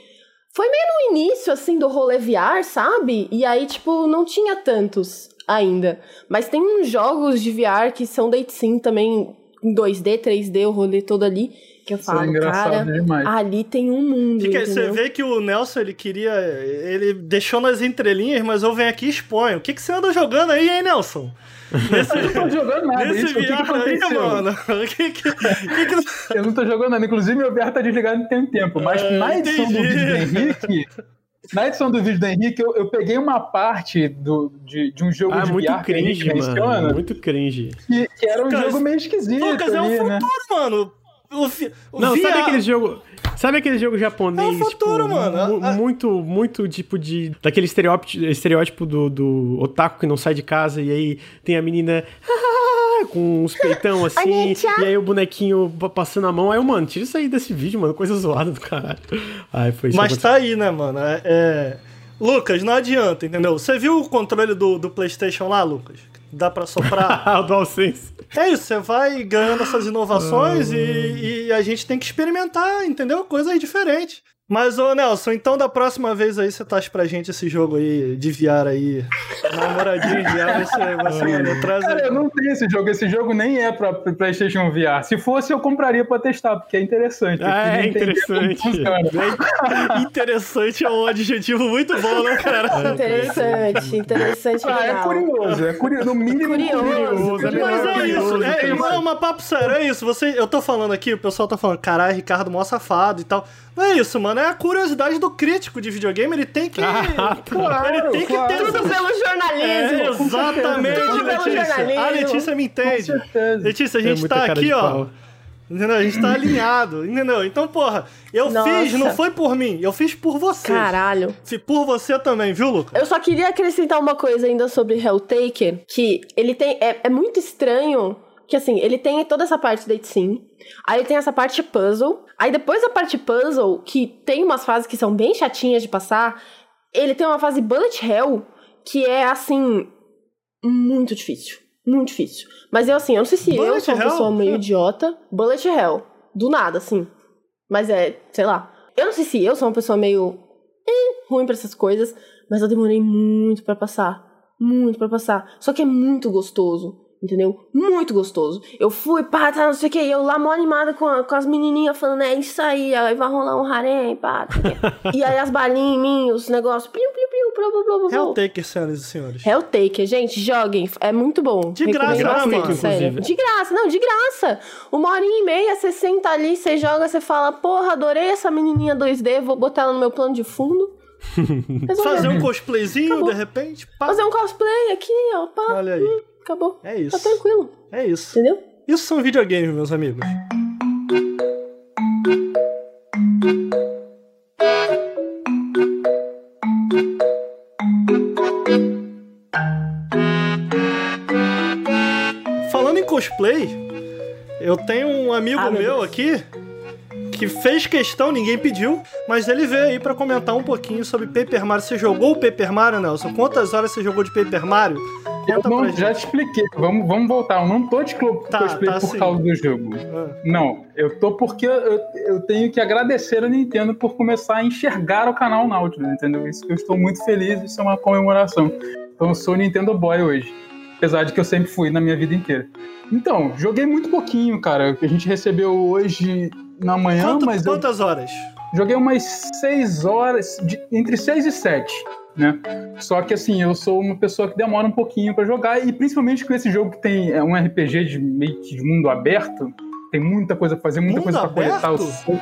Foi meio no início, assim, do rolê VR, sabe? E aí, tipo, não tinha tantos. Ainda. Mas tem uns jogos de VR que são date sim também em 2D, 3D, o rolê todo ali. Que eu é falo, engraçado cara, demais. ali tem um mundo. Fica- você vê que o Nelson, ele queria. Ele deixou nas entrelinhas, mas eu venho aqui e exponho. O que, que você anda jogando aí, hein, Nelson? Eu não tô jogando nada. Nesse Isso, o que, que VR aí, aconteceu? mano. Que que, que que- Eu não tô jogando nada. Inclusive, meu VR tá desligado tem um tempo. Mas Ah, na edição do entendi. vídeo do Henrique. Na edição do vídeo do Henrique, eu, eu peguei uma parte do, de, de um jogo Ah, de muito VR que cringe, mano. menciona, Muito cringe. que, que era um Lucas, jogo meio esquisito Lucas, é o ali, futuro, né? mano. O, fi- o Não, VR sabe aquele jogo. Sabe aquele jogo japonês? É o futuro, tipo, mano. mu- A- a- Muito, muito tipo de. Daquele estereótipo, estereótipo do, do otaku que não sai de casa e aí tem a menina. Com uns peitão assim, e aí o bonequinho pa- passando a mão. Aí eu, mano, tira isso aí desse vídeo, mano. Coisa zoada do caralho. Ai, foi isso. Mas tá aí, né, mano? É, é- Lucas, não adianta, entendeu? Você viu o controle do, do PlayStation lá, Lucas? Dá pra soprar? o DualSense. é isso, você vai ganhando essas inovações e, e a gente tem que experimentar, entendeu? Coisas diferentes. Mas, ô Nelson, então da próxima vez aí você traz pra gente esse jogo aí de VR aí. Namoradinho de VR, você, você mano, traz Cara, aí. eu não tenho esse jogo. Esse jogo nem é pra PlayStation VR. Se fosse, eu compraria pra testar, porque é interessante. Ah, é interessante. Interessante é um adjetivo muito bom, né, cara? Interessante, interessante. Ah, é curioso. É curioso. No mínimo Curioso, curioso. curioso. Mas é isso, é, Tem mas mais. é uma papo sério, é isso. Você, eu tô falando aqui, o pessoal tá falando, caralho, Ricardo mó safado e tal. Não é isso, mano. É a curiosidade do crítico de videogame. Ele tem que. Ah, Claro, ele tem que claro. ter. Tudo pelo É, jornalismo. exatamente, Tudo pelo Letícia. jornalismo. A Letícia me Com entende. certeza. Letícia, a É gente tá aqui, ó. Entendeu? A gente tá alinhado, entendeu? Então, porra, eu Nossa. fiz, não foi por mim, eu fiz por você. Caralho. Por você também, viu, Lucas? Eu só queria acrescentar uma coisa ainda sobre Helltaker, que ele tem. É, é muito estranho que assim, ele tem toda essa parte da sim. Aí ele tem essa parte puzzle. Aí depois da parte puzzle, que tem umas fases que são bem chatinhas de passar, ele tem uma fase bullet hell que é assim muito difícil, muito difícil. Mas eu assim, eu não sei se eu Bullet sou uma hell? pessoa meio idiota, bullet hell, do nada assim. Mas é, sei lá. Eu não sei se eu sou uma pessoa meio eh, ruim pra essas coisas, mas eu demorei muito pra passar. Muito pra passar. Só que é muito gostoso. Entendeu? Muito gostoso. Eu fui, pá, tá, não sei o que. E eu lá mó animada com, a- com as menininhas falando, é isso aí, aí vai rolar um harém, pá. quê. e aí as balinhas em mim, os negócios, piu, piu, piu, blá, blá, blá, blá. Helltaker, senhoras e senhores. Helltaker, gente, joguem. É muito bom. De graça, bastante, mano? sério. Inclusive. De graça, não, de graça. Uma horinha e meia, você senta ali, você joga, você fala, porra, adorei essa menininha 2D, vou botar ela no meu plano de fundo. Fazer um cosplayzinho, Acabou. de repente, pá. Fazer um cosplay aqui, ó, pá. Olha aí. hum, acabou. É isso. Tá tranquilo, É isso. entendeu? Isso são videogames, meus amigos. Falando em cosplay, eu tenho um amigo Ah, meu meu aqui que fez questão, ninguém pediu, mas ele veio aí pra comentar um pouquinho sobre Paper Mario. Você jogou o Paper Mario, Nelson? Quantas horas você jogou de Paper Mario? Eu não, já te expliquei. Vamos, vamos voltar. Eu não tô de clo- Tá, cosplay tá por sim. causa do jogo. Ah. Não, eu tô porque eu, eu tenho que agradecer a Nintendo por começar a enxergar o canal Nautilus, entendeu? Isso que eu estou muito feliz, isso é uma comemoração. Então eu sou Nintendo Boy hoje. Apesar de que eu sempre fui na minha vida inteira. Então, joguei muito pouquinho, cara. A gente recebeu hoje na manhã, Quanto- mas eu quantas horas? joguei umas 6 horas, de- entre 6 e 7, né? Só que assim, eu sou uma pessoa que demora um pouquinho pra jogar, e principalmente com esse jogo que tem é um RPG de meio que de mundo aberto, tem muita coisa pra fazer, muita Mundo coisa pra coletar. aberto? O...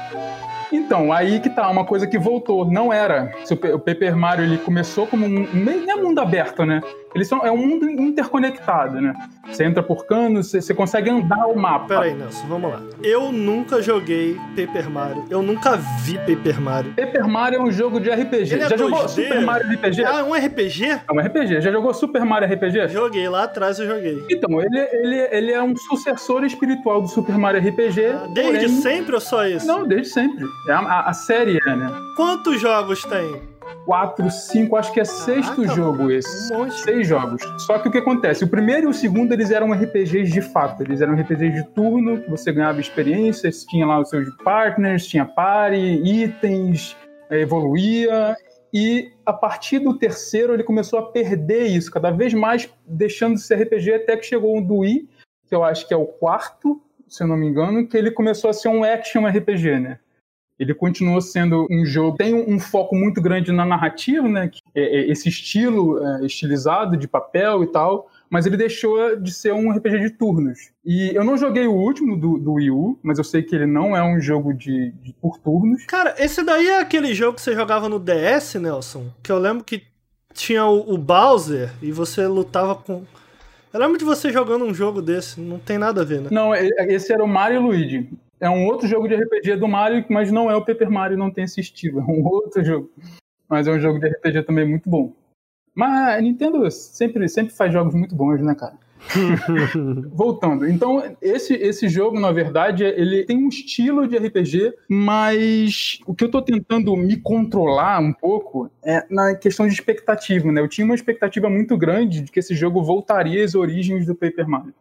Então, aí que tá, uma coisa que voltou, não era. O Pe- o Paper Mario ele começou como um. Não é mundo aberto, né? Eles são, é um mundo interconectado, né? Você entra por canos, você, você consegue andar o mapa. Pera aí, Nelson, vamos lá. Eu nunca joguei Paper Mario. Eu nunca vi Paper Mario. Paper Mario é um jogo de RPG. Ele é Já jogou 2D? Super Mario RPG? Ah, é um RPG? É um RPG. Já jogou Super Mario RPG? Joguei lá atrás, eu joguei. Então, ele, ele, ele é um sucessor espiritual do Super Mario RPG. Desde porém- sempre ou só isso? Não, desde sempre. É a, a- a série é, né? Quantos jogos tem? 4, 5, acho que é sexto Caraca, jogo esse. um monte. Seis jogos. Só que o que acontece? O primeiro e o segundo, eles eram RPGs de fato. Eles eram RPGs de turno, que você ganhava experiências, tinha lá os seus partners, tinha party, itens, eh, evoluía. e a partir do terceiro ele começou a perder isso, cada vez mais deixando de ser RPG, até que chegou um do Wii, que eu acho que é o quarto, se eu não me engano, que ele começou a ser um action RPG, né? Ele continuou sendo um jogo, tem um, foco muito grande na narrativa, né? É, é, esse estilo é, estilizado de papel e tal, mas ele deixou de ser um RPG de turnos. E eu não joguei o último do, do Wii U, mas eu sei que ele não é um jogo de, de por turnos. Cara, esse daí é aquele jogo que você jogava no DS, Nelson? Que eu lembro que tinha o, o Bowser e você lutava com. Eu lembro de você jogando um jogo desse, não tem nada a ver, né? Não, esse era o Mario e Luigi. É um outro jogo de RPG do Mario, mas não é o Paper Mario, não tem esse estilo. É um outro jogo. Mas é um jogo de RPG também muito bom. Mas a Nintendo sempre, sempre faz jogos muito bons, né, cara? Voltando, então esse, esse jogo, na verdade, ele tem um estilo de RPG, mas o que eu tô tentando me controlar um pouco é na questão de expectativa, né? Eu tinha uma expectativa muito grande de que esse jogo voltaria às origens do Paper Mario.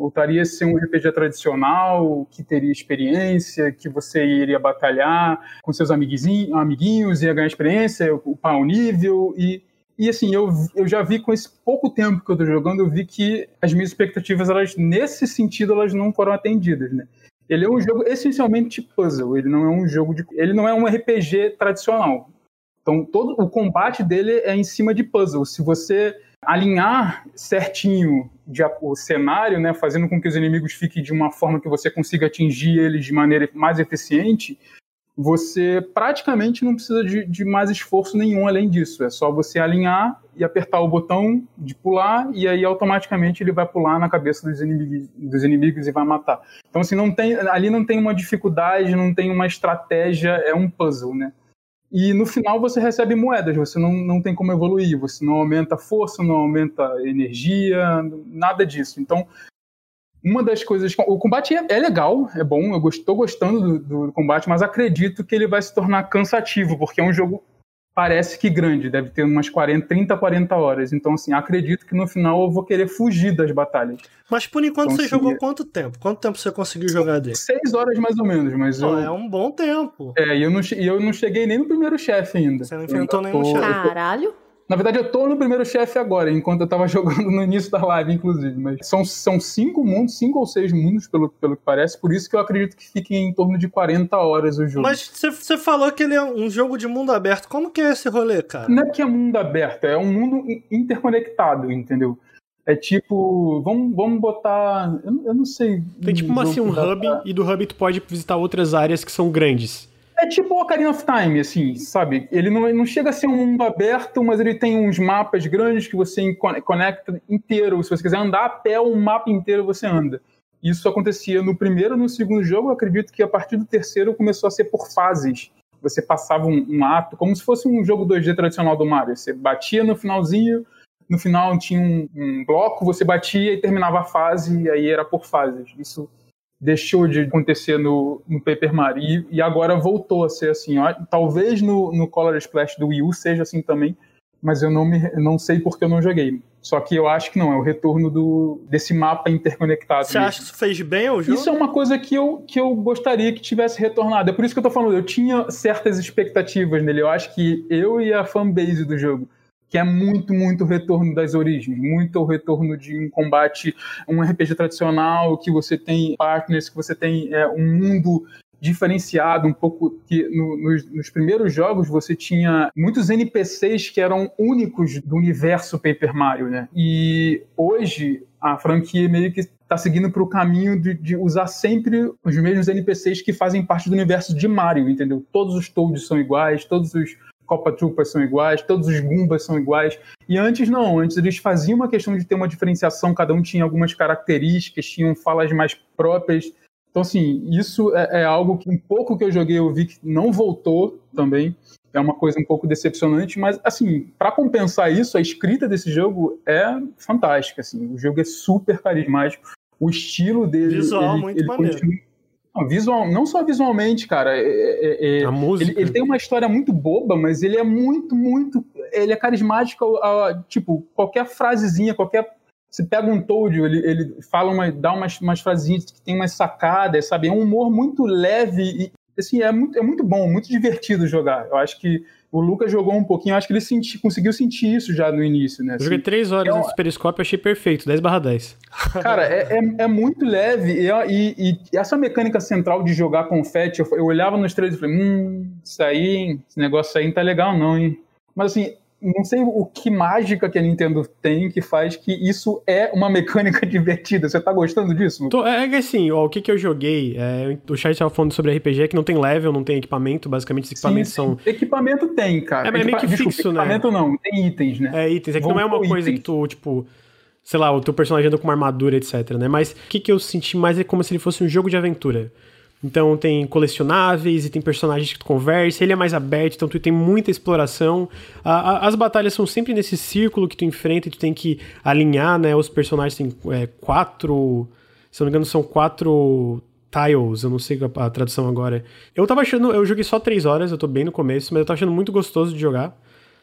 Voltaria a ser um RPG tradicional, que teria experiência, que você iria batalhar com seus amiguinhos, ia ganhar experiência, upar o nível e e assim, eu, eu já vi com esse pouco tempo que eu tô jogando, eu vi que as minhas expectativas, elas, nesse sentido, elas não foram atendidas, né? Ele é um jogo essencialmente puzzle, ele não é um jogo de. Ele não é um RPG tradicional. Então, todo o combate dele é em cima de puzzle. Se você alinhar certinho o cenário, né, fazendo com que os inimigos fiquem de uma forma que você consiga atingir eles de maneira mais eficiente, você praticamente não precisa de, de, mais esforço nenhum além disso. É só você alinhar e apertar o botão de pular, e aí automaticamente ele vai pular na cabeça dos inimigos, dos inimigos e vai matar. Então, assim, não tem, ali não tem uma dificuldade, não tem uma estratégia, é um puzzle, né? E no final você recebe moedas, você não, não tem como evoluir, você não aumenta força, não aumenta energia, nada disso. Então, uma das coisas. O combate é, é legal, é bom, eu estou gostando do, do, combate, mas acredito que ele vai se tornar cansativo, porque é um jogo. Parece que grande, deve ter umas 40, 30, 40 horas. Então, assim, acredito que no final eu vou querer fugir das batalhas. Mas por enquanto então, você assim, jogou quanto tempo? Quanto tempo você conseguiu jogar dele? Seis horas mais ou menos, mas. eu... É um bom tempo. É, e eu não, e eu não cheguei nem no primeiro chefe ainda. Você não enfrentou nenhum chefe. Caralho. Na verdade, eu tô no primeiro chefe agora, enquanto eu tava jogando no início da live, inclusive. Mas são, são cinco mundos, cinco ou seis mundos, pelo, pelo que parece. Por isso que eu acredito que fique em torno de 40 horas o jogo. Mas você falou que ele é um jogo de mundo aberto. Como que é esse rolê, cara? Não é que é mundo aberto, é um mundo interconectado, entendeu? É tipo, vamos, vamos botar. Eu, eu não sei. Tem tipo uma, assim, um hub, e do hub tu pode visitar outras áreas que são grandes. É tipo o Ocarina of Time, assim, sabe? Ele não, não chega a ser um mundo aberto, mas ele tem uns mapas grandes que você conecta inteiro. Se você quiser andar a pé, o mapa inteiro você anda. Isso acontecia no primeiro e no segundo jogo. Eu acredito que a partir do terceiro começou a ser por fases. Você passava um, um ato, como se fosse um jogo 2D tradicional do Mario. Você batia no finalzinho, no final tinha um, um bloco, você batia e terminava a fase, e aí era por fases. Isso deixou de acontecer no, no Paper Mario e agora voltou a ser assim. Ó, talvez no, no Color Splash do Wii U seja assim também, mas eu não, me, não sei porque eu não joguei. Só que eu acho que não, é o retorno do, desse mapa interconectado. Você acha que isso fez bem ao jogo? Isso é uma coisa que eu, que eu gostaria que tivesse retornado. É por isso que eu tô falando, eu tinha certas expectativas nele. Eu acho que eu e a fanbase do jogo que é muito, muito retorno das origens, muito retorno de um combate, um RPG tradicional, que você tem partners, que você tem é, um mundo diferenciado, um pouco que no, nos, nos, primeiros jogos você tinha muitos NPCs que eram únicos do universo Paper Mario, né? E hoje a franquia meio que está seguindo para o caminho de, de, usar sempre os mesmos NPCs que fazem parte do universo de Mario, entendeu? Todos os Toads são iguais, todos os Copa Troopas são iguais, todos os Goombas são iguais. E antes não, antes eles faziam uma questão de ter uma diferenciação, cada um tinha algumas características, tinham falas mais próprias. Então, assim, isso é, é algo que um pouco que eu joguei eu vi que não voltou também. É uma coisa um pouco decepcionante, mas, assim, para compensar isso, a escrita desse jogo é fantástica. Assim, o jogo é super carismático. O estilo dele. Visual, ele, muito ele maneiro. Continua visual, não só visualmente, cara. É, é, é, a música. Ele, ele, tem uma história muito boba, mas ele é muito, muito. Ele é carismático. tipo, qualquer frasezinha, qualquer. Você pega um Toad, ele, ele fala uma, dá umas, umas frasezinhas que tem umas sacadas, sabe? É um humor muito leve e assim, é muito, é muito bom, muito divertido jogar. Eu acho que o Lucas jogou um pouquinho, acho que ele senti, conseguiu sentir isso já no início, né? Eu joguei 3 horas é um- antes do periscópio, achei perfeito, 10 barra 10. Cara, é, é, é muito leve e, e- e essa mecânica central de jogar confete, eu, eu olhava nos trailers e falei, hum, isso aí, esse negócio aí não tá legal não, hein? Mas assim, não sei o que mágica que a Nintendo tem que faz que isso é uma mecânica divertida. Você tá gostando disso? Tô- é que assim, ó, o que que eu joguei, é, o chat tava falando sobre RPG, que não tem level, não tem equipamento, basicamente os equipamentos Sim, são... sim. Equipamento tem, cara. É, mas é meio que Desculpa, fixo, né? equipamento não, tem itens, né? É, itens. É que não é uma coisa que itens. tu, tipo, sei lá, o teu personagem anda com uma armadura, etc, né? Mas o que, que eu senti mais é como se ele fosse um jogo de aventura. Então tem colecionáveis e tem personagens que tu conversa, ele é mais aberto, então tu tem muita exploração. A- a- as batalhas são sempre nesse círculo que tu enfrenta e tu tem que alinhar, né? Os personagens têm é, quatro. Se eu não me engano, são quatro tiles, eu não sei a, a tradução agora. Eu tava achando, eu joguei só três horas, eu tô bem no começo, mas eu tava achando muito gostoso de jogar.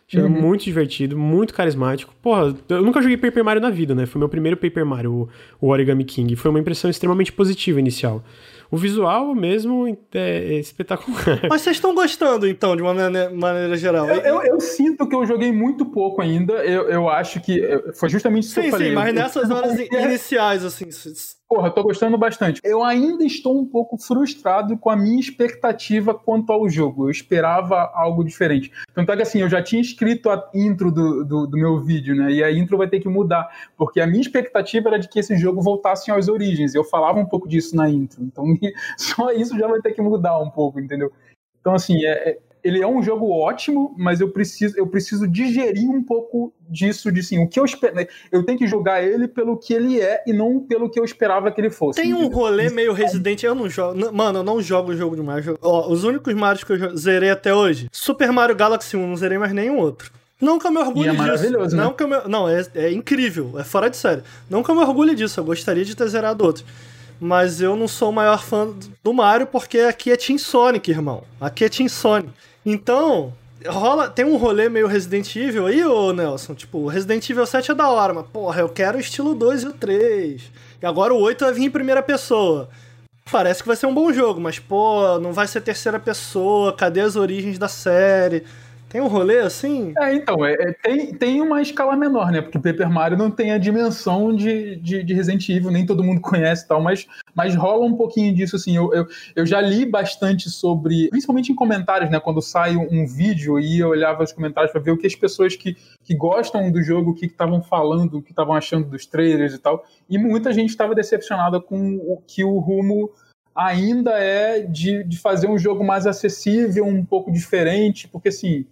Achando muito divertido, muito carismático. Porra, eu nunca joguei Paper Mario na vida, né? Foi meu primeiro Paper Mario, o, o Origami King. Foi uma impressão extremamente positiva inicial. O visual mesmo é, é espetacular. Mas vocês estão gostando, então, de uma mane- maneira geral? Eu, eu- eu sinto que eu joguei muito pouco ainda. Eu, eu acho que eh, foi justamente isso que Sim, eu falei. sim, mas Eu- nessas eu- horas iniciais, assim. Porra, tô gostando bastante. Eu ainda estou um pouco frustrado com a minha expectativa quanto ao jogo. Eu esperava algo diferente. Tanto é que assim, eu já tinha escrito a intro do, do, do meu vídeo, né? E a intro vai ter que mudar. Porque a minha expectativa era de que esse jogo voltasse às origens. Eu falava um pouco disso na intro. Então só isso já vai ter que mudar um pouco, entendeu? Então, assim, é, é- ele é um jogo ótimo, mas eu preciso, eu preciso digerir um pouco disso, de assim, o que eu espero. Eu tenho que jogar ele pelo que ele é e não pelo que eu esperava que ele fosse. Tem um rolê meio Resident Eu não jogo. Mano, eu não jogo jogo de Mario. Ó, os únicos Marios que eu zerei até hoje: Super Mario Galaxy 1, não zerei mais nenhum outro. Não que eu me orgulhe é disso. né? não que eu me... Não, é, é incrível, é fora de série. Não que eu me orgulhe disso, eu gostaria de ter zerado outros. Mas eu não sou o maior fã do Mario porque aqui é Team Sonic, irmão. Aqui é Team Sonic. Então, rola, tem um rolê meio Resident Evil aí, ô Nelson. Tipo, Resident Evil 7 é da hora, mas porra, eu quero o estilo 2 e o 3. E agora o 8 vai vir em primeira pessoa. Parece que vai ser um bom jogo, mas pô, não vai ser terceira pessoa. Cadê as origens da série? Tem um rolê assim? É, então, é, é- tem, tem uma escala menor, né? Porque Paper Mario não tem a dimensão de, de, de Resident Evil, nem todo mundo conhece e tal, mas, mas rola um pouquinho disso, assim. Eu, eu, eu já li bastante sobre, principalmente em comentários, né? Quando sai um, vídeo e eu olhava os comentários para ver o que as pessoas que, que gostam do jogo, o que estavam falando, o que estavam achando dos trailers e tal. E muita gente estava decepcionada com o que o rumo ainda é de, de fazer um jogo mais acessível, um pouco diferente, porque assim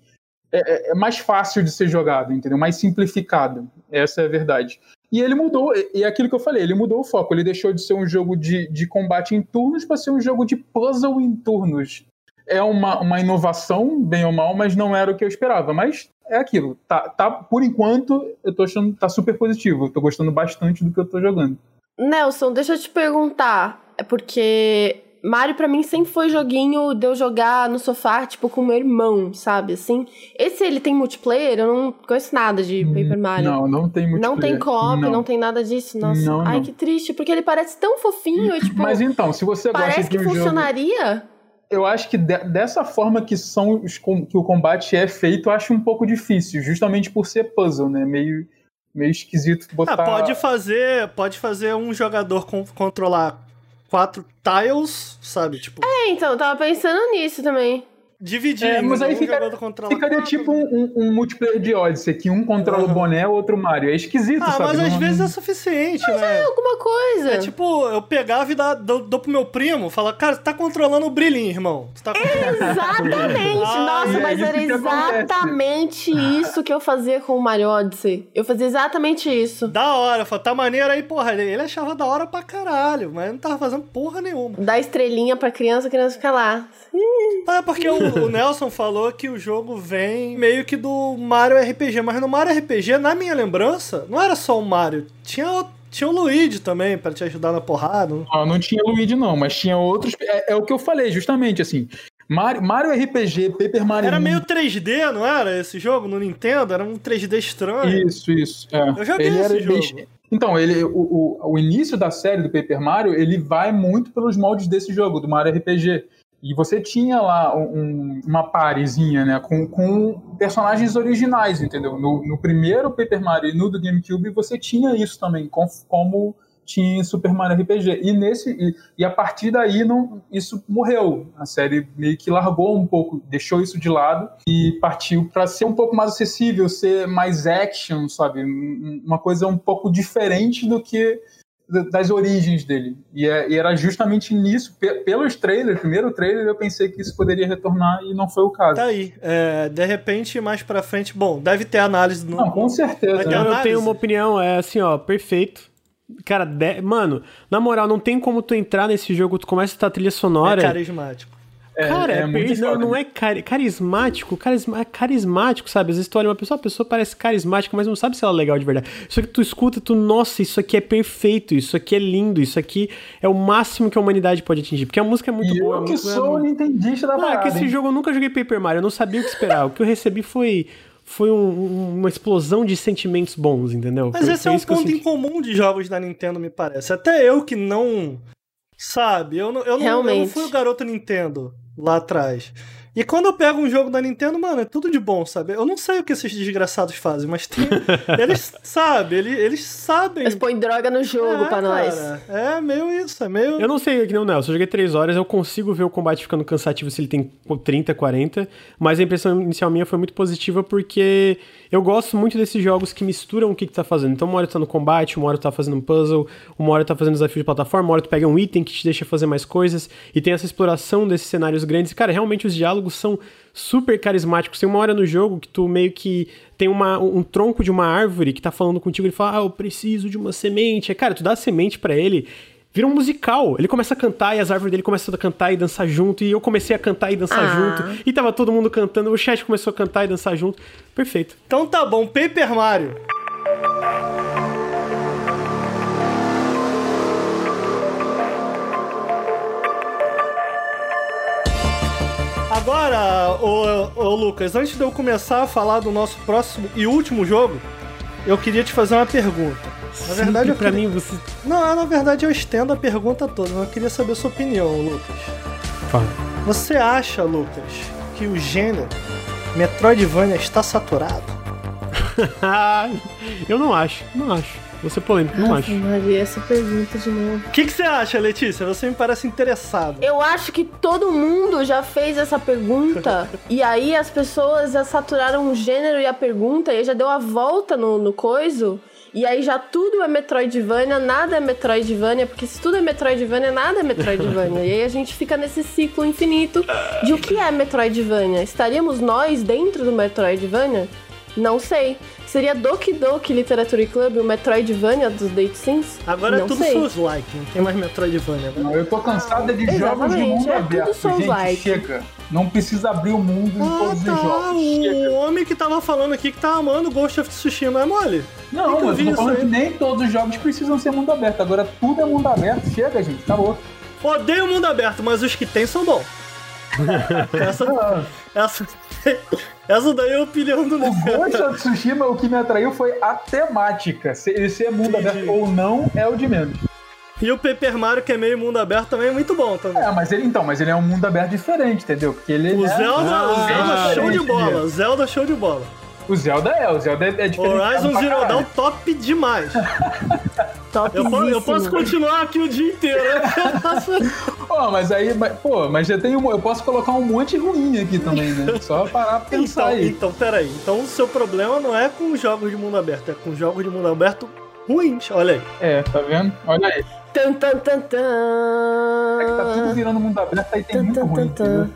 é, é mais fácil de ser jogado, entendeu? Mais simplificado. Essa é a verdade. E ele mudou, e é aquilo que eu falei, ele mudou o foco. Ele deixou de ser um jogo de, de combate em turnos para ser um jogo de puzzle em turnos. É uma, uma inovação, bem ou mal, mas não era o que eu esperava. Mas é aquilo. Tá, tá, por enquanto, eu tô achando tá super positivo. Eu tô gostando bastante do que eu tô jogando. Nelson, deixa eu te perguntar. É porque Mario pra mim sempre foi joguinho de eu jogar no sofá, tipo, com meu irmão, sabe? Assim. Esse ele tem multiplayer? Eu não conheço nada de Paper Mario. Não, não tem muito. Não tem co-op, não. tem nada disso. Nossa. Não, Ai, não. que triste, porque ele parece tão fofinho, e, tipo, Mas então, se você gosta parece de que um jogo... funcionaria. eu acho que de- dessa forma que são os com- que o combate é feito, eu acho um pouco difícil, justamente por ser puzzle, né? Meio, meio esquisito botar. Ah, pode fazer, pode fazer um jogador con- controlar quatro tiles, sabe? Tipo, É, então, eu tava pensando nisso também. Dividir. É, mas né? aí um fica- jogador controla Ficaria quatro. tipo um, um- um multiplayer de Odyssey, que um controla o Aham. boné, o outro o Mario. É esquisito, Ah, sabe? mas às Não- vezes é suficiente, né? Alguma coisa. É tipo, eu pegava e dou, dou, dou pro meu primo, falar, cara, você tá controlando o brilhinho, irmão. Tá Exatamente! Ah, Nossa, é mas era acontece. exatamente isso que eu fazia com o Mario Odyssey. Eu fazia exatamente isso. Da hora, eu falei, tá maneiro aí, porra. Ele ele achava da hora pra caralho, mas não tava fazendo porra nenhuma. Dar estrelinha pra criança, a criança fica lá. É porque o, o Nelson falou que o jogo vem meio que do Mario RPG, mas no Mario RPG, na minha lembrança, não era só o Mario, tinha o, tinha o Luigi também pra te ajudar na porrada. Não, não tinha Luigi, não, mas tinha outros. É, é o que eu falei, justamente, assim. Mario, Mario RPG, Paper Mario. Era 1, meio 3D, não era esse jogo no Nintendo? Era um 3D estranho. Isso, isso. é. Eu joguei Ele esse jogo. bem- Então, ele, o, o, o início da série do Paper Mario, ele vai muito pelos moldes desse jogo, do Mario RPG. E você tinha lá um, uma parezinha, né, com, com personagens originais, entendeu? No, no, primeiro Paper Mario e no do GameCube você tinha isso também, com, como tinha em Super Mario RPG. E nesse e, e, a partir daí não, isso morreu. A série meio que largou um pouco, deixou isso de lado e partiu para ser um pouco mais acessível, ser mais action, sabe? Uma coisa um pouco diferente do que das origens dele. E, é, e, era justamente nisso, pelos trailers, primeiro trailer, eu pensei que isso poderia retornar e não foi o caso. Tá aí. É, de repente, mais pra frente, bom, deve ter análise no. Não, com certeza. Eu, eu tenho uma opinião, é assim, ó, perfeito. Cara, de... mano, na moral, não tem como tu entrar nesse jogo, tu começa a estar trilha sonora. É carismático. É, cara, é, é muito não, não é car carismático, carisma é carismático, sabe? As histórias, uma pessoa, a pessoa parece carismática, mas não sabe se ela é legal de verdade. Só que tu escuta, tu, nossa, isso aqui é perfeito, isso aqui é lindo, isso aqui é o máximo que a humanidade pode atingir. Porque a música é muito e boa. Eu que sou é nintendista da ah, parada. que esse jogo eu nunca joguei Paper Mario, eu não sabia o que esperar. o que eu recebi foi foi um, uma explosão de sentimentos bons, entendeu? Mas foi, esse é um ponto em comum de jogos da Nintendo, me parece. Até eu que não. Sabe, eu não, eu não, eu não fui o garoto Nintendo lá atrás. E quando eu pego um jogo da Nintendo, mano, é tudo de bom, sabe? Eu não sei o que esses desgraçados fazem, mas tem. eles sabem, eles, eles sabem. Eles põem droga no jogo é, pra nós. é meio isso, é meio. Eu não sei que não, Nelson. Eu joguei 3 horas, eu consigo ver o combate ficando cansativo se ele tem 30, 40. Mas a impressão inicial minha foi muito positiva porque eu gosto muito desses jogos que misturam o que, que tá fazendo. Então, uma hora tu tá no combate, uma hora tu tá fazendo um puzzle, uma hora tu tá fazendo desafio de plataforma, uma hora tu pega um item que te deixa fazer mais coisas, e tem essa exploração desses cenários grandes. Cara, realmente os diálogos são super carismáticos. Tem uma hora no jogo que tu meio que tem uma, um tronco de uma árvore que tá falando contigo, ele fala, ah, eu preciso de uma semente. Cara, tu dá semente para ele vira um musical. Ele começa a cantar e as árvores dele começam a cantar e dançar junto. E eu comecei a cantar e dançar ah. junto. E tava todo mundo cantando. O chat começou a cantar e dançar junto. Perfeito. Então tá bom, Paper Mario. Agora, ô, ô, Lucas, antes de eu começar a falar do nosso próximo e último jogo, eu queria te fazer uma pergunta. Na verdade, para queria... mim você. Não, na verdade eu estendo a pergunta toda, mas eu queria saber a sua opinião, Lucas. Fala. Você acha, Lucas, que o gênero Metroidvania está saturado? eu não acho, não acho. Vou ser polêmico, não acho. Maria, essa pergunta de novo. O que, que você acha, Letícia? Você me parece interessado. Eu acho que todo mundo já fez essa pergunta. e aí as pessoas já saturaram o gênero e a pergunta e já deu a volta no, no coiso. E aí já tudo é Metroidvania, nada é Metroidvania, porque se tudo é Metroidvania, nada é Metroidvania. e aí a gente fica nesse ciclo infinito de o que é Metroidvania. Estaríamos nós dentro do Metroidvania? Não sei. Seria Doki Doki Literature Club, o Metroidvania dos Date Sims? Agora é não é tudo Souls-like, não tem mais Metroidvania. Né? Não, eu tô cansada de jogos de mundo é aberto. Gente, like. chega. Não precisa abrir o mundo ah, em todos tá. os jogos. O homem que tava falando aqui que tá amando Ghost of Tsushima é mole. Não, mas eu tô falando que nem todos os jogos precisam ser mundo aberto. Agora tudo é mundo aberto. Chega, gente, acabou. Odeio mundo aberto, mas os que tem são bons. essa, ah. essa, essa daí é a opinião do O Ghost of Tsushima, o que me atraiu foi a temática. Se ele ser mundo Entendi. aberto ou não é o de menos. E o Paper Mario, que é meio mundo aberto, também é muito bom também. É, mas ele então, mas ele é um mundo aberto diferente, entendeu? Porque ele o é... Zelda, ah, o Zelda show de bola. Zelda show de bola. O Zelda é, o Zelda é, é diferente. Horizon Zero Dawn top demais. Eu posso, eu posso, continuar aqui o dia inteiro. Pô, mas aí, pô, mas já tem um, eu posso colocar um monte ruim aqui também, né? Só parar pra pensar então, aí. Então, peraí. Então o seu problema não é com jogos de mundo aberto, é com jogos de mundo aberto ruins. Olha aí. É, tá vendo? Olha aí. Tan, tan, tan, tan. É que tá tudo virando mundo aberto, aí tem tan, muito tan, ruim. Tan,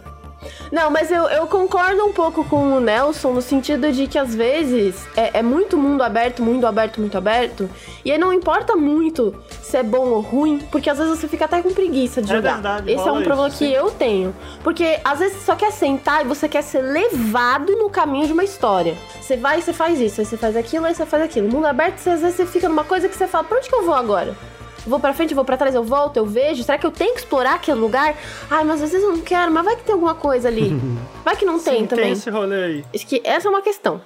não, mas eu, eu concordo um pouco com o Nelson no sentido de que às vezes é, é, muito mundo aberto, muito aberto, muito aberto. E aí não importa muito se é bom ou ruim, porque às vezes você fica até com preguiça de é jogar. Verdade, Esse é um problema que eu tenho. Porque às vezes você só quer sentar e você quer ser levado no caminho de uma história. Você vai e você faz isso, aí você faz aquilo, aí você faz aquilo. Mundo aberto, você, às vezes você fica numa coisa que você fala, pra onde que eu vou agora? Vou para frente, vou para trás, eu volto, eu vejo. Será que eu tenho que explorar aquele lugar? Ai, mas às vezes eu não quero, mas vai que tem alguma coisa ali. Vai que não Sim, tem também. Tem esse rolê aí. Acho que essa é uma questão.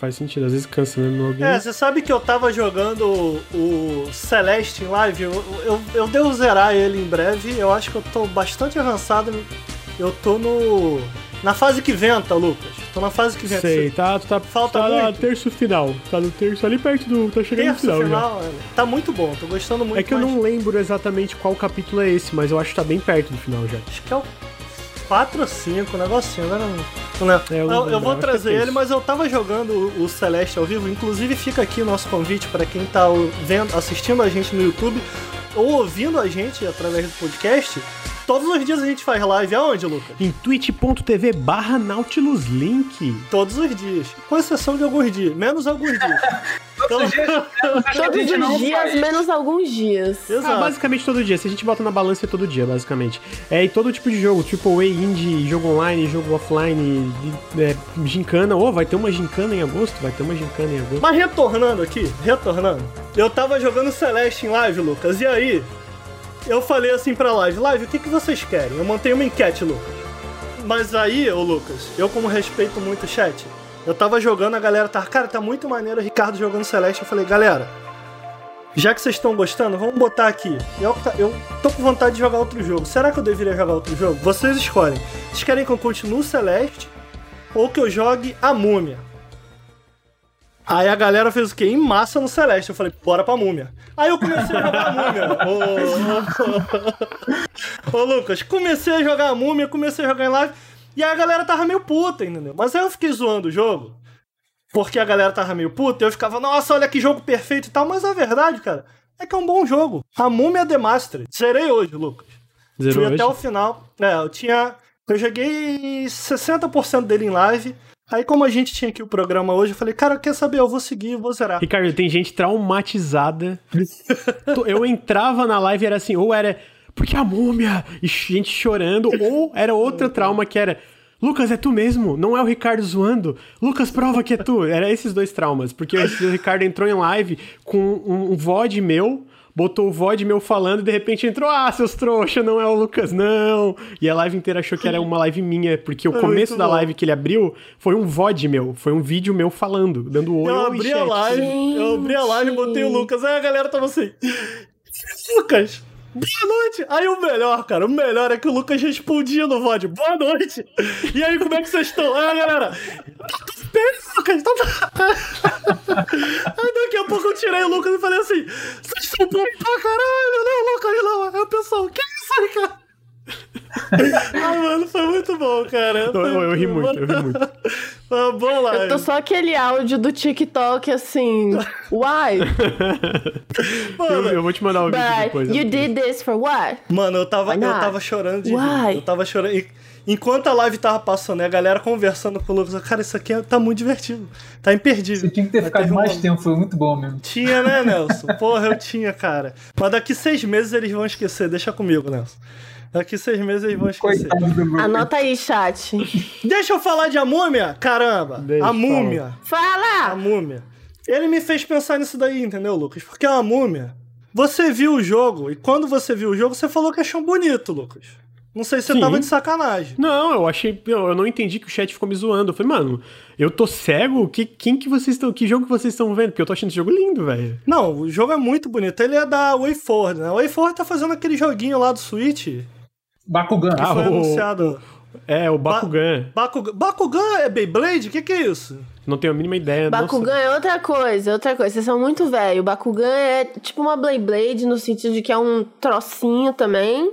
Faz sentido, às vezes cansa mesmo alguém. É, você sabe que eu tava jogando o Celeste em live, eu, eu, eu devo zerar ele em breve, eu acho que eu tô bastante avançado Eu tô no. Na fase que venta, Lucas. Tô na fase que venta. Sei, tá, tu tá, Falta tá no muito? terço final. Tá no terço ali perto do. Tá chegando Terço no final, já. final, é, tá muito bom, tô gostando muito. É que eu mais. não lembro exatamente qual capítulo é esse, mas eu acho que tá bem perto do final já. Acho que é o 4 ou 5, um negocinho, né? Não, não. É, eu eu, não eu vou que trazer é ele, mas eu tava jogando o, o Celeste ao vivo. Inclusive, fica aqui o nosso convite para quem tá vendo, assistindo a gente no YouTube ou ouvindo a gente através do podcast. Todos os dias a gente faz live. Aonde, Lucas? Em twitch.tv barra Nautilus Link. Todos os dias. Com exceção de alguns dias. Menos alguns dias. Então, a Todos gente não os dias, menos alguns dias. Ah, exato. basicamente todo dia. Se a gente bota na balança é todo dia, basicamente. É, e todo tipo de jogo, tipo A indie, jogo online, jogo offline, é, gincana. Ô, vai ter uma gincana em agosto? Vai ter uma gincana em agosto. Mas retornando aqui, retornando. Eu tava jogando Celeste em live, Lucas, e aí eu falei assim pra live, live, o que, que vocês querem? Eu montei uma enquete, Lucas. Mas aí, ô Lucas, eu como respeito muito o chat, eu tava jogando, a galera tava, cara, tá muito maneiro o Ricardo jogando Celeste. Eu falei, galera, já que vocês estão gostando, vamos botar aqui. Eu, eu tô com vontade de jogar outro jogo. Será que eu deveria jogar outro jogo? Vocês escolhem. Vocês querem que eu continue Celeste ou que eu jogue a Múmia? Aí a galera fez o quê? Em massa no Celeste. Eu falei, bora pra múmia. Aí eu comecei a jogar a múmia. Ô, ô, ô, Lucas, comecei a jogar a múmia, comecei a jogar em live. E aí a galera tava meio puta, entendeu? Mas aí eu fiquei zoando o jogo. Porque a galera tava meio puta. E eu ficava, nossa, olha que jogo perfeito e tal. Mas a verdade, cara, é que é um bom jogo. A múmia The Mastered. Zerei hoje, Lucas. Zerou Fui hoje? até o final. É, eu tinha. Eu joguei 60% dele em live. Aí, como a gente tinha aqui o programa hoje, eu falei, cara, quer saber? Eu vou seguir, vou zerar. Ricardo, tem gente traumatizada. eu entrava na live e era assim, ou era porque a múmia, e gente chorando, ou era outro trauma que era. Lucas, é tu mesmo? Não é o Ricardo zoando? Lucas, prova que é tu. Era esses dois traumas. Porque o Ricardo entrou em live com um, um VOD meu, botou o VOD meu falando e de repente entrou, ah, seus trouxa, não é o Lucas, não. E a live inteira achou que era uma live minha, porque o É começo da live que ele abriu foi um VOD meu, foi um vídeo meu falando, dando oi Eu abri a live, eu abri a live e botei o Lucas. Aí a galera tava assim, Lucas, boa noite. Aí o melhor, cara, o melhor é que o Lucas respondia no VOD, boa noite. E aí, como é que vocês estão? Aí a galera, tá tudo bem, Lucas, tá... Aí daqui a pouco eu tirei o Lucas e falei assim, vocês estão bons pra caralho, não, Lucas, não. Aí o pessoal, que isso aí, cara? Ai, mano, foi muito bom, cara. Eu, eu- eu ri muito, eu ri muito. Foi uma boa live. Eu tô só aquele áudio do TikTok assim. Why? Eu, eu vou te mandar o vídeo But depois. you did this for what? Mano, eu tava, eu tava chorando de Why? rir. Eu tava chorando. E- Enquanto a live tava passando, né, a galera conversando com o Lucas, cara, isso aqui é- tá muito divertido. Tá imperdível. Você tinha que ter Mas ficado um mais momento- tempo, foi muito bom mesmo. Tinha, né, Nelson? Porra, eu tinha, cara. Mas daqui seis meses eles vão esquecer. Deixa comigo, Nelson. Daqui seis meses eles vão esquecer. Anota aí, chat. Deixa eu falar de A Múmia? Caramba! Deixa, a Múmia. A Fala! Múmia. Ele me fez pensar nisso daí, entendeu, Lucas? Porque a Múmia. Você viu o jogo, e quando você viu o jogo, você falou que achou bonito, Lucas. Não sei se você Sim. tava de sacanagem. Não, eu achei. Eu, eu não entendi que o chat ficou me zoando. Eu falei, mano, eu tô cego? Que, quem que vocês estão. Que jogo que vocês estão vendo? Porque eu tô achando esse jogo lindo, velho. Não, o jogo é muito bonito. Ele é da WayForward, né? A WayForward tá fazendo aquele joguinho lá do Switch. Bakugan. Ah, Foi o- anunciado. É, o Bakugan. Bakugan. Bakugan é Beyblade? O que, que é isso? Não tenho a mínima ideia. Bakugan é outra coisa, outra coisa. Vocês são muito velho. Bakugan é tipo uma Blade Blade no sentido de que é um trocinho também,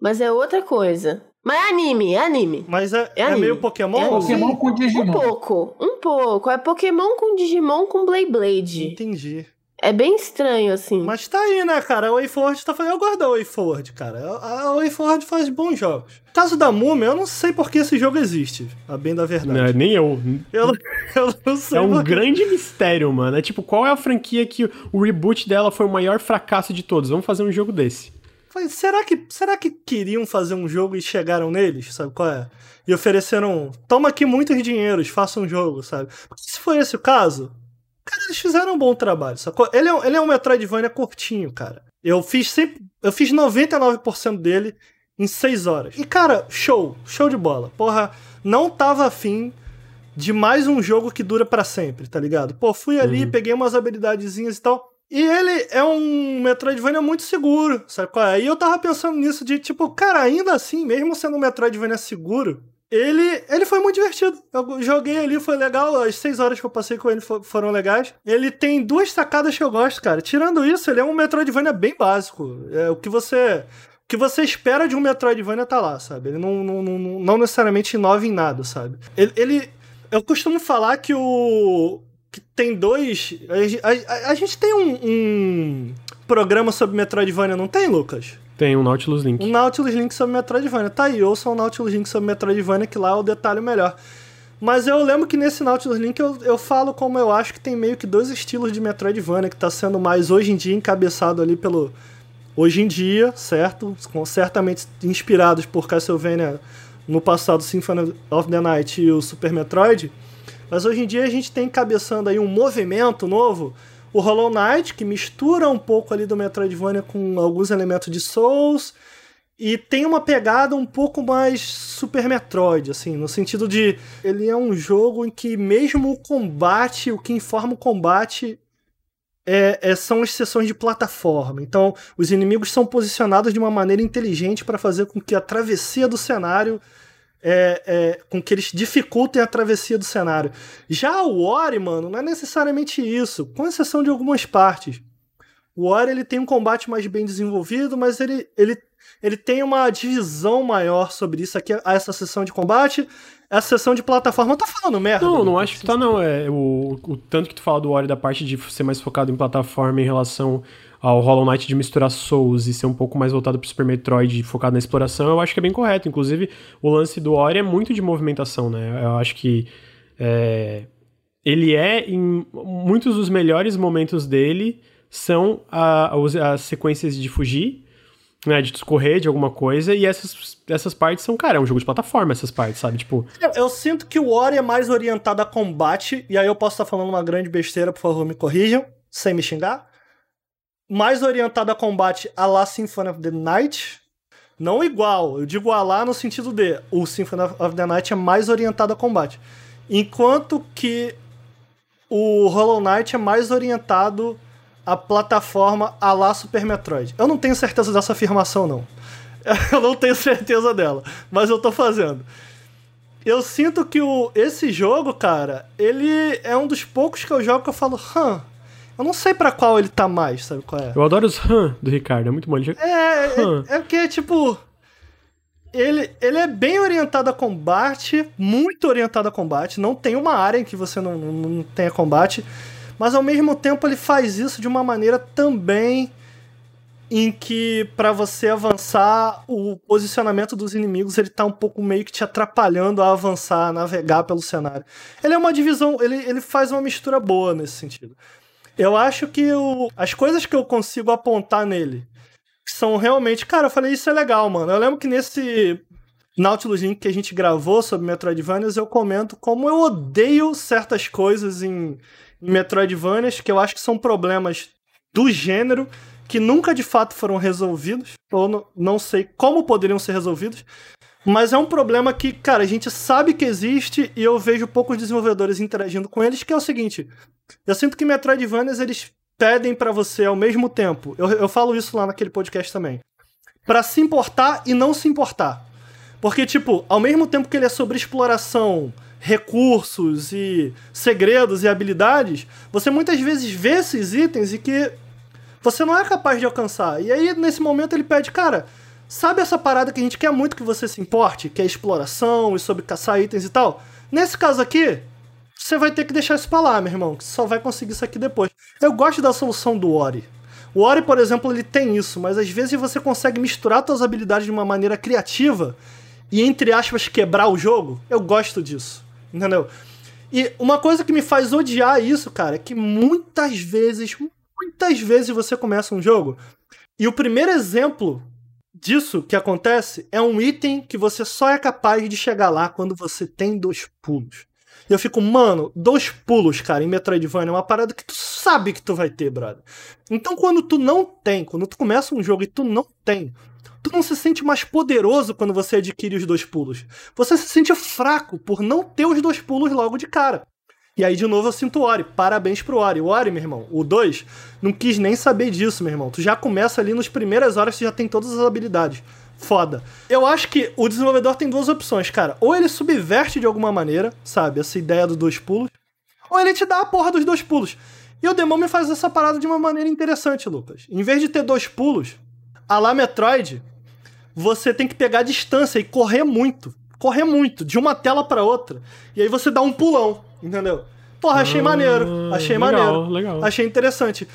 mas é outra coisa. Mas é anime, é anime. Mas é, É é anime. meio Pokémon? É. Pokémon com Um Digimon. pouco, um pouco. É Pokémon com Digimon com Blade Blade. Entendi. É bem estranho, assim. Mas tá aí, né, cara? A WayForward tá fazendo. Eu gosto da WayForward, cara. A a WayForward faz bons jogos. No caso da Múmia, eu não sei por que esse jogo existe. A bem da Não, verdade. nem eu. Eu, eu não sei É um por quê. grande mistério, mano. É tipo, qual é a franquia que o reboot dela foi o maior fracasso de todos? Vamos fazer um jogo desse. Falei, será que, será que queriam fazer um jogo e chegaram neles? Sabe qual é? E ofereceram, toma aqui muitos dinheiros, faça um jogo, sabe? Porque se for esse o caso, cara, eles fizeram um bom trabalho, sacou? Ele é, um- ele é um Metroidvania curtinho, cara. Eu fiz sempre, eu fiz 99% dele em 6 horas. E, cara, show, show de bola. Porra, não tava afim de mais um jogo que dura pra sempre, tá ligado? Pô, fui ali, peguei umas habilidadezinhas e tal. E ele é um Metroidvania muito seguro, sabe qual é? E eu tava pensando nisso de, tipo, cara, ainda assim, mesmo sendo um Metroidvania seguro, ele, ele foi muito divertido. Eu joguei ali, foi legal. As seis horas que eu passei com ele foram legais. Ele tem duas sacadas que eu gosto, cara. Tirando isso, ele é um Metroidvania bem básico. É o que você. O que você espera de um Metroidvania tá lá, sabe? Ele não, não, não, não necessariamente inova em nada, sabe? Ele, ele. Eu costumo falar que o. que tem dois. A, a, a gente tem um, um programa sobre Metroidvania, não tem, Lucas? Tem um Nautilus Link. Um Nautilus Link sobre Metroidvania. Tá aí, ouça um Nautilus Link sobre Metroidvania, que lá é o detalhe melhor. Mas eu lembro que nesse Nautilus Link eu, eu falo como eu acho que tem meio que dois estilos de Metroidvania, que tá sendo mais hoje em dia encabeçado ali pelo. Hoje em dia, certo? Com, certamente inspirados por Castlevania no passado Symphony of the Night e o Super Metroid. Mas hoje em dia a gente tem encabeçando aí um movimento novo o Hollow Knight, que mistura um pouco ali do Metroidvania com alguns elementos de Souls. E tem uma pegada um pouco mais Super Metroid, assim, no sentido de ele é um jogo em que mesmo o combate, o que informa o combate é, é, são as seções de plataforma. Então, os inimigos são posicionados de uma maneira inteligente para fazer com que a travessia do cenário é, é, com que eles dificultem a travessia do cenário. Já o Ori, mano, não é necessariamente isso, com exceção de algumas partes. O Ori ele tem um combate mais bem desenvolvido, mas ele, ele, ele tem uma divisão maior sobre isso aqui, essa sessão de combate, essa sessão de plataforma. Tá falando merda? Não, não acho que tá, não. É, o, o tanto que tu fala do Ori da parte de ser mais focado em plataforma em relação ao Hollow Knight de misturar Souls e ser um pouco mais voltado pro Super Metroid focado na exploração, eu acho que é bem correto. Inclusive, o lance do Ori é muito de movimentação, né? Eu acho que é, ele é, em muitos dos melhores momentos dele, são a, as sequências de fugir, né, de discorrer de alguma coisa, e essas, essas partes são, cara, é um jogo de plataforma, essas partes, sabe? Tipo. Eu, eu sinto que o Ori é mais orientado a combate, e aí eu posso estar falando uma grande besteira, por favor, me corrijam, sem me xingar mais orientado a combate a la Symphony of the Night. Não igual, eu digo a lá no sentido de o Symphony of the Night é mais orientado a combate. Enquanto que o Hollow Knight é mais orientado a plataforma a la Super Metroid. Eu não tenho certeza dessa afirmação, não. Eu não tenho certeza dela, mas eu tô fazendo. Eu sinto que o, esse jogo, cara, ele é um dos poucos que eu jogo que eu falo, hã, eu não sei para qual ele tá mais, sabe qual é? Eu adoro os hã do Ricardo, é muito bom. Ele... É, é, é porque, tipo. Ele, ele é bem orientado a combate, muito orientado a combate. Não tem uma área em que você não, não, não tenha combate. Mas ao mesmo tempo ele faz isso de uma maneira também em que para você avançar o posicionamento dos inimigos ele tá um pouco meio que te atrapalhando a avançar, a navegar pelo cenário. Ele é uma divisão, ele, ele faz uma mistura boa nesse sentido. Eu acho que as coisas que eu consigo apontar nele são realmente. Cara, eu falei, isso é legal, mano. Eu lembro que nesse Nautilus Link que a gente gravou sobre Metroidvanias, eu comento como eu odeio certas coisas em, em Metroidvanias que eu acho que são problemas do gênero que nunca de fato foram resolvidos, ou não sei como poderiam ser resolvidos, mas é um problema que, cara, a gente sabe que existe e eu vejo poucos desenvolvedores interagindo com eles, que é o seguinte: eu sinto que Metroidvanias eles pedem para você ao mesmo tempo. Eu, eu falo isso lá naquele podcast também. para se importar e não se importar. Porque, tipo, ao mesmo tempo que ele é sobre exploração, recursos e segredos e habilidades, você muitas vezes vê esses itens e que você não é capaz de alcançar. E aí, nesse momento, ele pede, cara, Sabe essa parada que a gente quer muito que você se importe, que é exploração e sobre caçar itens e tal? Nesse caso aqui, você vai ter que deixar isso pra lá, meu irmão, que você só vai conseguir isso aqui depois. Eu gosto da solução do Ori. O Ori, por exemplo, ele tem isso, mas às vezes você consegue misturar suas habilidades de uma maneira criativa e, entre aspas, quebrar o jogo. Eu gosto disso, entendeu? E uma coisa que me faz odiar isso, cara, é que muitas vezes, muitas vezes você começa um jogo e o primeiro exemplo disso que acontece é um item que você só é capaz de chegar lá quando você tem dois pulos. E eu fico, mano, dois pulos, cara, em Metroidvania é uma parada que tu sabe que tu vai ter, brother. Então quando tu não tem, quando tu começa um jogo e tu não tem, tu não se sente mais poderoso quando você adquire os dois pulos. Você se sente fraco por não ter os dois pulos logo de cara. E aí, de novo, eu sinto o Ori. Parabéns pro Ori. O Ori, meu irmão, o 2, não quis nem saber disso, meu irmão. Tu já começa ali nas primeiras horas, tu já tem todas as habilidades. Foda. Eu acho que o desenvolvedor tem duas opções, cara. Ou ele subverte de alguma maneira, sabe, essa ideia dos dois pulos, ou ele te dá a porra dos dois pulos. E o Demon faz essa parada de uma maneira interessante, Lucas. Em vez de ter dois pulos, a lá Metroid, você tem que pegar a distância e correr muito. Correr muito, de uma tela para outra. E aí você dá um pulão. Entendeu? Porra, achei ah, maneiro. Achei legal, maneiro. Legal. Achei interessante.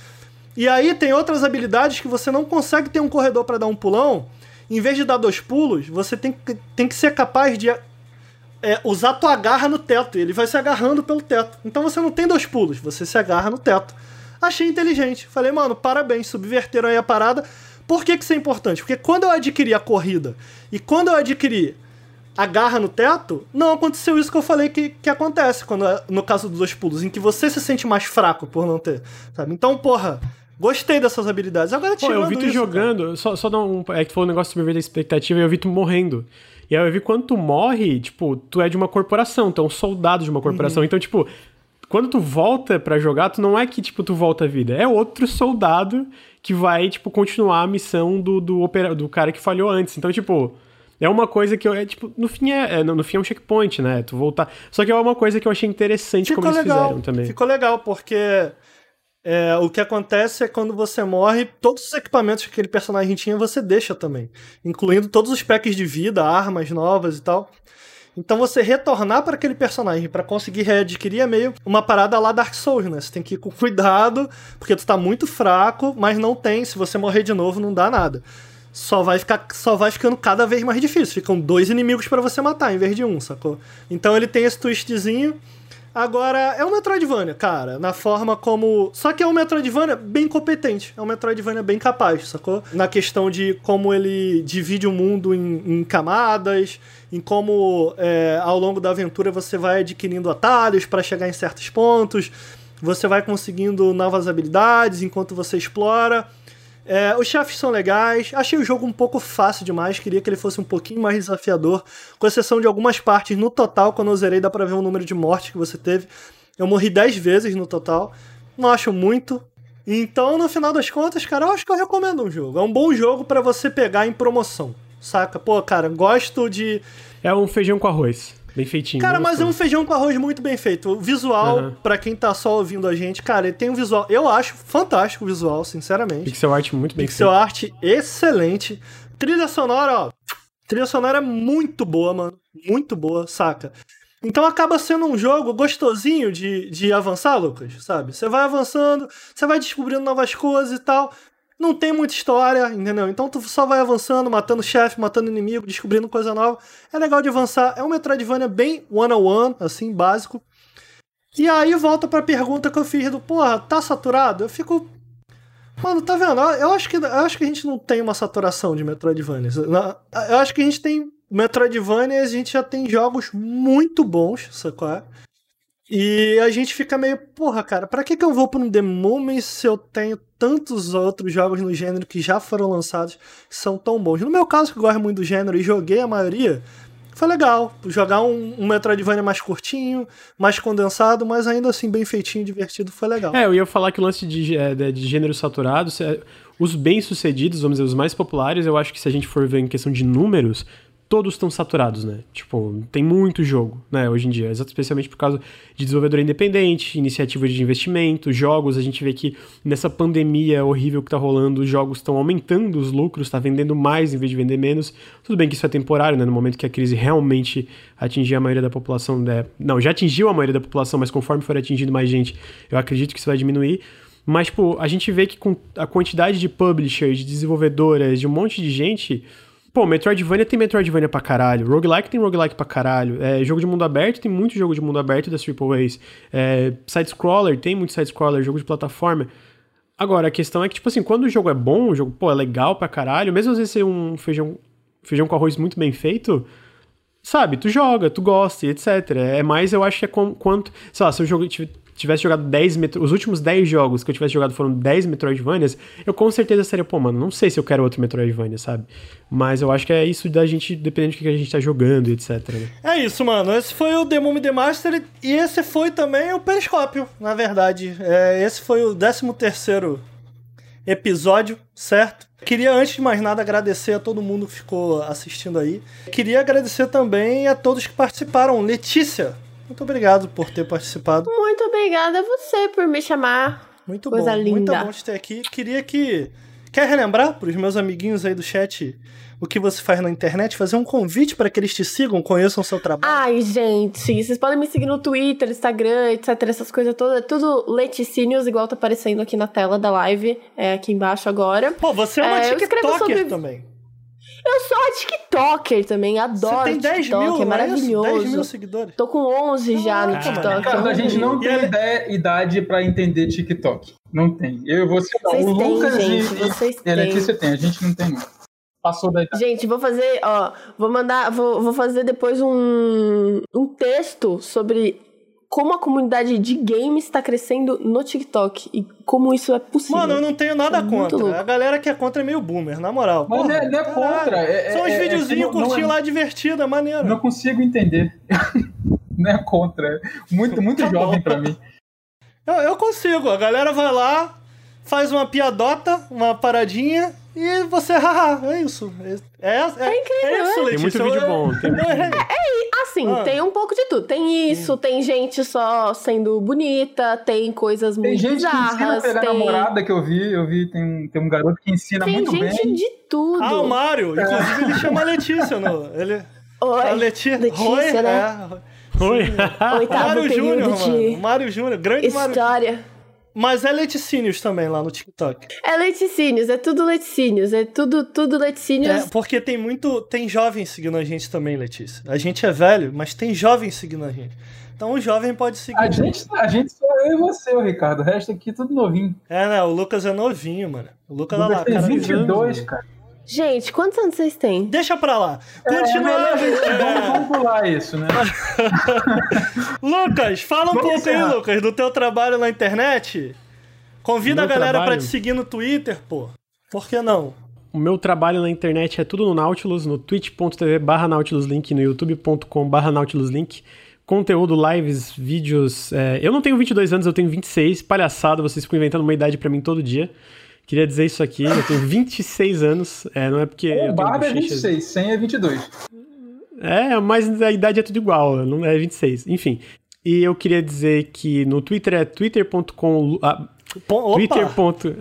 E aí tem outras habilidades que você não consegue ter um corredor para dar um pulão. Em vez de dar dois pulos, você tem que, tem que ser capaz de é, usar tua garra no teto. E ele vai se agarrando pelo teto. Então você não tem dois pulos, você se agarra no teto. Achei inteligente. Falei, mano, parabéns, subverteram aí a parada. Por que, que isso é importante? Porque quando eu adquiri a corrida e quando eu adquiri agarra no teto, não aconteceu isso que eu falei que, que acontece quando é, no caso dos dois pulos, em que você se sente mais fraco por não ter, sabe? Então, porra, gostei dessas habilidades. Agora Pô, eu vi tu isso, jogando, só, só dar um. É que falou um negócio sobre a expectativa e eu vi tu morrendo. E aí eu vi quando tu morre, tipo, tu é de uma corporação, tu é um soldado de uma corporação. Uhum. Então, tipo, quando tu volta para jogar, tu não é que, tipo, tu volta a vida. É outro soldado que vai, tipo, continuar a missão do, do, opera, do cara que falhou antes. Então, tipo, é uma coisa que eu. É, tipo, no fim é, é, no fim é um checkpoint, né? Tu voltar. Só que é uma coisa que eu achei interessante Ficou como eles legal. fizeram também. Ficou legal, porque. É, o que acontece é quando você morre, todos os equipamentos que aquele personagem tinha você deixa também, incluindo todos os packs de vida, armas novas e tal. Então você retornar para aquele personagem para conseguir readquirir é meio uma parada lá Dark Souls, né? Você tem que ir com cuidado, porque tu tá muito fraco, mas não tem, se você morrer de novo não dá nada só vai ficar só vai ficando cada vez mais difícil. Ficam dois inimigos para você matar em vez de um, sacou? Então ele tem esse twistzinho. Agora, é um Metroidvania, cara, na forma como. Só que é um Metroidvania bem competente. É um Metroidvania bem capaz, sacou? Na questão de como ele divide o mundo em, em camadas, em como é, ao longo da aventura você vai adquirindo atalhos para chegar em certos pontos, você vai conseguindo novas habilidades enquanto você explora. É, os chefes são legais. Achei o jogo um pouco fácil demais. Queria que ele fosse um pouquinho mais desafiador. Com exceção de algumas partes. No total, quando eu zerei, dá pra ver o número de mortes que você teve. Eu morri 10 vezes no total. Não acho muito. Então, no final das contas, cara, eu acho que eu recomendo um jogo. É um bom jogo para você pegar em promoção. Saca? Pô, cara, gosto de. É um feijão com arroz. Bem feitinho. Cara, mas é um feijão com arroz muito bem feito. O visual, uhum. para quem tá só ouvindo a gente, cara, ele tem um visual. Eu acho fantástico o visual, sinceramente. Pixel art muito bem Pixel feito. Pixel art excelente. Trilha sonora, ó. Trilha sonora muito boa, mano. Muito boa, saca? Então acaba sendo um jogo gostosinho de, de avançar, Lucas, sabe? Você vai avançando, você vai descobrindo novas coisas e tal. Não tem muita história, entendeu? Então tu só vai avançando, matando chefe, matando inimigo, descobrindo coisa nova. É legal de avançar. É um Metroidvania bem one-on-one, assim, básico. E aí volta pra pergunta que eu fiz do, porra, tá saturado? Eu fico. Mano, tá vendo? Eu acho que, eu acho que a gente não tem uma saturação de Metroidvania. Eu acho que a gente tem Metroidvania, a gente já tem jogos muito bons, sacou? E a gente fica meio, porra, cara, pra que, que eu vou pra um The Moment se eu tenho tantos outros jogos no gênero que já foram lançados que são tão bons? No meu caso, que eu gosto muito do gênero e joguei a maioria, foi legal. Jogar um, um Metroidvania mais curtinho, mais condensado, mas ainda assim bem feitinho, divertido, foi legal. É, eu ia falar que o lance de, é, de, de gênero saturado, os bem-sucedidos, vamos dizer, os mais populares, eu acho que se a gente for ver em questão de números, todos estão saturados, né? Tipo, tem muito jogo, né, hoje em dia, especialmente por causa de desenvolvedor independente, iniciativas de investimento, jogos, a gente vê que nessa pandemia horrível que tá rolando, os jogos estão aumentando os lucros, tá vendendo mais em vez de vender menos. Tudo bem que isso é temporário, né, no momento que a crise realmente atingir a maioria da população, né? não, já atingiu a maioria da população, mas conforme for atingindo mais gente, eu acredito que isso vai diminuir. Mas, tipo, a gente vê que com a quantidade de publishers, de desenvolvedoras, de um monte de gente, Pô, Metroidvania tem Metroidvania pra caralho. Roguelike tem roguelike pra caralho. É, jogo de mundo aberto tem muito jogo de mundo aberto das AAAs. É, Side-scroller tem muito side-scroller, jogo de plataforma. Agora, a questão é que, tipo assim, quando o jogo é bom, o jogo, pô, é legal pra caralho, mesmo às vezes ser um feijão, feijão com arroz muito bem feito, sabe, tu joga, tu gosta etc. É mais, eu acho que é com, quanto, sei lá, se eu jogo, tivesse jogado 10 Metro... os últimos 10 jogos que eu tivesse jogado foram 10 Metroidvanias, eu com certeza seria, pô, mano, não sei se eu quero outro Metroidvania, sabe? Mas eu acho que é isso da gente, dependendo do que a gente tá jogando, etc. Né? É isso, mano. Esse foi o The The Master e esse foi também o Periscópio, na verdade. É, esse foi o 13 terceiro episódio, certo? Queria, antes de mais nada, agradecer a todo mundo que ficou assistindo aí. Queria agradecer também a todos que participaram. Letícia, muito obrigado por ter participado. Muito obrigada a você por me chamar. Muito Coisa bom, linda. muito bom te ter aqui. Queria que. Quer relembrar para os meus amiguinhos aí do chat o que você faz na internet? Fazer um convite para que eles te sigam, conheçam o seu trabalho? Ai, gente, vocês podem me seguir no Twitter, Instagram, etc. Essas coisas todas. Tudo Leticínios, igual tá aparecendo aqui na tela da live, é, aqui embaixo agora. Pô, você é uma É, TikToker sobre- também. Eu sou a TikToker também, adoro Você tem 10 TikTok, mil, é não é isso? maravilhoso. 10 mil seguidores. Tô com 11 já no TikTok. Ricardo, a gente não tem ideia, idade pra entender TikTok. Não tem. Eu e você não. Vocês O têm, Lucas gente, e, vocês e a. Letícia tem. A gente não tem, não. Passou da idade. Gente, vou fazer, ó, vou mandar, vou, vou fazer depois um, um texto sobre como a comunidade de games está crescendo no TikTok e como isso é possível. Mano, eu não tenho nada É contra. A galera que é contra é meio boomer, na moral. Mas Porra, não é- não é caralho. contra, é- São uns é- é videozinhos é- lá divertido, é maneiro. Não consigo entender. não é contra. É muito, muito Tá jovem pra mim. Eu, eu consigo. A galera vai lá, faz uma piadota, uma paradinha e você, haha, é isso. É, é, é, incrível, é isso, Tem Letícia. muito vídeo bom. Tem muito eu- vídeo. Assim, Ah. tem um pouco de tudo. Tem isso, tem gente só sendo bonita, tem coisas Tem muito gente que ensina a bizarras, pegar tem, namorada que eu vi. Eu vi, tem um, tem um garoto que ensina tem muito gente bem. de tudo. Ah, o Mário. Inclusive, ele chama a Letícia. No, ele, Oi, a Leti... Letícia, Oi, né? é. Oi. Oitavo Mário período Júnior, de. Mário Júnior, grande Mário história. Mas é Leticínios também lá no TikTok. É leticínios, é tudo leticínios, é tudo, tudo leticínios. É, porque tem muito. Tem jovens seguindo a gente também, Letícia. A gente é velho, mas tem jovens seguindo a gente. Então o jovem pode seguir. A gente, a gente só eu e você, o Ricardo. O resto aqui tudo novinho. É, né? O Lucas é novinho, mano. O Lucas, O olha lá, Lucas tem cara. 22, cara. Gente, quantos anos vocês têm? Deixa pra lá. É, Continuando. vamos, é, vamos pular isso, né? Lucas, fala um Vamos pouco aí. Lucas, do teu trabalho na internet. Convida Meu a galera trabalho? pra te seguir no Twitter, pô. Por que não? O meu trabalho na internet é tudo no Nautilus, no twitch.tv barra nautiluslink, no youtube.com barra nautiluslink. Conteúdo, lives, vídeos. é, Eu não tenho 22 anos, eu tenho 26. Palhaçada, vocês ficam inventando uma idade pra mim todo dia. Queria dizer isso aqui, eu tenho 26 anos. É, não é porque. eu O Barba é bochechas- 26, 100 é 22. É, mas a idade é tudo igual, não é 26. Enfim. E eu queria dizer que no Twitter é twitter.com. Ah, Pô, opa, Twitter. ponto-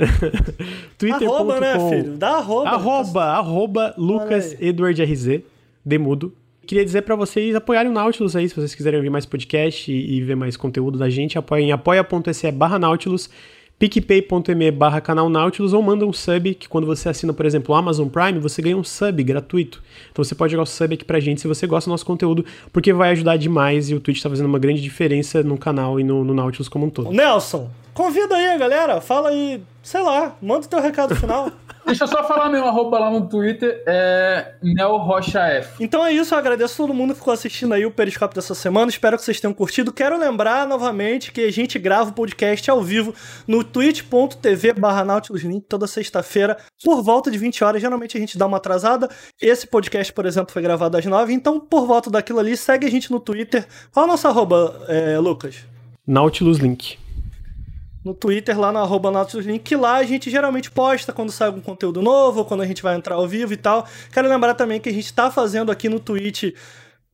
Twitter.com. arroba, né, filho? Dá arroba. Arroba, arroba Lucas. Edward RZ, demudo. Queria dizer pra vocês apoiarem o Nautilus aí, se vocês quiserem ouvir mais podcast e, e ver mais conteúdo da gente, apoiem apoia.se barra Nautilus, picpay.me barra canal Nautilus ou manda um sub, que quando você assina, por exemplo, o Amazon Prime, você ganha um sub gratuito. Então você pode jogar o sub aqui pra gente se você gosta do nosso conteúdo, porque vai ajudar demais e o Twitch tá fazendo uma grande diferença no canal e no, no Nautilus como um todo. Nelson, convida aí a galera. Fala aí, sei lá, manda o teu recado final. Deixa eu só falar meu arroba lá no Twitter, é Nel Rocha F. Então é isso, eu agradeço todo mundo que ficou assistindo aí o Periscópio dessa semana. Espero que vocês tenham curtido. Quero lembrar novamente que a gente grava o podcast ao vivo no twitch.tv barra Nautilus Link toda sexta-feira, por volta de 20 horas. Geralmente a gente dá uma atrasada. Esse podcast, por exemplo, foi gravado às 9, então por volta daquilo ali, segue a gente no Twitter. Qual é a nossa arroba, é, Lucas? Nautilus Link. No Twitter, lá no arroba Nautilus Link, que lá a gente geralmente posta quando sai algum conteúdo novo, quando a gente vai entrar ao vivo e tal. Quero lembrar também que a gente tá fazendo aqui no Twitch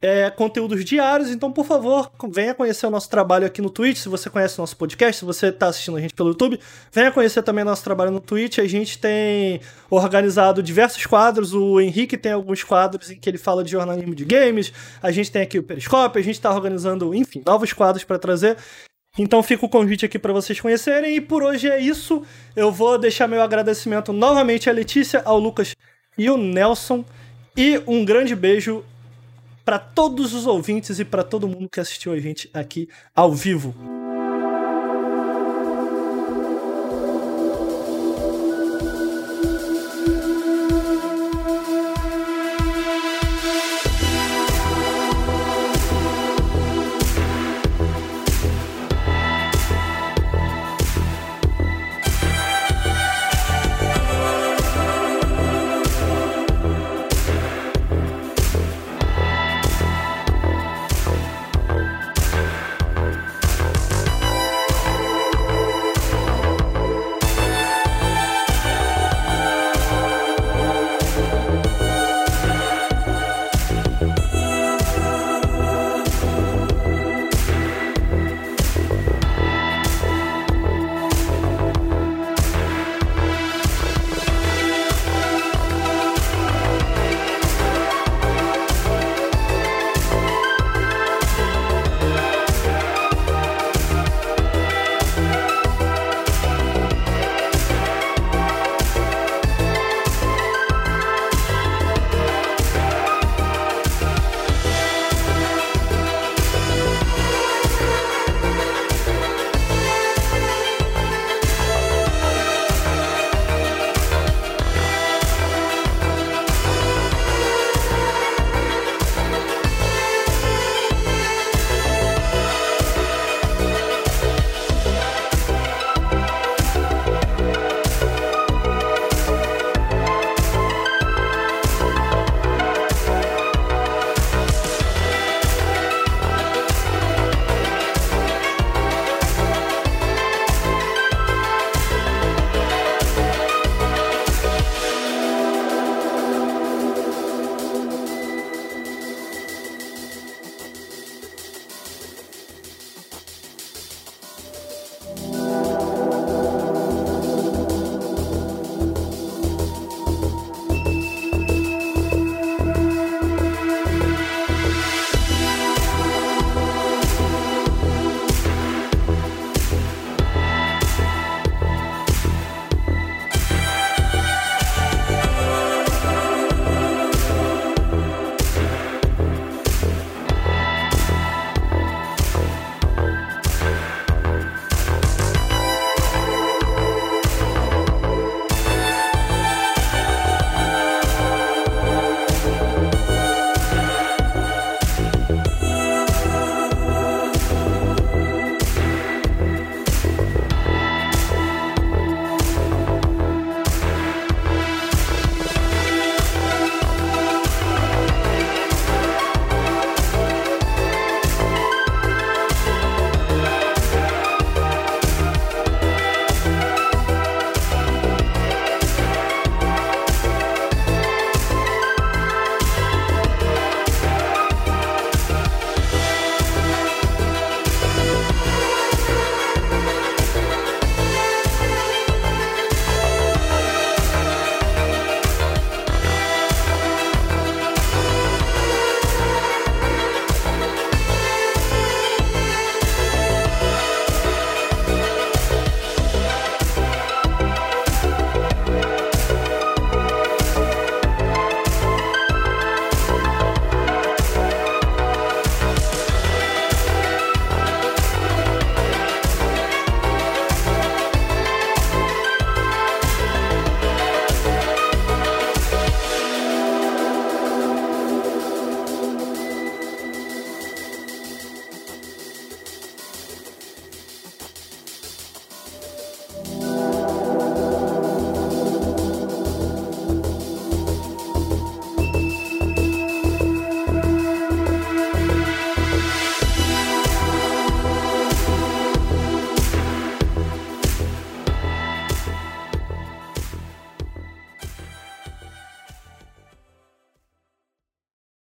é, conteúdos diários, então, por favor, venha conhecer o nosso trabalho aqui no Twitch, se você conhece o nosso podcast, se você tá assistindo a gente pelo YouTube, venha conhecer também nosso trabalho no Twitch, a gente tem organizado diversos quadros, o Henrique tem alguns quadros em que ele fala de jornalismo de games, a gente tem aqui o Periscópio, a gente tá organizando, enfim, novos quadros para trazer, então fica o convite aqui para vocês conhecerem. E por hoje é isso. Eu vou deixar meu agradecimento novamente à Letícia, ao Lucas e ao Nelson. E um grande beijo para todos os ouvintes e para todo mundo que assistiu a gente aqui ao vivo.